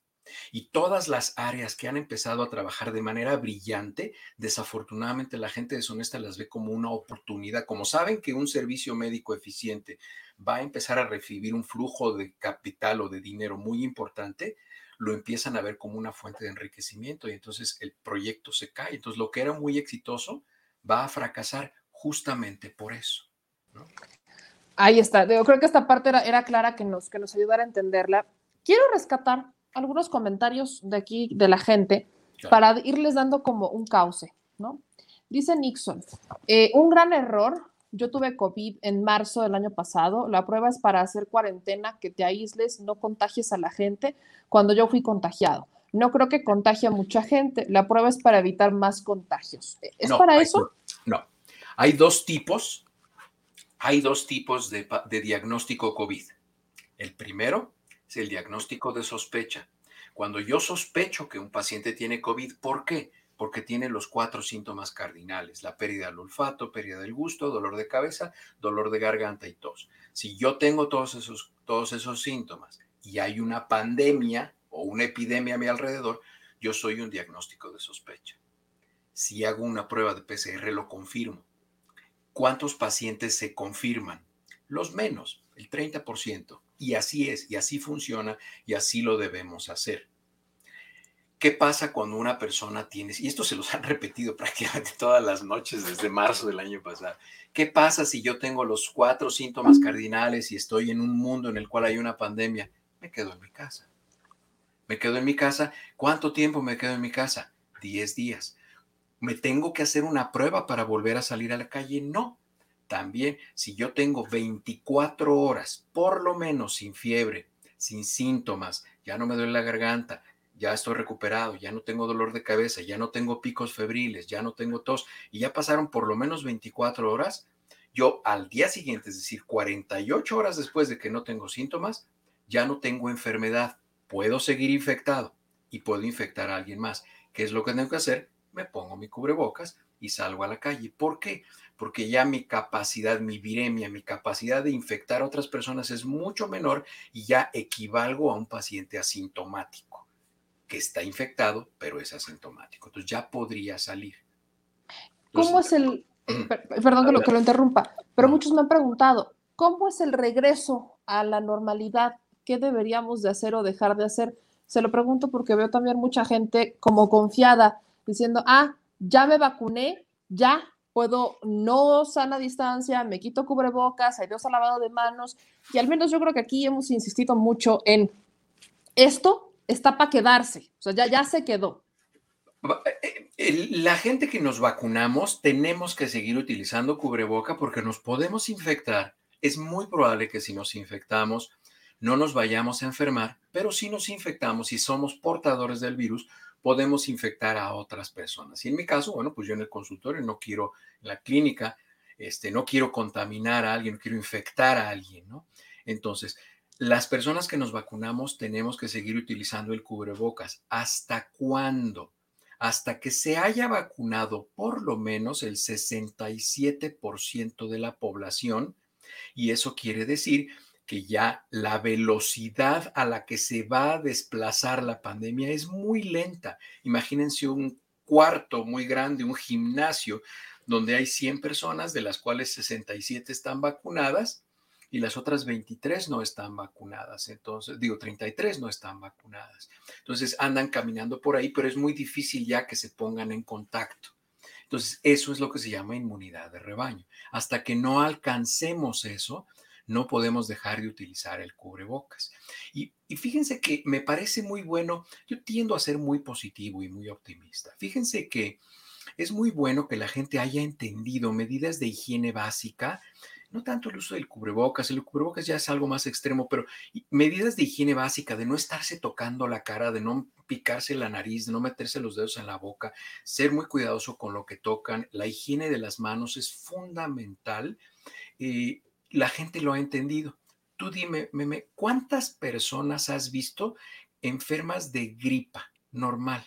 Y todas las áreas que han empezado a trabajar de manera brillante, desafortunadamente la gente deshonesta las ve como una oportunidad. Como saben que un servicio médico eficiente va a empezar a recibir un flujo de capital o de dinero muy importante, lo empiezan a ver como una fuente de enriquecimiento y entonces el proyecto se cae. Entonces lo que era muy exitoso va a fracasar justamente por eso. Ahí está. Creo que esta parte era, clara que nos, que nos ayudara a entenderla. Quiero rescatar algunos comentarios de aquí de la gente para irles dando como un cauce, ¿no? Dice Nixon, eh, un gran error. Yo tuve COVID en marzo del año pasado. La prueba es para hacer cuarentena, que te aísles, no contagies a la gente cuando yo fui contagiado. No creo que contagie a mucha gente. La prueba es para evitar más contagios. ¿Es para eso? No. Hay dos tipos. Hay dos tipos de, de diagnóstico COVID. El primero es el diagnóstico de sospecha. Cuando yo sospecho que un paciente tiene COVID, ¿por qué? Porque tiene los cuatro síntomas cardinales, la pérdida del olfato, pérdida del gusto, dolor de cabeza, dolor de garganta y tos. Si yo tengo todos esos, todos esos síntomas y hay una pandemia o una epidemia a mi alrededor, yo soy un diagnóstico de sospecha. Si hago una prueba de PCR, lo confirmo. ¿Cuántos pacientes se confirman? Los menos, el 30%. Y así es, y así funciona, y así lo debemos hacer. ¿Qué pasa cuando una persona tiene, y esto se los han repetido prácticamente todas las noches desde marzo del año pasado, ¿qué pasa si yo tengo los cuatro síntomas cardinales y estoy en un mundo en el cual hay una pandemia? Me quedo en mi casa. Me quedo en mi casa. ¿Cuánto tiempo me quedo en mi casa? Diez días. ¿Me tengo que hacer una prueba para volver a salir a la calle? No. También, si yo tengo 24 horas, por lo menos sin fiebre, sin síntomas, ya no me duele la garganta, ya estoy recuperado, ya no tengo dolor de cabeza, ya no tengo picos febriles, ya no tengo tos, y ya pasaron por lo menos 24 horas, yo al día siguiente, es decir, 48 horas después de que no tengo síntomas, ya no tengo enfermedad, puedo seguir infectado y puedo infectar a alguien más. ¿Qué es lo que tengo que hacer? Me pongo mi cubrebocas y salgo a la calle. ¿Por qué? Porque ya mi capacidad, mi viremia, mi capacidad de infectar a otras personas es mucho menor y ya equivalgo a un paciente asintomático que está infectado, pero es asintomático. Entonces ya podría salir. ¿Cómo es el, perdón que lo, que lo interrumpa, pero muchos me han preguntado, ¿cómo es el regreso a la normalidad? ¿Qué deberíamos de hacer o dejar de hacer? Se lo pregunto porque veo también mucha gente como confiada diciendo, ah, ya me vacuné, ya puedo no sana distancia, me quito cubrebocas, adiós al lavado de manos, y al menos yo creo que aquí hemos insistido mucho en esto está para quedarse, o sea, ya, ya se quedó. Eh, eh, la gente que nos vacunamos tenemos que seguir utilizando cubreboca porque nos podemos infectar. Es muy probable que si nos infectamos no nos vayamos a enfermar, pero si nos infectamos y somos portadores del virus, podemos infectar a otras personas. Y en mi caso, bueno, pues yo en el consultorio no quiero, en la clínica, este, no quiero contaminar a alguien, no quiero infectar a alguien, ¿no? Entonces, las personas que nos vacunamos tenemos que seguir utilizando el cubrebocas. ¿Hasta cuándo? Hasta que se haya vacunado por lo menos el 67% de la población. Y eso quiere decir que ya la velocidad a la que se va a desplazar la pandemia es muy lenta. Imagínense un cuarto muy grande, un gimnasio, donde hay 100 personas, de las cuales 67 están vacunadas y las otras 23 no están vacunadas. Entonces, digo, 33 no están vacunadas. Entonces andan caminando por ahí, pero es muy difícil ya que se pongan en contacto. Entonces, eso es lo que se llama inmunidad de rebaño. Hasta que no alcancemos eso, no podemos dejar de utilizar el cubrebocas. Y, y, fíjense que me parece muy bueno, yo tiendo a ser muy positivo y muy optimista. Fíjense que es muy bueno que la gente haya entendido medidas de higiene básica no tanto el uso del cubrebocas, el cubrebocas ya es algo más extremo, pero medidas de higiene básica, de no estarse tocando la cara, de no picarse la nariz, de no meterse los dedos en la boca, ser muy cuidadoso con lo que tocan, la higiene de las manos es fundamental. y la gente lo ha entendido. Tú dime, Meme, ¿cuántas personas has visto enfermas de gripa normal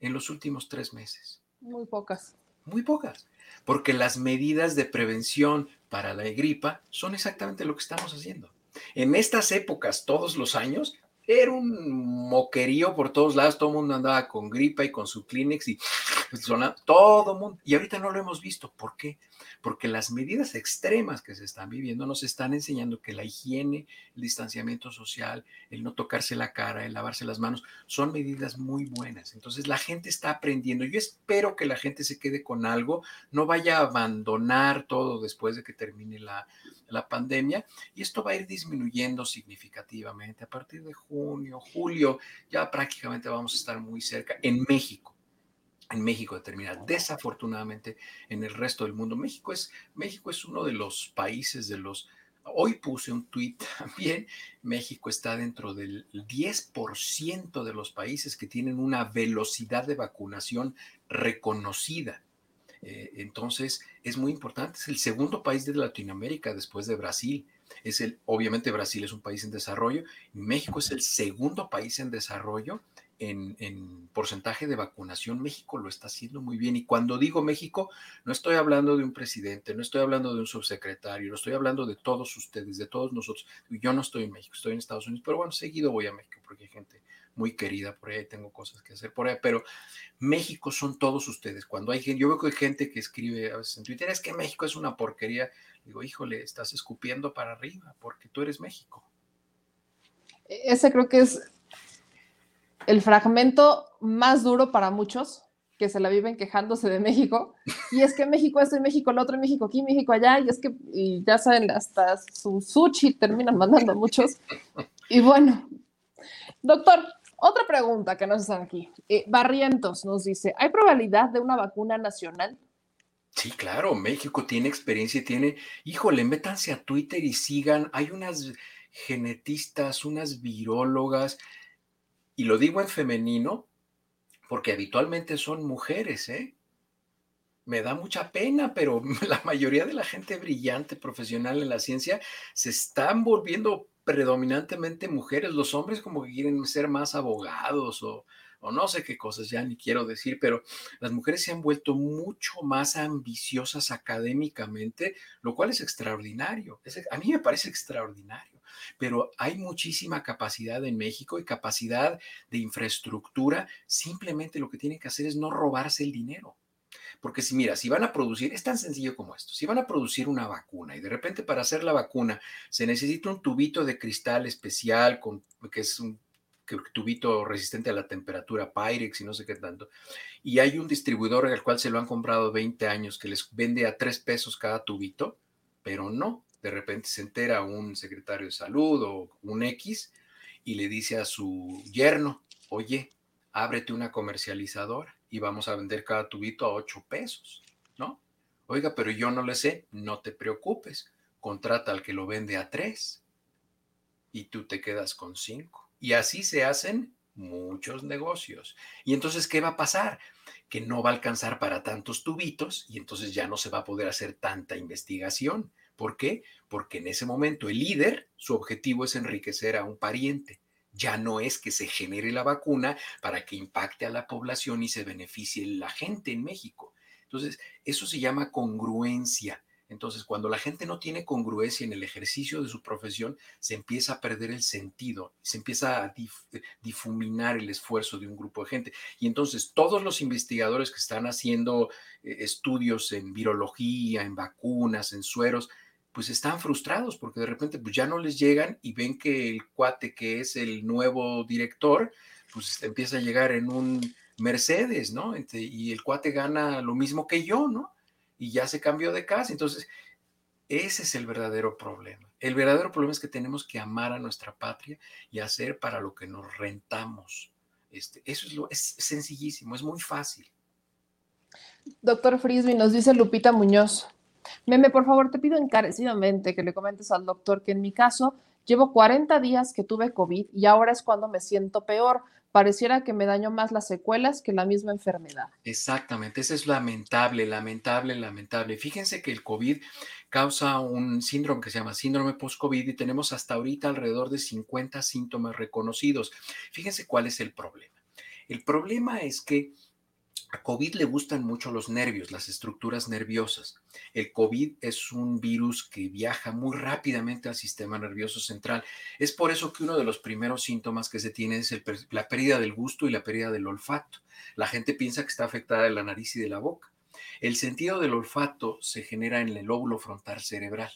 en los últimos tres meses? Muy pocas. Muy pocas porque las medidas de prevención para la gripa son exactamente lo que estamos haciendo. En estas épocas, todos los años, era un moquerío por todos lados, todo el mundo andaba con gripa y con su Kleenex y todo mundo. Y ahorita no lo hemos visto. ¿Por qué? Porque las medidas extremas que se están viviendo nos están enseñando que la higiene, el distanciamiento social, el no tocarse la cara, el lavarse las manos, son medidas muy buenas. Entonces la gente está aprendiendo. Yo espero que la gente se quede con algo, no vaya a abandonar todo después de que termine la, la pandemia y esto va a ir disminuyendo significativamente. A partir de junio, julio, ya prácticamente vamos a estar muy cerca en México en México de terminar. Desafortunadamente, en el resto del mundo, México es, México es uno de los países de los... Hoy puse un tuit también, México está dentro del 10% de los países que tienen una velocidad de vacunación reconocida. Eh, entonces, es muy importante. Es el segundo país de Latinoamérica después de Brasil. Es el, obviamente Brasil es un país en desarrollo. México es el segundo país en desarrollo en, porcentaje de vacunación, México lo está haciendo muy bien. Y cuando digo México, no estoy hablando de un presidente, no estoy hablando de un subsecretario, no estoy hablando de todos ustedes, de todos nosotros. Yo no estoy en México, estoy en Estados Unidos, pero bueno, seguido voy a México porque hay gente muy querida por ahí, tengo cosas que hacer por ahí, pero México son todos ustedes. Cuando hay gente, yo veo que hay gente que escribe a veces en Twitter, es que México es una porquería. Digo, híjole, estás escupiendo para arriba porque tú eres México. Ese creo que es el fragmento más duro para muchos que se la viven quejándose de México, y es que México esto y México lo otro, y México aquí, México allá, y es que, y ya saben, hasta su sushi terminan mandando muchos. Y bueno, doctor, otra pregunta que nos hacen aquí. Eh, Barrientos nos dice, ¿hay probabilidad de una vacuna nacional? Sí, claro, México tiene experiencia y tiene, híjole, métanse a Twitter y sigan, hay unas genetistas, unas virólogas, y lo digo en femenino porque habitualmente son mujeres, ¿eh? Me da mucha pena, pero la mayoría de la gente brillante, profesional en la ciencia, se están volviendo predominantemente mujeres. Los hombres como que quieren ser más abogados o, o no sé qué cosas, ya ni quiero decir, pero las mujeres se han vuelto mucho más ambiciosas académicamente, lo cual es extraordinario. a mí me parece extraordinario, pero hay muchísima capacidad en México y capacidad de infraestructura. Simplemente lo que tienen que hacer es no robarse el dinero. Porque si mira, si van a producir, es tan sencillo como esto, si van a producir una vacuna y de repente para hacer la vacuna se necesita un tubito de cristal especial que es un tubito resistente a la temperatura, Pyrex y no sé qué tanto. Y hay un distribuidor al cual se lo han comprado 20 años que les vende a 3 pesos cada tubito, pero no. De repente se entera un secretario de salud o un X y le dice a su yerno, oye, ábrete una comercializadora y vamos a vender cada tubito a 8 pesos, ¿no? Oiga, pero yo no le sé, no te preocupes, contrata al que lo vende a 3 y tú te quedas con 5 y así se hacen muchos negocios. Y entonces, ¿qué va a pasar? Que no va a alcanzar para tantos tubitos y entonces ya no se va a poder hacer tanta investigación. ¿Por qué? Porque en ese momento el líder, su objetivo es enriquecer a un pariente. Ya no es que se genere la vacuna para que impacte a la población y se beneficie la gente en México. Entonces, eso se llama congruencia. Entonces, cuando la gente no tiene congruencia en el ejercicio de su profesión, se empieza a perder el sentido, se empieza a eh, difuminar el esfuerzo de un grupo de gente. Y entonces todos los investigadores que están haciendo eh, estudios en virología, en vacunas, en sueros, pues están frustrados porque de repente pues ya no les llegan y ven que el cuate que es el nuevo director, pues empieza a llegar en un Mercedes, ¿no? Y el cuate gana lo mismo que yo, ¿no? y ya se cambió de casa. Entonces, Ese es el verdadero problema. El verdadero problema es que tenemos que amar a nuestra patria y hacer para lo que nos rentamos. Este, eso es, lo, es sencillísimo, es muy fácil. Doctor Frisby, nos dice Lupita Muñoz. Meme, por favor, te pido encarecidamente que le comentes al doctor que en mi caso llevo 40 días que tuve COVID y ahora es cuando me siento peor. Pareciera que me daño más las secuelas que la misma enfermedad. Exactamente, eso es lamentable, lamentable, lamentable. Fíjense que el COVID causa un síndrome que se llama síndrome post-COVID y tenemos hasta ahorita alrededor de 50 síntomas reconocidos. Fíjense cuál es el problema. El problema es que a COVID le gustan mucho los nervios, las estructuras nerviosas. El COVID es un virus que viaja muy rápidamente al sistema nervioso central. Es por eso que uno de los primeros síntomas que se tiene es la pérdida del gusto y la pérdida del olfato. La gente piensa que está afectada de la nariz y de la boca. El sentido del olfato se genera en el lóbulo frontal cerebral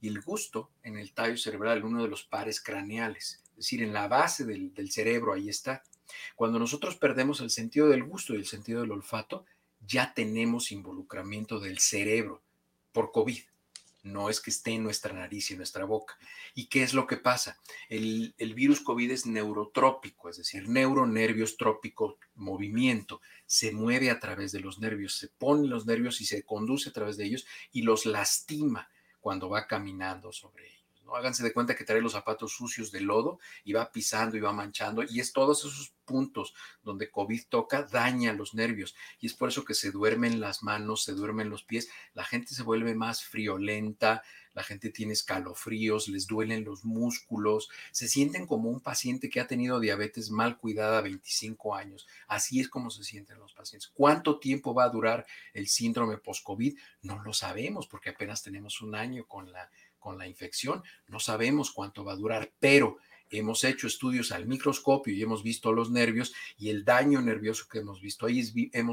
y el gusto en el tallo cerebral, uno de los pares craneales, es decir, en la base del, del cerebro, ahí está. Cuando nosotros perdemos el sentido del gusto y el sentido del olfato, ya tenemos involucramiento del cerebro por COVID. No es que esté en nuestra nariz y en nuestra boca. ¿Y qué es lo que pasa? El, virus COVID es neurotrópico, es decir, neuro, nervios, trópico, movimiento. Se mueve a través de los nervios, se pone los nervios y se conduce a través de ellos y los lastima cuando va caminando sobre ellos. ¿No? Háganse de cuenta que trae los zapatos sucios de lodo y va pisando y va manchando y es todos esos puntos donde COVID toca, daña los nervios y es por eso que se duermen las manos, se duermen los pies, la gente se vuelve más friolenta, la gente tiene escalofríos, les duelen los músculos, se sienten como un paciente que ha tenido diabetes mal cuidada 25 años. Así es como se sienten los pacientes. ¿Cuánto tiempo va a durar el síndrome post-COVID? No lo sabemos porque apenas tenemos un año con la con la infección. No sabemos cuánto va a durar, pero hemos hecho estudios al microscopio y hemos visto los nervios y el daño nervioso que hemos visto ahí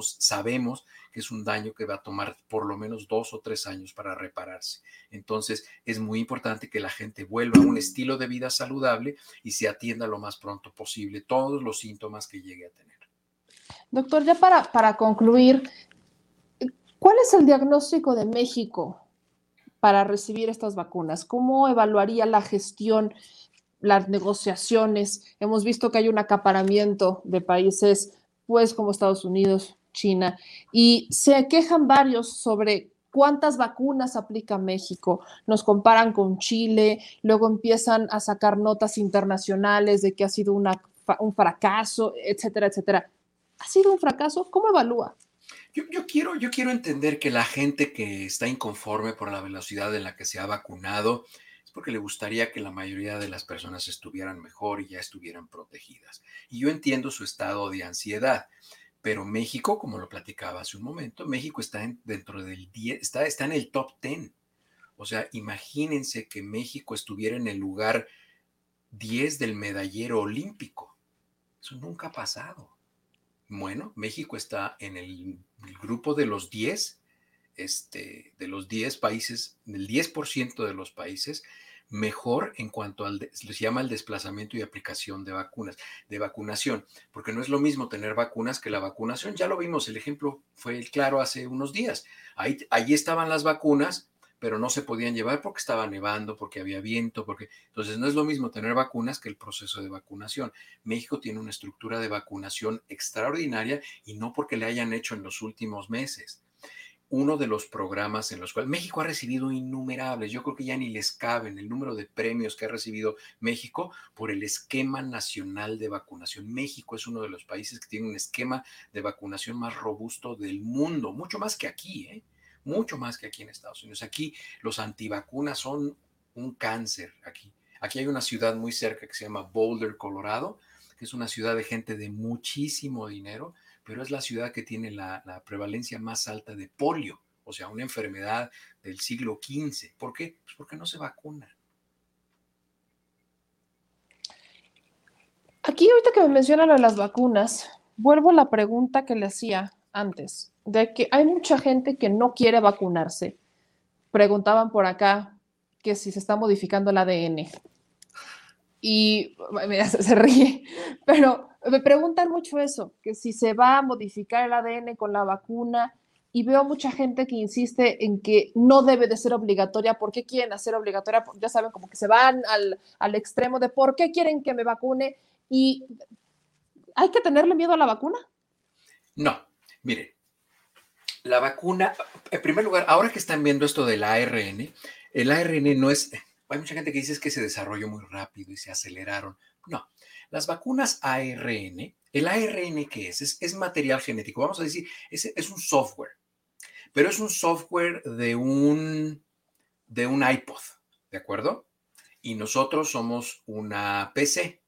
sabemos que es un daño que va a tomar por lo menos dos o tres años para repararse. Entonces es muy importante que la gente vuelva a un estilo de vida saludable y se atienda lo más pronto posible todos los síntomas que llegue a tener. Doctor, ya para, para concluir, ¿cuál es el diagnóstico de México para recibir estas vacunas? ¿Cómo evaluaría la gestión, las negociaciones? Hemos visto que hay un acaparamiento de países, pues como Estados Unidos, China, y se quejan varios sobre cuántas vacunas aplica México. Nos comparan con Chile, luego empiezan a sacar notas internacionales de que ha sido un fracaso, etcétera, etcétera. ¿Ha sido un fracaso? ¿Cómo evalúa? Yo, quiero, yo quiero entender que la gente que está inconforme por la velocidad en la que se ha vacunado es porque le gustaría que la mayoría de las personas estuvieran mejor y ya estuvieran protegidas. Y yo entiendo su estado de ansiedad, pero México, como lo platicaba hace un momento, México está dentro del 10, está, está en el top 10. O sea, imagínense que México estuviera en el lugar 10 del medallero olímpico. Eso nunca ha pasado. Bueno, México está en el, grupo de los 10, este, de los 10 países, del 10% de los países, mejor en cuanto al, se llama el desplazamiento y aplicación de vacunas, de vacunación, porque no es lo mismo tener vacunas que la vacunación. Ya lo vimos, el ejemplo fue claro hace unos días. Ahí, ahí estaban las vacunas, pero no se podían llevar porque estaba nevando, porque había viento, porque entonces no es lo mismo tener vacunas que el proceso de vacunación. México tiene una estructura de vacunación extraordinaria y no porque le hayan hecho en los últimos meses. Uno de los programas en los cuales México ha recibido innumerables, yo creo que ya ni les caben el número de premios que ha recibido México por el esquema nacional de vacunación. México es uno de los países que tiene un esquema de vacunación más robusto del mundo, mucho más que aquí, ¿eh? Mucho más que aquí en Estados Unidos. Aquí los antivacunas son un cáncer aquí. Aquí hay una ciudad muy cerca que se llama Boulder, Colorado, que es una ciudad de gente de muchísimo dinero, pero es la ciudad que tiene la, prevalencia más alta de polio, o sea, una enfermedad del siglo XV. ¿Por qué? Pues porque no se vacuna. Aquí ahorita que me menciona lo de las vacunas, vuelvo a la pregunta que le hacía antes, de que hay mucha gente que no quiere vacunarse. Preguntaban por acá que si se está modificando el ADN. Y se ríe, pero me preguntan mucho eso, que si se va a modificar el ADN con la vacuna. y veo mucha gente que insiste en que no debe de ser obligatoria. ¿Por qué quieren hacer obligatoria? Ya saben, como que se van al, al extremo de por qué quieren que me vacune y hay que tenerle miedo a la vacuna. No, mire, la vacuna, en primer lugar, ahora que están viendo esto del ARN, el ARN no es, hay mucha gente que dice que se desarrolló muy rápido y se aceleraron. No, las vacunas ARN, el ARN que es? es? Es, material genético, vamos a decir, es, es un software, pero es un software de un, de un iPod, ¿de acuerdo? Y nosotros somos una PC.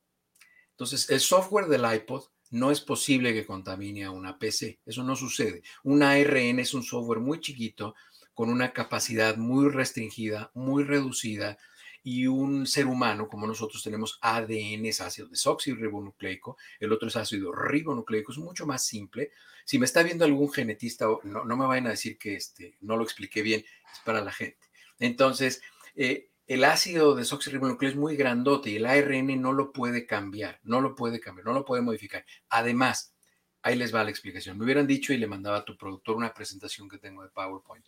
Entonces, el software del iPod no es posible que contamine a una PC. Eso no sucede. Un ARN es un software muy chiquito, con una capacidad muy restringida, muy reducida, y un ser humano, como nosotros tenemos ADN, es ácido desoxirribonucleico, el otro es ácido ribonucleico, es mucho más simple. Si me está viendo algún genetista, no, no me vayan a decir que este, no lo expliqué bien, es para la gente. Entonces, eh, el ácido desoxirribonucleico es muy grandote y el ARN no lo puede cambiar, no lo puede cambiar, no lo puede modificar. Además, ahí les va la explicación. Me hubieran dicho y le mandaba a tu productor una presentación que tengo de PowerPoint.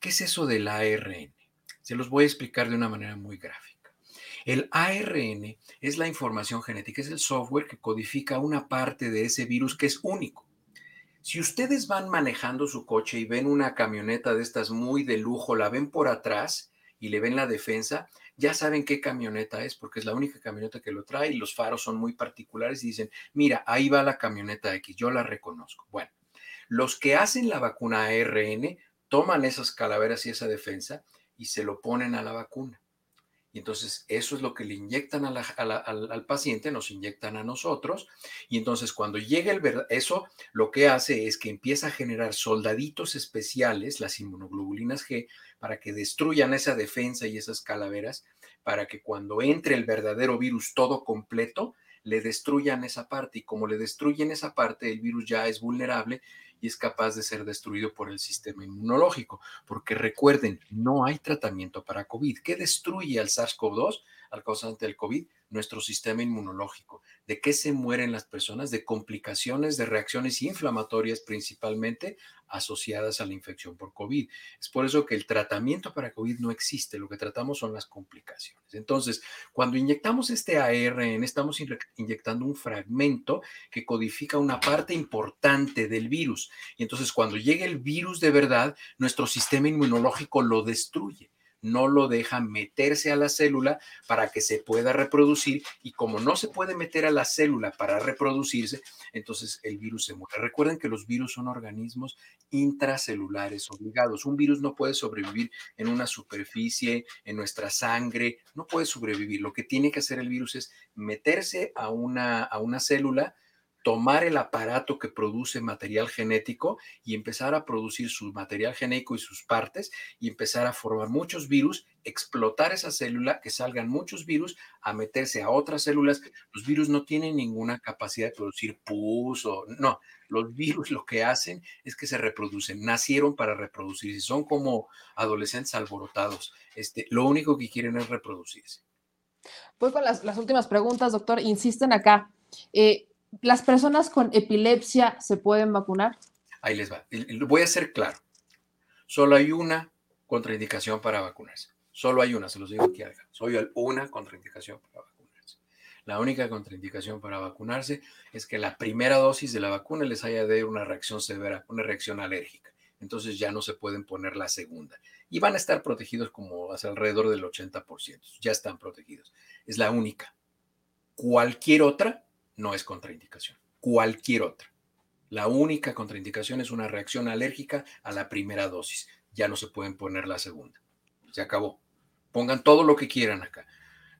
¿Qué es eso del ARN? Se los voy a explicar de una manera muy gráfica. El ARN es la información genética, es el software que codifica una parte de ese virus que es único. Si ustedes van manejando su coche y ven una camioneta de estas muy de lujo, la ven por atrás y le ven la defensa, ya saben qué camioneta es, porque es la única camioneta que lo trae y los faros son muy particulares y dicen, mira, ahí va la camioneta X, yo la reconozco. Bueno, los que hacen la vacuna ARN toman esas calaveras y esa defensa y se lo ponen a la vacuna. Y entonces eso es lo que le inyectan al, paciente, nos inyectan a nosotros. Y entonces cuando llega el eso lo que hace es que empieza a generar soldaditos especiales, las inmunoglobulinas G, para que destruyan esa defensa y esas calaveras, para que cuando entre el verdadero virus todo completo, le destruyan esa parte. Y como le destruyen esa parte, el virus ya es vulnerable y es capaz de ser destruido por el sistema inmunológico. Porque recuerden, no hay tratamiento para COVID. ¿Qué destruye al SARS-CoV-2, causante del COVID? Nuestro sistema inmunológico. ¿De qué se mueren las personas? De complicaciones, de reacciones inflamatorias principalmente asociadas a la infección por COVID. Es por eso que el tratamiento para COVID no existe, lo que tratamos son las complicaciones. Entonces, cuando inyectamos este ARN, estamos inyectando un fragmento que codifica una parte importante del virus. Y entonces, cuando llegue el virus de verdad, nuestro sistema inmunológico lo destruye no lo deja meterse a la célula para que se pueda reproducir y como no se puede meter a la célula para reproducirse, entonces el virus se muere. Recuerden que los virus son organismos intracelulares obligados. Un virus no puede sobrevivir en una superficie, en nuestra sangre, no puede sobrevivir. Lo que tiene que hacer el virus es meterse a una, a una célula, tomar el aparato que produce material genético y empezar a producir su material genético y sus partes y empezar a formar muchos virus, explotar esa célula, que salgan muchos virus a meterse a otras células. Los virus no tienen ninguna capacidad de producir pus o no. Los virus lo que hacen es que se reproducen, nacieron para reproducirse, son como adolescentes alborotados. Este, lo único que quieren es reproducirse. Pues con las, últimas preguntas, doctor. Insisten acá. Eh, ¿Las personas con epilepsia se pueden vacunar? Ahí les va. Voy a ser claro. Solo hay una contraindicación para vacunarse. Solo hay una, se los digo aquí. Solo hay una contraindicación para vacunarse. La única contraindicación para vacunarse es que la primera dosis de la vacuna les haya de una reacción severa, una reacción alérgica. Entonces ya no se pueden poner la segunda. Y van a estar protegidos como hacia alrededor del 80%. Ya están protegidos. Es la única. Cualquier otra no es contraindicación. Cualquier otra. La única contraindicación es una reacción alérgica a la primera dosis. Ya no se pueden poner la segunda. Se acabó. Pongan todo lo que quieran acá.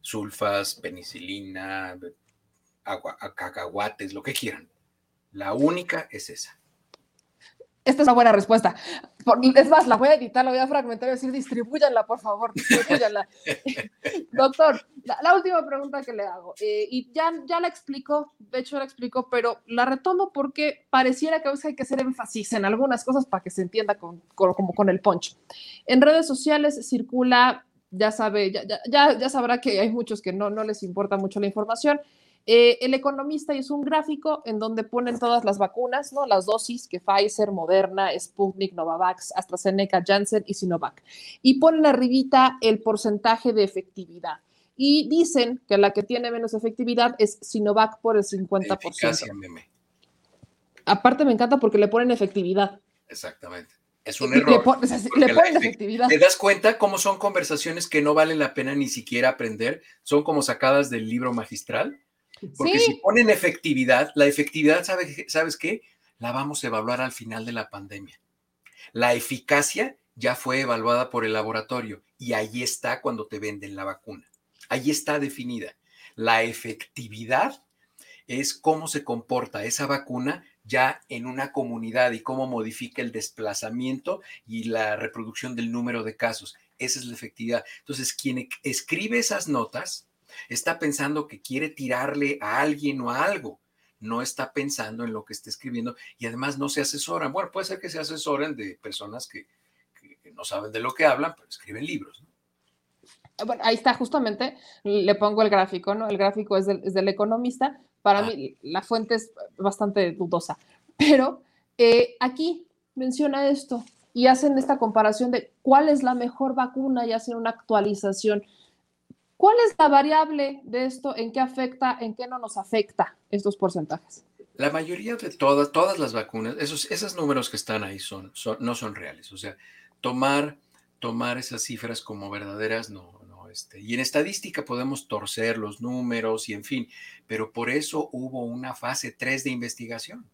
Sulfas, penicilina, agua, cacahuates, lo que quieran. La única es esa. Esta es una buena respuesta. Es más, la voy a editar, la voy a fragmentar y decir, distribúyanla, por favor. Doctor, la, última pregunta que le hago, eh, y ya, ya la explico, de hecho la explico, pero la retomo porque pareciera que a veces hay que hacer énfasis en algunas cosas para que se entienda con, como con el punch. En redes sociales circula, ya sabe, ya, ya sabrá que hay muchos que no, no les importa mucho la información, Eh, el economista hizo un gráfico en donde ponen todas las vacunas, ¿no? Las dosis que Pfizer, Moderna, Sputnik, Novavax, AstraZeneca, Janssen y Sinovac. Y ponen arribita el porcentaje de efectividad. Y dicen que la que tiene menos efectividad es Sinovac por el 50%. Eficacia, meme. Aparte me encanta porque le ponen efectividad. Exactamente. Es un Le error. pon- o sea, le la ponen efe- efectividad. ¿Te das cuenta cómo son conversaciones que no valen la pena ni siquiera aprender? Son como sacadas del libro magistral. Porque Sí. si ponen efectividad, la efectividad, ¿sabe- ¿sabes qué? La vamos a evaluar al final de la pandemia. La eficacia ya fue evaluada por el laboratorio y ahí está cuando te venden la vacuna. Ahí está definida. La efectividad es cómo se comporta esa vacuna ya en una comunidad y cómo modifica el desplazamiento y la reproducción del número de casos. Esa es la efectividad. Entonces, quien escribe esas notas está pensando que quiere tirarle a alguien o a algo. No está pensando en lo que está escribiendo y además no se asesoran. Bueno, puede ser que se asesoren de personas que, que no saben de lo que hablan, pero escriben libros. ¿no? Bueno, ahí está justamente, le pongo el gráfico, ¿no? El gráfico es del, es del economista. Para Ah. mí la fuente es bastante dudosa, pero eh, aquí menciona esto y hacen esta comparación de cuál es la mejor vacuna y hacen una actualización. ¿Cuál es la variable de esto? ¿En qué afecta? ¿En qué no nos afecta estos porcentajes? La mayoría de todas, todas las vacunas, esos, esos números que están ahí son, no son reales. O sea, tomar, tomar esas cifras como verdaderas no, no, este. Y en estadística podemos torcer los números y en fin, pero por eso hubo una fase 3 de investigación.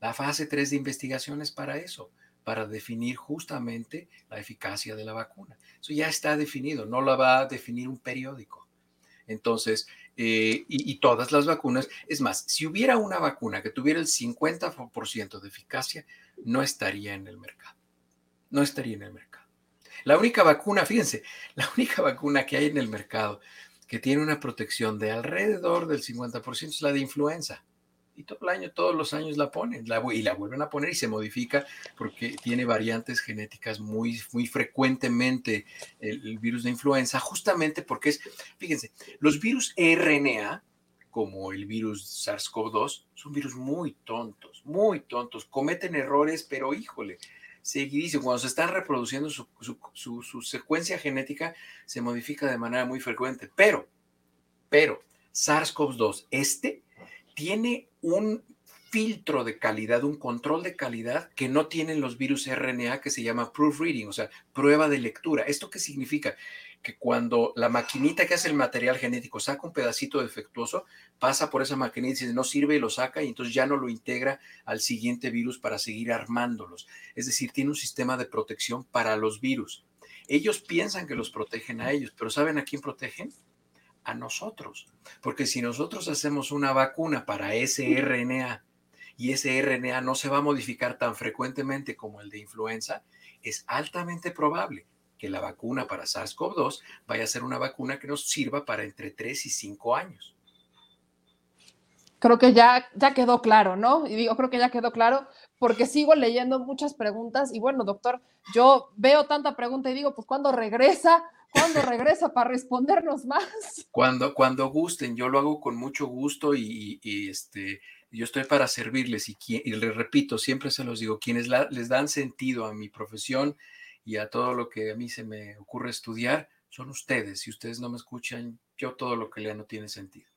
La fase 3 de investigación es para eso, para definir justamente la eficacia de la vacuna. Eso ya está definido, no la va a definir un periódico. Entonces, eh, y, y todas las vacunas, es más, si hubiera una vacuna que tuviera el 50% de eficacia, no estaría en el mercado. No estaría en el mercado. La única vacuna, fíjense, la única vacuna que hay en el mercado que tiene una protección de alrededor del 50% es la de influenza. Todo el año, todos los años la ponen la, y la vuelven a poner y se modifica porque tiene variantes genéticas muy, muy frecuentemente el, virus de influenza, justamente porque es, fíjense, los virus RNA, como el virus SARS-CoV-2, son virus muy tontos, muy tontos, cometen errores, pero híjole, seguidísimo, cuando se están reproduciendo su- su- su secuencia genética, se modifica de manera muy frecuente, pero, pero, SARS-CoV-2, este tiene un filtro de calidad, un control de calidad que no tienen los virus RNA que se llama proofreading, o sea, prueba de lectura. ¿Esto qué significa? Que cuando la maquinita que hace el material genético saca un pedacito defectuoso, pasa por esa maquinita y dice no sirve y lo saca y entonces ya no lo integra al siguiente virus para seguir armándolos. Es decir, tiene un sistema de protección para los virus. Ellos piensan que los protegen a ellos, pero ¿saben a quién protegen? A nosotros. Porque si nosotros hacemos una vacuna para ese RNA y ese RNA no se va a modificar tan frecuentemente como el de influenza, es altamente probable que la vacuna para SARS-CoV-2 vaya a ser una vacuna que nos sirva para entre 3 y 5 años. Creo que ya, ya quedó claro, ¿no? Y digo, creo que ya quedó claro porque sigo leyendo muchas preguntas y bueno, doctor, yo veo tanta pregunta y digo, pues ¿cuándo regresa? ¿Cuándo regresa para respondernos más? Cuando, cuando gusten, yo lo hago con mucho gusto y, y, este, yo estoy para servirles y, y les repito, siempre se los digo, quienes la- les dan sentido a mi profesión y a todo lo que a mí se me ocurre estudiar, son ustedes. Si ustedes no me escuchan, yo todo lo que lea no tiene sentido.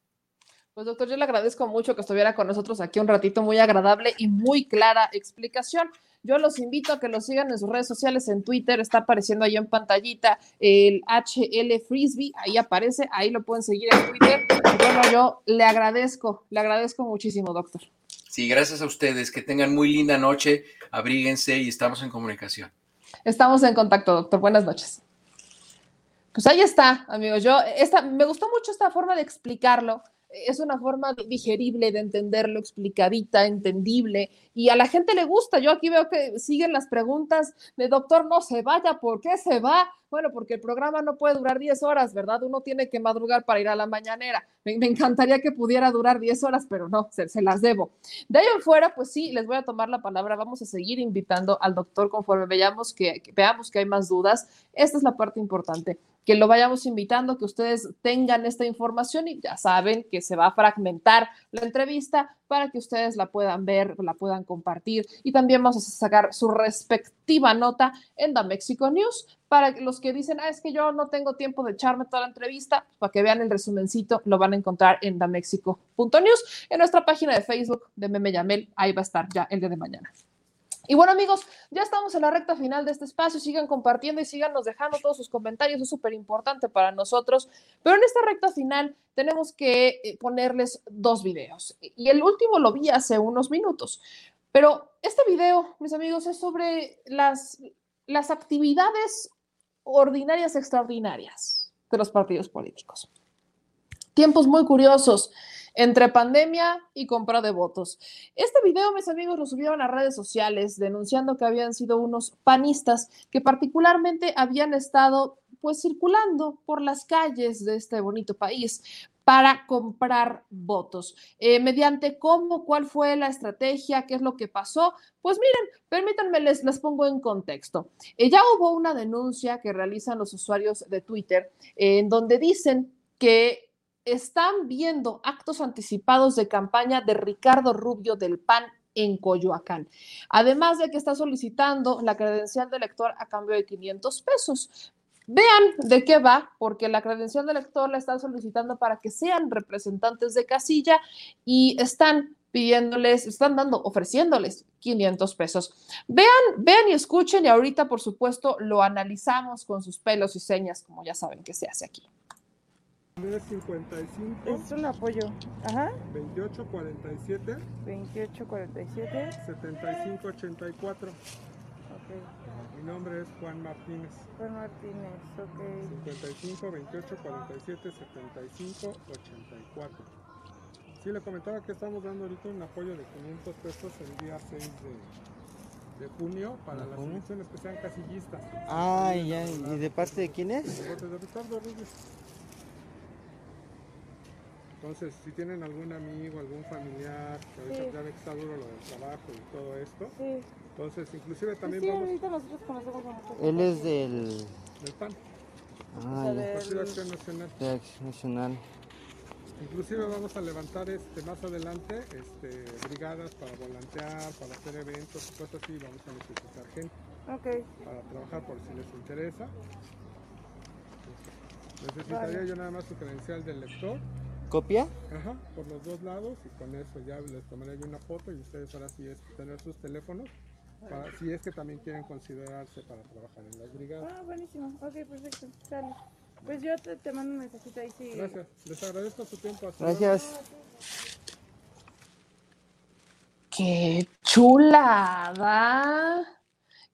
Pues doctor, yo le agradezco mucho que estuviera con nosotros aquí un ratito, muy agradable y muy clara explicación. Yo los invito a que los sigan en sus redes sociales, en Twitter, está apareciendo ahí en pantallita el HL Frisbee, ahí aparece, ahí lo pueden seguir en Twitter. Bueno, yo le agradezco, le agradezco muchísimo, doctor. Sí, gracias a ustedes. Que tengan muy linda noche, abríguense y estamos en comunicación. Estamos en contacto, doctor. Buenas noches. Pues ahí está, amigos. Yo, esta, me gustó mucho esta forma de explicarlo. Es una forma digerible de entenderlo, explicadita, entendible, y a la gente le gusta. Yo aquí veo que siguen las preguntas de doctor, no se vaya, ¿por qué se va? Bueno, porque el programa no puede durar 10 horas, ¿verdad? Uno tiene que madrugar para ir a la mañanera. Me, encantaría que pudiera durar 10 horas, pero no, se, las debo. De ahí en fuera, pues sí, les voy a tomar la palabra. Vamos a seguir invitando al doctor conforme veamos que veamos que hay más dudas. Esta es la parte importante. Que lo vayamos invitando, que ustedes tengan esta información y ya saben que se va a fragmentar la entrevista para que ustedes la puedan ver, la puedan compartir y también vamos a sacar su respectiva nota en The Mexico News para los que dicen, ah, es que yo no tengo tiempo de echarme toda la entrevista, para que vean el resumencito, lo van a encontrar en damexico.news, en nuestra página de Facebook de Meme Yamel, ahí va a estar ya el día de mañana. Y bueno, amigos, ya estamos en la recta final de este espacio. Sigan compartiendo y síganos dejando todos sus comentarios. Es súper importante para nosotros. Pero en esta recta final tenemos que eh, ponerles dos videos. Y el último lo vi hace unos minutos. Pero este video, mis amigos, es sobre las, las actividades ordinarias extraordinarias de los partidos políticos. Tiempos muy curiosos entre pandemia y compra de votos. Este video, mis amigos, lo subieron a redes sociales denunciando que habían sido unos panistas que particularmente habían estado pues circulando por las calles de este bonito país para comprar votos. Eh, mediante cómo, cuál fue la estrategia, qué es lo que pasó. Pues miren, permítanme, les, pongo en contexto. Eh, ya hubo una denuncia que realizan los usuarios de Twitter eh, en donde dicen que están viendo actos anticipados de campaña de Ricardo Rubio del PAN en Coyoacán. Además de que está solicitando la credencial de elector a cambio de 500 pesos. Vean de qué va, porque la credencial de elector la están solicitando para que sean representantes de casilla y están pidiéndoles, están dando, ofreciéndoles 500 pesos. Vean, vean y escuchen y ahorita, por supuesto, lo analizamos con sus pelos y señas, como ya saben que se hace aquí. 55. Es un apoyo. Ajá. 2847. 2847. 7584. Ok. Mi nombre es Juan Martínez. Juan Martínez, ok. 55 28 47 75 84. Sí, le comentaba que estamos dando ahorita un apoyo de 500 pesos el día 6 de, de junio para las elecciones que sean casillistas. Ah, ya. ¿Y de parte de quién es? De parte de Ricardo Rubio. Entonces, si tienen algún amigo, algún familiar, que ahorita Sí. ya ve que está duro lo del trabajo y todo esto, Sí. entonces inclusive también sí, vamos ahorita nosotros conocemos a muchos. Él es del. del PAN, Ah, sea, Partido Acción Nacional. De Acción Nacional. Inclusive vamos a levantar este más adelante este, brigadas para volantear, para hacer eventos y cosas así, vamos a necesitar gente Ok. para trabajar por si les interesa. Necesitaría Vale. yo nada más su credencial del lector, ¿Copia? ajá, por los dos lados y con eso ya les tomaré yo una foto y ustedes ahora sí es tener sus teléfonos, para, si es que también quieren considerarse para trabajar en las brigadas. Ah, buenísimo. Ok, perfecto. Sale. Pues yo te, te mando un mensajito ahí si. Gracias, les agradezco su tiempo. hasta Gracias. ¡Qué chulada!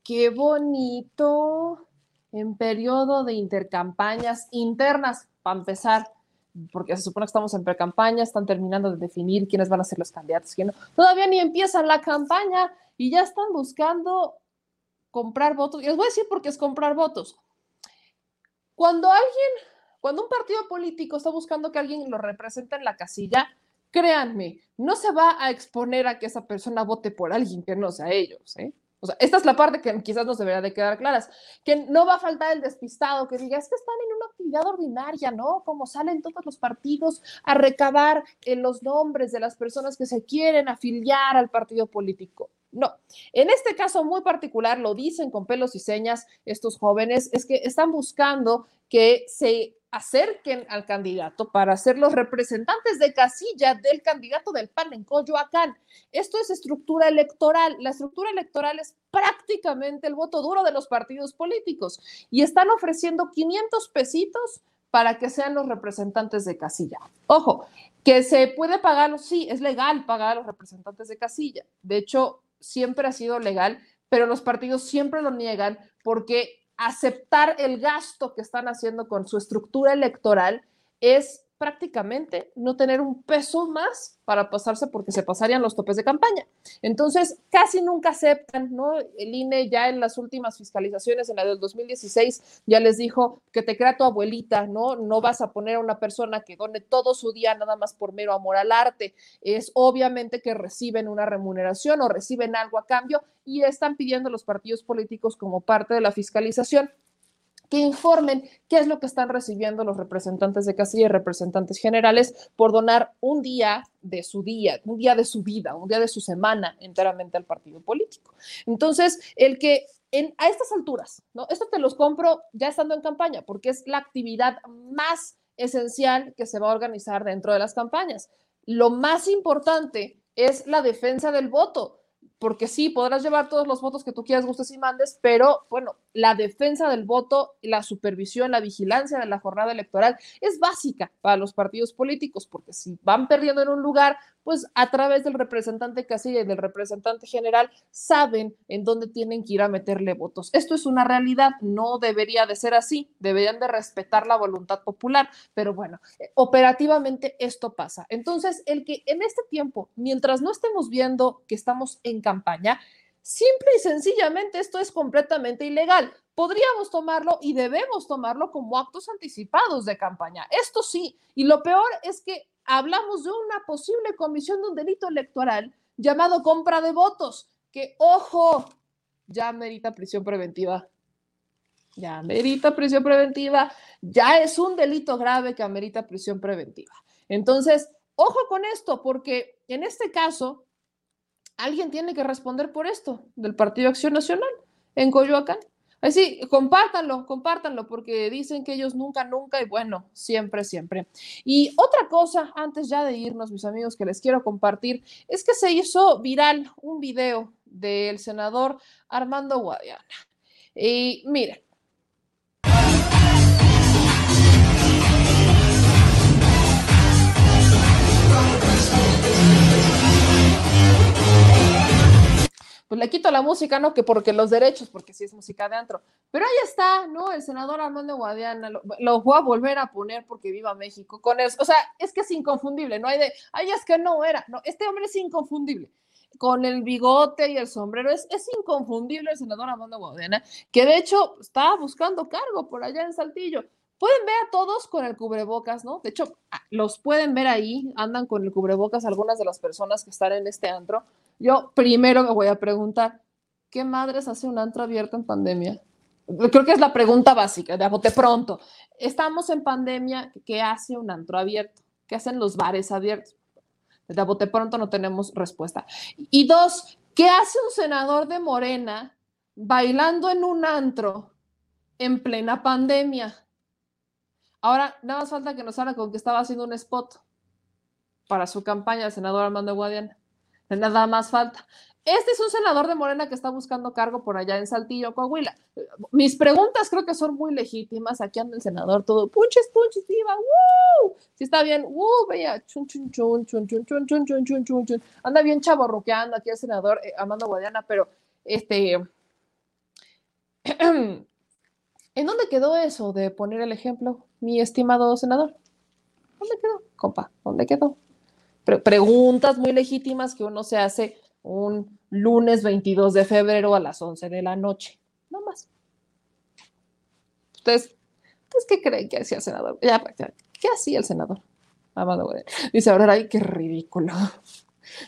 ¡Qué bonito! En periodo de intercampañas internas, para empezar, porque se supone que estamos en precampaña, están terminando de definir quiénes van a ser los candidatos, quién no. Todavía ni empiezan la campaña y ya están buscando comprar votos. Y les voy a decir por qué es comprar votos. Cuando alguien, cuando un partido político está buscando que alguien lo represente en la casilla, créanme, no se va a exponer a que esa persona vote por alguien que no sea ellos, ¿eh? O sea, esta es la parte que quizás nos debería de quedar claras, que no va a faltar el despistado que diga, es que están en una actividad ordinaria, ¿no? Como salen todos los partidos a recabar eh, los nombres de las personas que se quieren afiliar al partido político. No, en este caso muy particular, lo dicen con pelos y señas estos jóvenes, es que están buscando que se acerquen al candidato para ser los representantes de casilla del candidato del PAN en Coyoacán. Esto es estructura electoral. La estructura electoral es prácticamente el voto duro de los partidos políticos y están ofreciendo 500 pesitos para que sean los representantes de casilla. Ojo, que se puede pagar, sí, es legal pagar a los representantes de casilla. De hecho, siempre ha sido legal, pero los partidos siempre lo niegan porque aceptar el gasto que están haciendo con su estructura electoral es prácticamente no tener un peso más para pasarse porque se pasarían los topes de campaña. Entonces, casi nunca aceptan, ¿no? El INE ya en las últimas fiscalizaciones, en la del 2016, ya les dijo que te crea tu abuelita, ¿no? No vas a poner a una persona que done todo su día nada más por mero amor al arte. Es obviamente que reciben una remuneración o reciben algo a cambio y están pidiendo los partidos políticos como parte de la fiscalización que informen qué es lo que están recibiendo los representantes de casilla y representantes generales por donar un día de su día, un día de su vida, un día de su semana enteramente al partido político. Entonces, el que en, a estas alturas, ¿no? Esto te los compro ya estando en campaña, porque es la actividad más esencial que se va a organizar dentro de las campañas. Lo más importante es la defensa del voto porque sí, podrás llevar todos los votos que tú quieras, gustes y mandes, pero bueno, la defensa del voto, la supervisión, la vigilancia de la jornada electoral es básica para los partidos políticos, porque si van perdiendo en un lugar, pues a través del representante casilla y del representante general saben en dónde tienen que ir a meterle votos. Esto es una realidad, no debería de ser así, deberían de respetar la voluntad popular, pero bueno, eh, operativamente esto pasa. Entonces, el que en este tiempo, mientras no estemos viendo que estamos en campaña, simple y sencillamente esto es completamente ilegal. Podríamos tomarlo y debemos tomarlo como actos anticipados de campaña. Esto sí, y lo peor es que hablamos de una posible comisión de un delito electoral llamado compra de votos, que, ojo, ya merita prisión preventiva. Ya merita prisión preventiva, ya es un delito grave que amerita prisión preventiva. Entonces, ojo con esto, porque en este caso, alguien tiene que responder por esto del Partido Acción Nacional en Coyoacán. Así, compártanlo, compártanlo, porque dicen que ellos nunca, nunca, y bueno, siempre, siempre. Y otra cosa, antes ya de irnos, mis amigos, que les quiero compartir, es que se hizo viral un video del senador Armando Guadiana. Y miren, pues le quito la música, ¿no? Que porque los derechos, porque sí es música de antro. Pero ahí está, ¿no? El senador Armando Guadiana, lo, lo, voy a volver a poner porque viva México con eso. O sea, es que es inconfundible, no hay de, ay, es que no era, no, este hombre es inconfundible. Con el bigote y el sombrero, es, es inconfundible el senador Armando Guadiana, que de hecho estaba buscando cargo por allá en Saltillo. Pueden ver a todos con el cubrebocas, ¿no? De hecho, los pueden ver ahí, andan con el cubrebocas algunas de las personas que están en este antro yo primero me voy a preguntar, ¿qué madres hace un antro abierto en pandemia? Creo que es la pregunta básica, de bote pronto. Estamos en pandemia, ¿qué hace un antro abierto? ¿Qué hacen los bares abiertos? De bote pronto no tenemos respuesta. Y dos, ¿qué hace un senador de Morena bailando en un antro en plena pandemia? Ahora, nada más falta que nos habla con que estaba haciendo un spot para su campaña el senador Armando Guadiana. Nada más falta. Este es un senador de Morena que está buscando cargo por allá en Saltillo, Coahuila. Mis preguntas creo que son muy legítimas. Aquí anda el senador todo, punches, punches, iba, ¡woo! Si está bien, ¡woo! Veía, chun, chun, chun, chun, chun, chun, chun, chun, chun, chun. Anda bien chaborroqueando aquí el senador eh, Amando Guadiana, pero este. ¿En dónde quedó eso de poner el ejemplo, mi estimado senador? ¿Dónde quedó, compa? ¿Dónde quedó? preguntas muy legítimas que uno se hace un lunes 22 de febrero a las 11 de la noche. No más. Ustedes, ¿ustedes qué creen que hacía el senador? Ya, ¿Qué hacía el senador? Dice Aurora, ay, qué ridículo.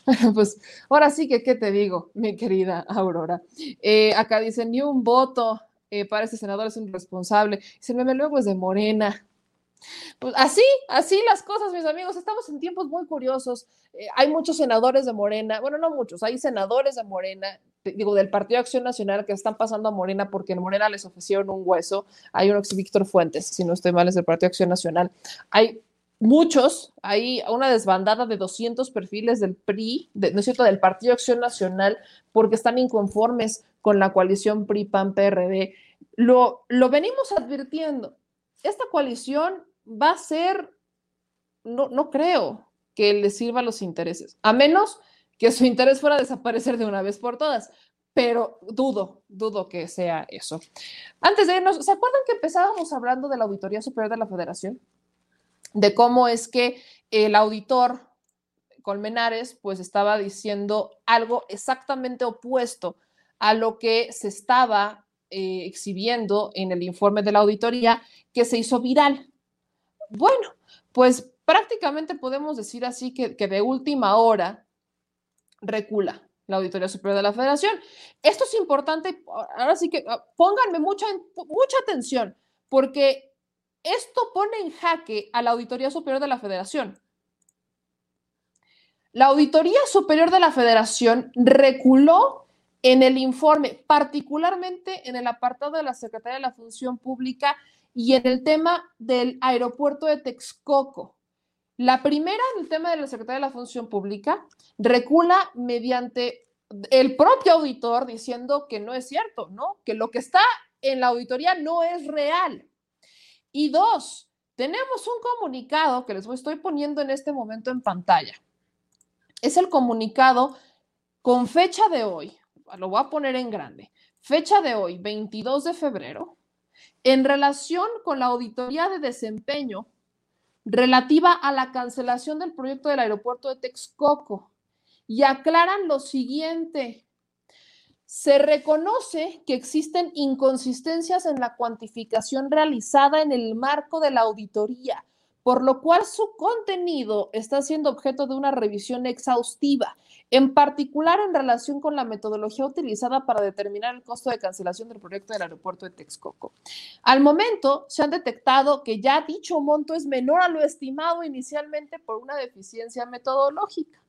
pues ahora sí que, ¿qué te digo, mi querida Aurora? Eh, acá dice, ni un voto eh, para este senador es un responsable. Dice, me luego es de Morena. Pues así, así las cosas, mis amigos. Estamos en tiempos muy curiosos. Eh, hay muchos senadores de Morena, bueno, no muchos, hay senadores de Morena, digo, del Partido Acción Nacional que están pasando a Morena porque en Morena les ofrecieron un hueso. Hay uno que es Víctor Fuentes, si no estoy mal, es del Partido Acción Nacional. Hay muchos, hay una desbandada de 200 perfiles del PRI, ¿no es cierto?, del Partido Acción Nacional, porque están inconformes con la coalición PRI-PAN-PRD. Lo, lo venimos advirtiendo. Esta coalición va a ser, no, no creo que le sirva a los intereses, a menos que su interés fuera desaparecer de una vez por todas, pero dudo, dudo que sea eso. Antes de irnos, ¿se acuerdan que empezábamos hablando de la Auditoría Superior de la Federación? De cómo es que el auditor Colmenares pues estaba diciendo algo exactamente opuesto a lo que se estaba eh, exhibiendo en el informe de la auditoría que se hizo viral. Bueno, pues prácticamente podemos decir así que, de última hora recula la Auditoría Superior de la Federación. Esto es importante, ahora sí que ah, pónganme mucha, mucha atención, porque esto pone en jaque a la Auditoría Superior de la Federación. La Auditoría Superior de la Federación reculó en el informe, particularmente en el apartado de la Secretaría de la Función Pública y en el tema del aeropuerto de Texcoco. La primera, en el tema de la Secretaría de la Función Pública, recula mediante el propio auditor diciendo que no es cierto, ¿no? Que lo que está en la auditoría no es real. Y dos, tenemos un comunicado que les estoy poniendo en este momento en pantalla. Es el comunicado con fecha de hoy, lo voy a poner en grande, fecha de hoy, 22 de febrero, en relación con la auditoría de desempeño relativa a la cancelación del proyecto del aeropuerto de Texcoco y aclaran lo siguiente. Se reconoce que existen inconsistencias en la cuantificación realizada en el marco de la auditoría, por lo cual su contenido está siendo objeto de una revisión exhaustiva, en particular en relación con la metodología utilizada para determinar el costo de cancelación del proyecto del aeropuerto de Texcoco. Al momento, se han detectado que ya dicho monto es menor a lo estimado inicialmente por una deficiencia metodológica.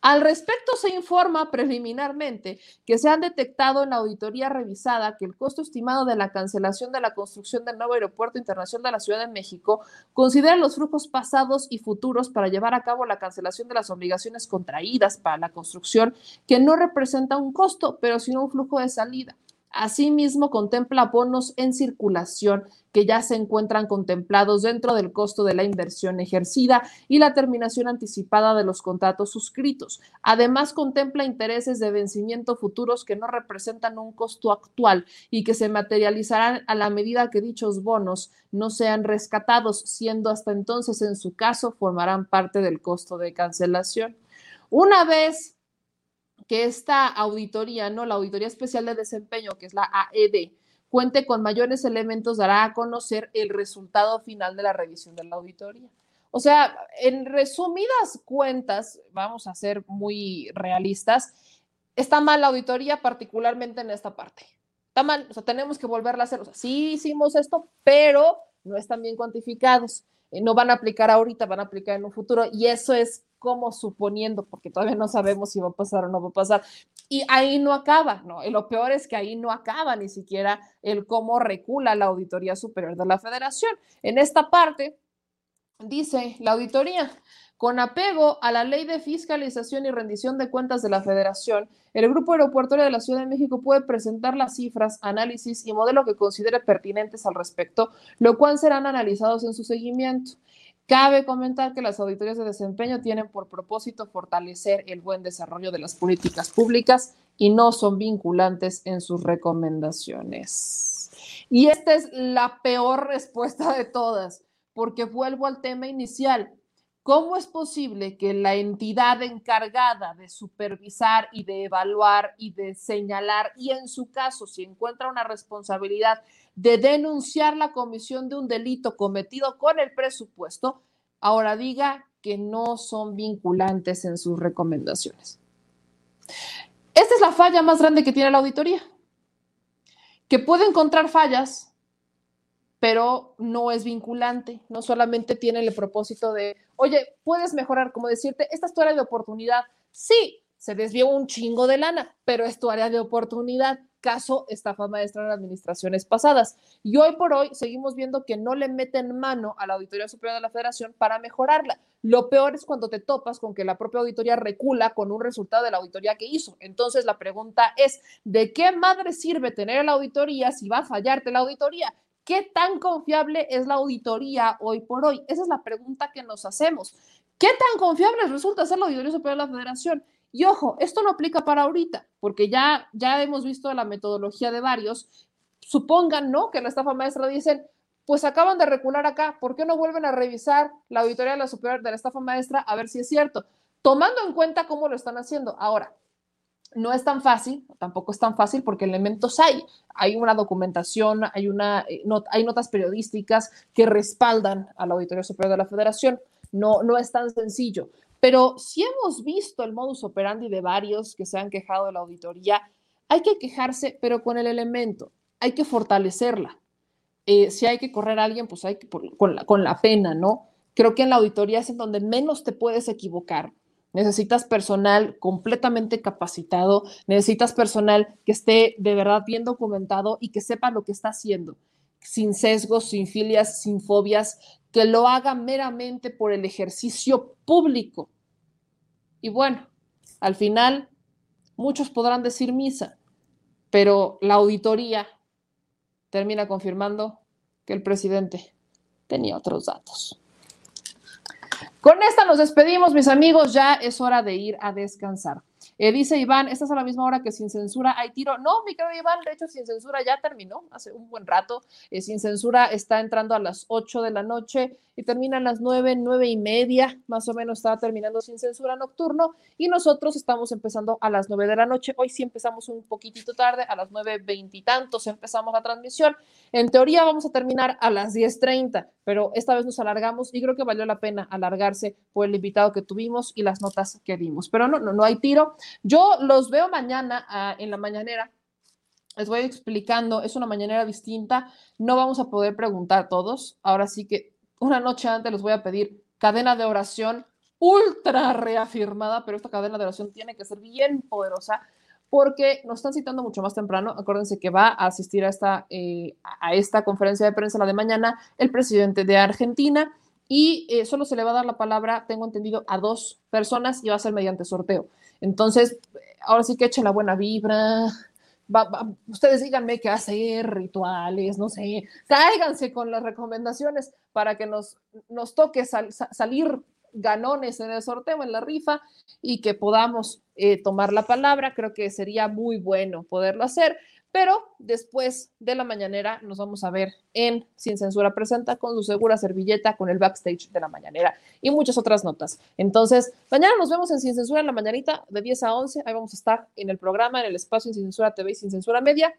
Al respecto, se informa preliminarmente que se han detectado en la auditoría revisada que el costo estimado de la cancelación de la construcción del nuevo aeropuerto internacional de la Ciudad de México considera los flujos pasados y futuros para llevar a cabo la cancelación de las obligaciones contraídas para la construcción, que no representa un costo, pero sino un flujo de salida. Asimismo, contempla bonos en circulación que ya se encuentran contemplados dentro del costo de la inversión ejercida y la terminación anticipada de los contratos suscritos. Además, contempla intereses de vencimiento futuros que no representan un costo actual y que se materializarán a la medida que dichos bonos no sean rescatados, siendo hasta entonces, en su caso, formarán parte del costo de cancelación. Una vez que esta auditoría, ¿no? La Auditoría Especial de Desempeño, que es la AED, cuente con mayores elementos, dará a conocer el resultado final de la revisión de la auditoría. O sea, en resumidas cuentas, vamos a ser muy realistas, está mal la auditoría, particularmente en esta parte. Está mal, o sea, tenemos que volverla a hacer. O sea, sí hicimos esto, pero no están bien cuantificados. Eh, no van a aplicar ahorita, van a aplicar en un futuro. Y eso es como suponiendo, porque todavía no sabemos si va a pasar o no va a pasar. Y ahí no acaba, ¿no? Y lo peor es que ahí no acaba ni siquiera el cómo recula la Auditoría Superior de la Federación. En esta parte, dice la auditoría, con apego a la ley de fiscalización y rendición de cuentas de la Federación, el Grupo Aeroportuario de la Ciudad de México puede presentar las cifras, análisis y modelo que considere pertinentes al respecto, lo cual serán analizados en su seguimiento. Cabe comentar que las auditorías de desempeño tienen por propósito fortalecer el buen desarrollo de las políticas públicas y no son vinculantes en sus recomendaciones. Y esta es la peor respuesta de todas, porque vuelvo al tema inicial. ¿Cómo es posible que la entidad encargada de supervisar y de evaluar y de señalar, y en su caso, si encuentra una responsabilidad de denunciar la comisión de un delito cometido con el presupuesto, ahora diga que no son vinculantes en sus recomendaciones. Esta es la falla más grande que tiene la auditoría, que puede encontrar fallas, pero no es vinculante, no solamente tiene el propósito de, oye, puedes mejorar, como decirte, esta es tu área de oportunidad. Sí, se desvió un chingo de lana, pero es tu área de oportunidad caso estafa maestra en administraciones pasadas. Y hoy por hoy seguimos viendo que no le meten mano a la Auditoría Superior de la Federación para mejorarla. Lo peor es cuando te topas con que la propia auditoría recula con un resultado de la auditoría que hizo. Entonces la pregunta es, ¿de qué madre sirve tener la auditoría si va a fallarte la auditoría? ¿Qué tan confiable es la auditoría hoy por hoy? Esa es la pregunta que nos hacemos. ¿Qué tan confiable resulta ser la Auditoría Superior de la Federación? Y ojo, esto no aplica para ahorita, porque ya, ya hemos visto la metodología de varios. Supongan, ¿no? Que la estafa maestra dicen, pues acaban de recular acá, ¿por qué no vuelven a revisar la auditoría de la superior de la estafa maestra a ver si es cierto? Tomando en cuenta cómo lo están haciendo. Ahora, no es tan fácil, tampoco es tan fácil porque elementos hay. Hay una documentación, hay, una, eh, hay notas periodísticas que respaldan a la Auditoría Superior de la Federación. No, no es tan sencillo. Pero si hemos visto el modus operandi de varios que se han quejado de la auditoría, hay que quejarse, pero con el elemento, hay que fortalecerla. eh, si hay que correr a alguien, pues hay que con, la, con la pena, ¿no? Creo que en la auditoría es en donde menos te puedes equivocar. Necesitas personal completamente capacitado, necesitas personal que esté de verdad bien documentado y que sepa lo que está haciendo, sin sesgos, sin filias, sin fobias, que lo haga meramente por el ejercicio público. Y bueno, al final, muchos podrán decir misa, pero la auditoría termina confirmando que el presidente tenía otros datos. Con esta nos despedimos, mis amigos. Ya es hora de ir a descansar. Eh, dice Iván, ¿estás a la misma hora que sin censura hay tiro? No, mi querido Iván, de hecho, sin censura ya terminó hace un buen rato. Eh, sin censura está entrando a las 8 de la noche y termina a las 9, 9 y media, más o menos estaba terminando sin censura nocturno. Y nosotros estamos empezando a las 9 de la noche. Hoy sí empezamos un poquitito tarde, a las 9, 20 y tantos empezamos la transmisión. En teoría vamos a terminar a las 10.30, pero esta vez nos alargamos y creo que valió la pena alargarse por el invitado que tuvimos y las notas que dimos. Pero no, no, no hay tiro. Yo los veo mañana ah, en la mañanera. Les voy explicando, es una mañanera distinta. No vamos a poder preguntar todos. Ahora sí que una noche antes les voy a pedir cadena de oración ultra reafirmada, pero esta cadena de oración tiene que ser bien poderosa porque nos están citando mucho más temprano. Acuérdense que va a asistir a esta, eh, a esta conferencia de prensa la de mañana el presidente de Argentina y eh, solo se le va a dar la palabra, tengo entendido, a dos personas y va a ser mediante sorteo. Entonces, ahora sí que echen la buena vibra. Va, va, ustedes díganme qué hacer, rituales, no sé, cáiganse con las recomendaciones para que nos, nos toque sal, sa, salir ganones en el sorteo, en la rifa, y que podamos eh, tomar la palabra. Creo que sería muy bueno poderlo hacer. Pero después de la mañanera nos vamos a ver en Sin Censura Presenta con su segura servilleta, con el backstage de la mañanera y muchas otras notas. Entonces, mañana nos vemos en Sin Censura en la mañanita de 10 a 11. Ahí vamos a estar en el programa, en el espacio Sin Censura TV y Sin Censura Media.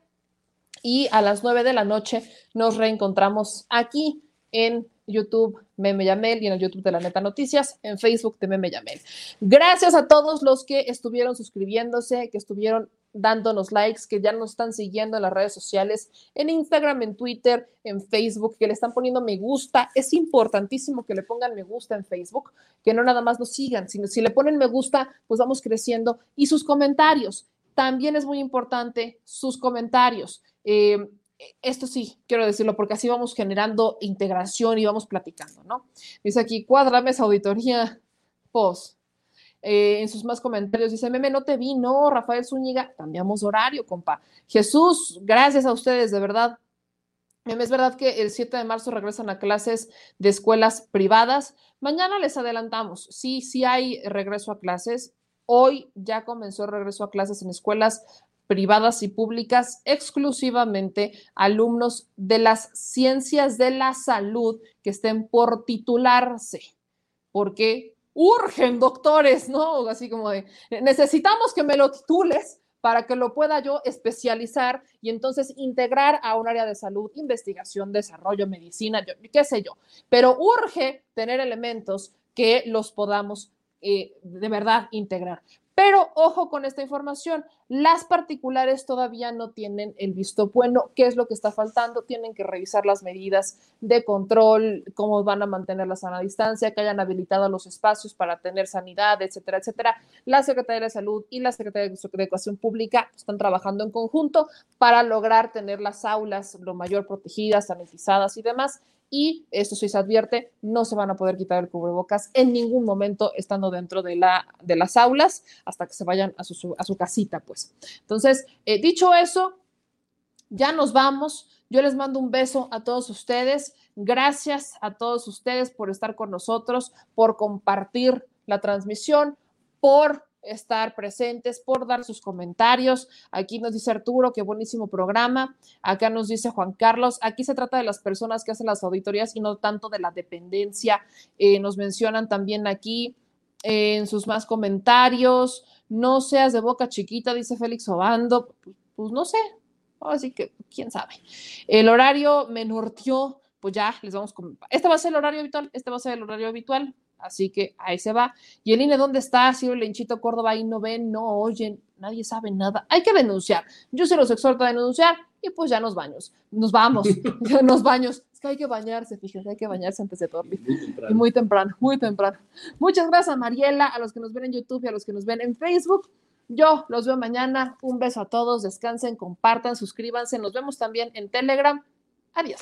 Y a las 9 de la noche nos reencontramos aquí en YouTube Meme Yamel y en el YouTube de la Neta Noticias, en Facebook de Meme Yamel. Gracias a todos los que estuvieron suscribiéndose, que estuvieron dándonos likes, que ya nos están siguiendo en las redes sociales, en Instagram, en Twitter, en Facebook, que le están poniendo me gusta. Es importantísimo que le pongan me gusta en Facebook, que no nada más nos sigan, sino si le ponen me gusta, pues vamos creciendo. Y sus comentarios. También es muy importante sus comentarios. Eh, esto sí, quiero decirlo, porque así vamos generando integración y vamos platicando, ¿no? Dice aquí, cuádrame esa auditoría post. Eh, en sus más comentarios dice, meme, no te vi, no, Rafael Zúñiga, cambiamos horario, compa. Jesús, gracias a ustedes, de verdad. Meme, es verdad que el 7 de marzo regresan a clases de escuelas privadas. Mañana les adelantamos, sí, sí hay regreso a clases. Hoy ya comenzó el regreso a clases en escuelas privadas y públicas, exclusivamente alumnos de las ciencias de la salud que estén por titularse, porque urgen doctores, ¿no? Así como de, necesitamos que me lo titules para que lo pueda yo especializar y entonces integrar a un área de salud, investigación, desarrollo, medicina, yo, qué sé yo. Pero urge tener elementos que los podamos eh, de verdad integrar. Pero ojo con esta información, las particulares todavía no tienen el visto bueno. ¿Qué es lo que está faltando? Tienen que revisar las medidas de control, cómo van a mantener la sana distancia, que hayan habilitado los espacios para tener sanidad, etcétera, etcétera. La Secretaría de Salud y la Secretaría de Educación Pública están trabajando en conjunto para lograr tener las aulas lo mayor protegidas, sanitizadas y demás y esto sí se advierte, no se van a poder quitar el cubrebocas en ningún momento estando dentro de, la, de las aulas hasta que se vayan a su, a su casita, pues. Entonces, eh, dicho eso, ya nos vamos. Yo les mando un beso a todos ustedes. Gracias a todos ustedes por estar con nosotros, por compartir la transmisión, por estar presentes, por dar sus comentarios. Aquí nos dice Arturo, qué buenísimo programa. Acá nos dice Juan Carlos, aquí se trata de las personas que hacen las auditorías y no tanto de la dependencia. Eh, nos mencionan también aquí eh, en sus más comentarios, no seas de boca chiquita, dice Félix Obando. Pues, pues no sé, así que quién sabe. El horario me norteó, pues ya les vamos con... Este va a ser el horario habitual, este va a ser el horario habitual. Así que ahí se va. ¿Y el INE dónde está? Si el Lenchito Córdoba ahí no ven, no oyen, nadie sabe nada. Hay que denunciar. Yo se los exhorto a denunciar y pues ya nos baños, nos vamos, ya nos baños. Es que hay que bañarse, fíjense, hay que bañarse antes de dormir. Y muy temprano, muy temprano. Muchas gracias a Mariela, a los que nos ven en YouTube y a los que nos ven en Facebook. Yo los veo mañana. Un beso a todos, descansen, compartan, suscríbanse. Nos vemos también en Telegram. Adiós.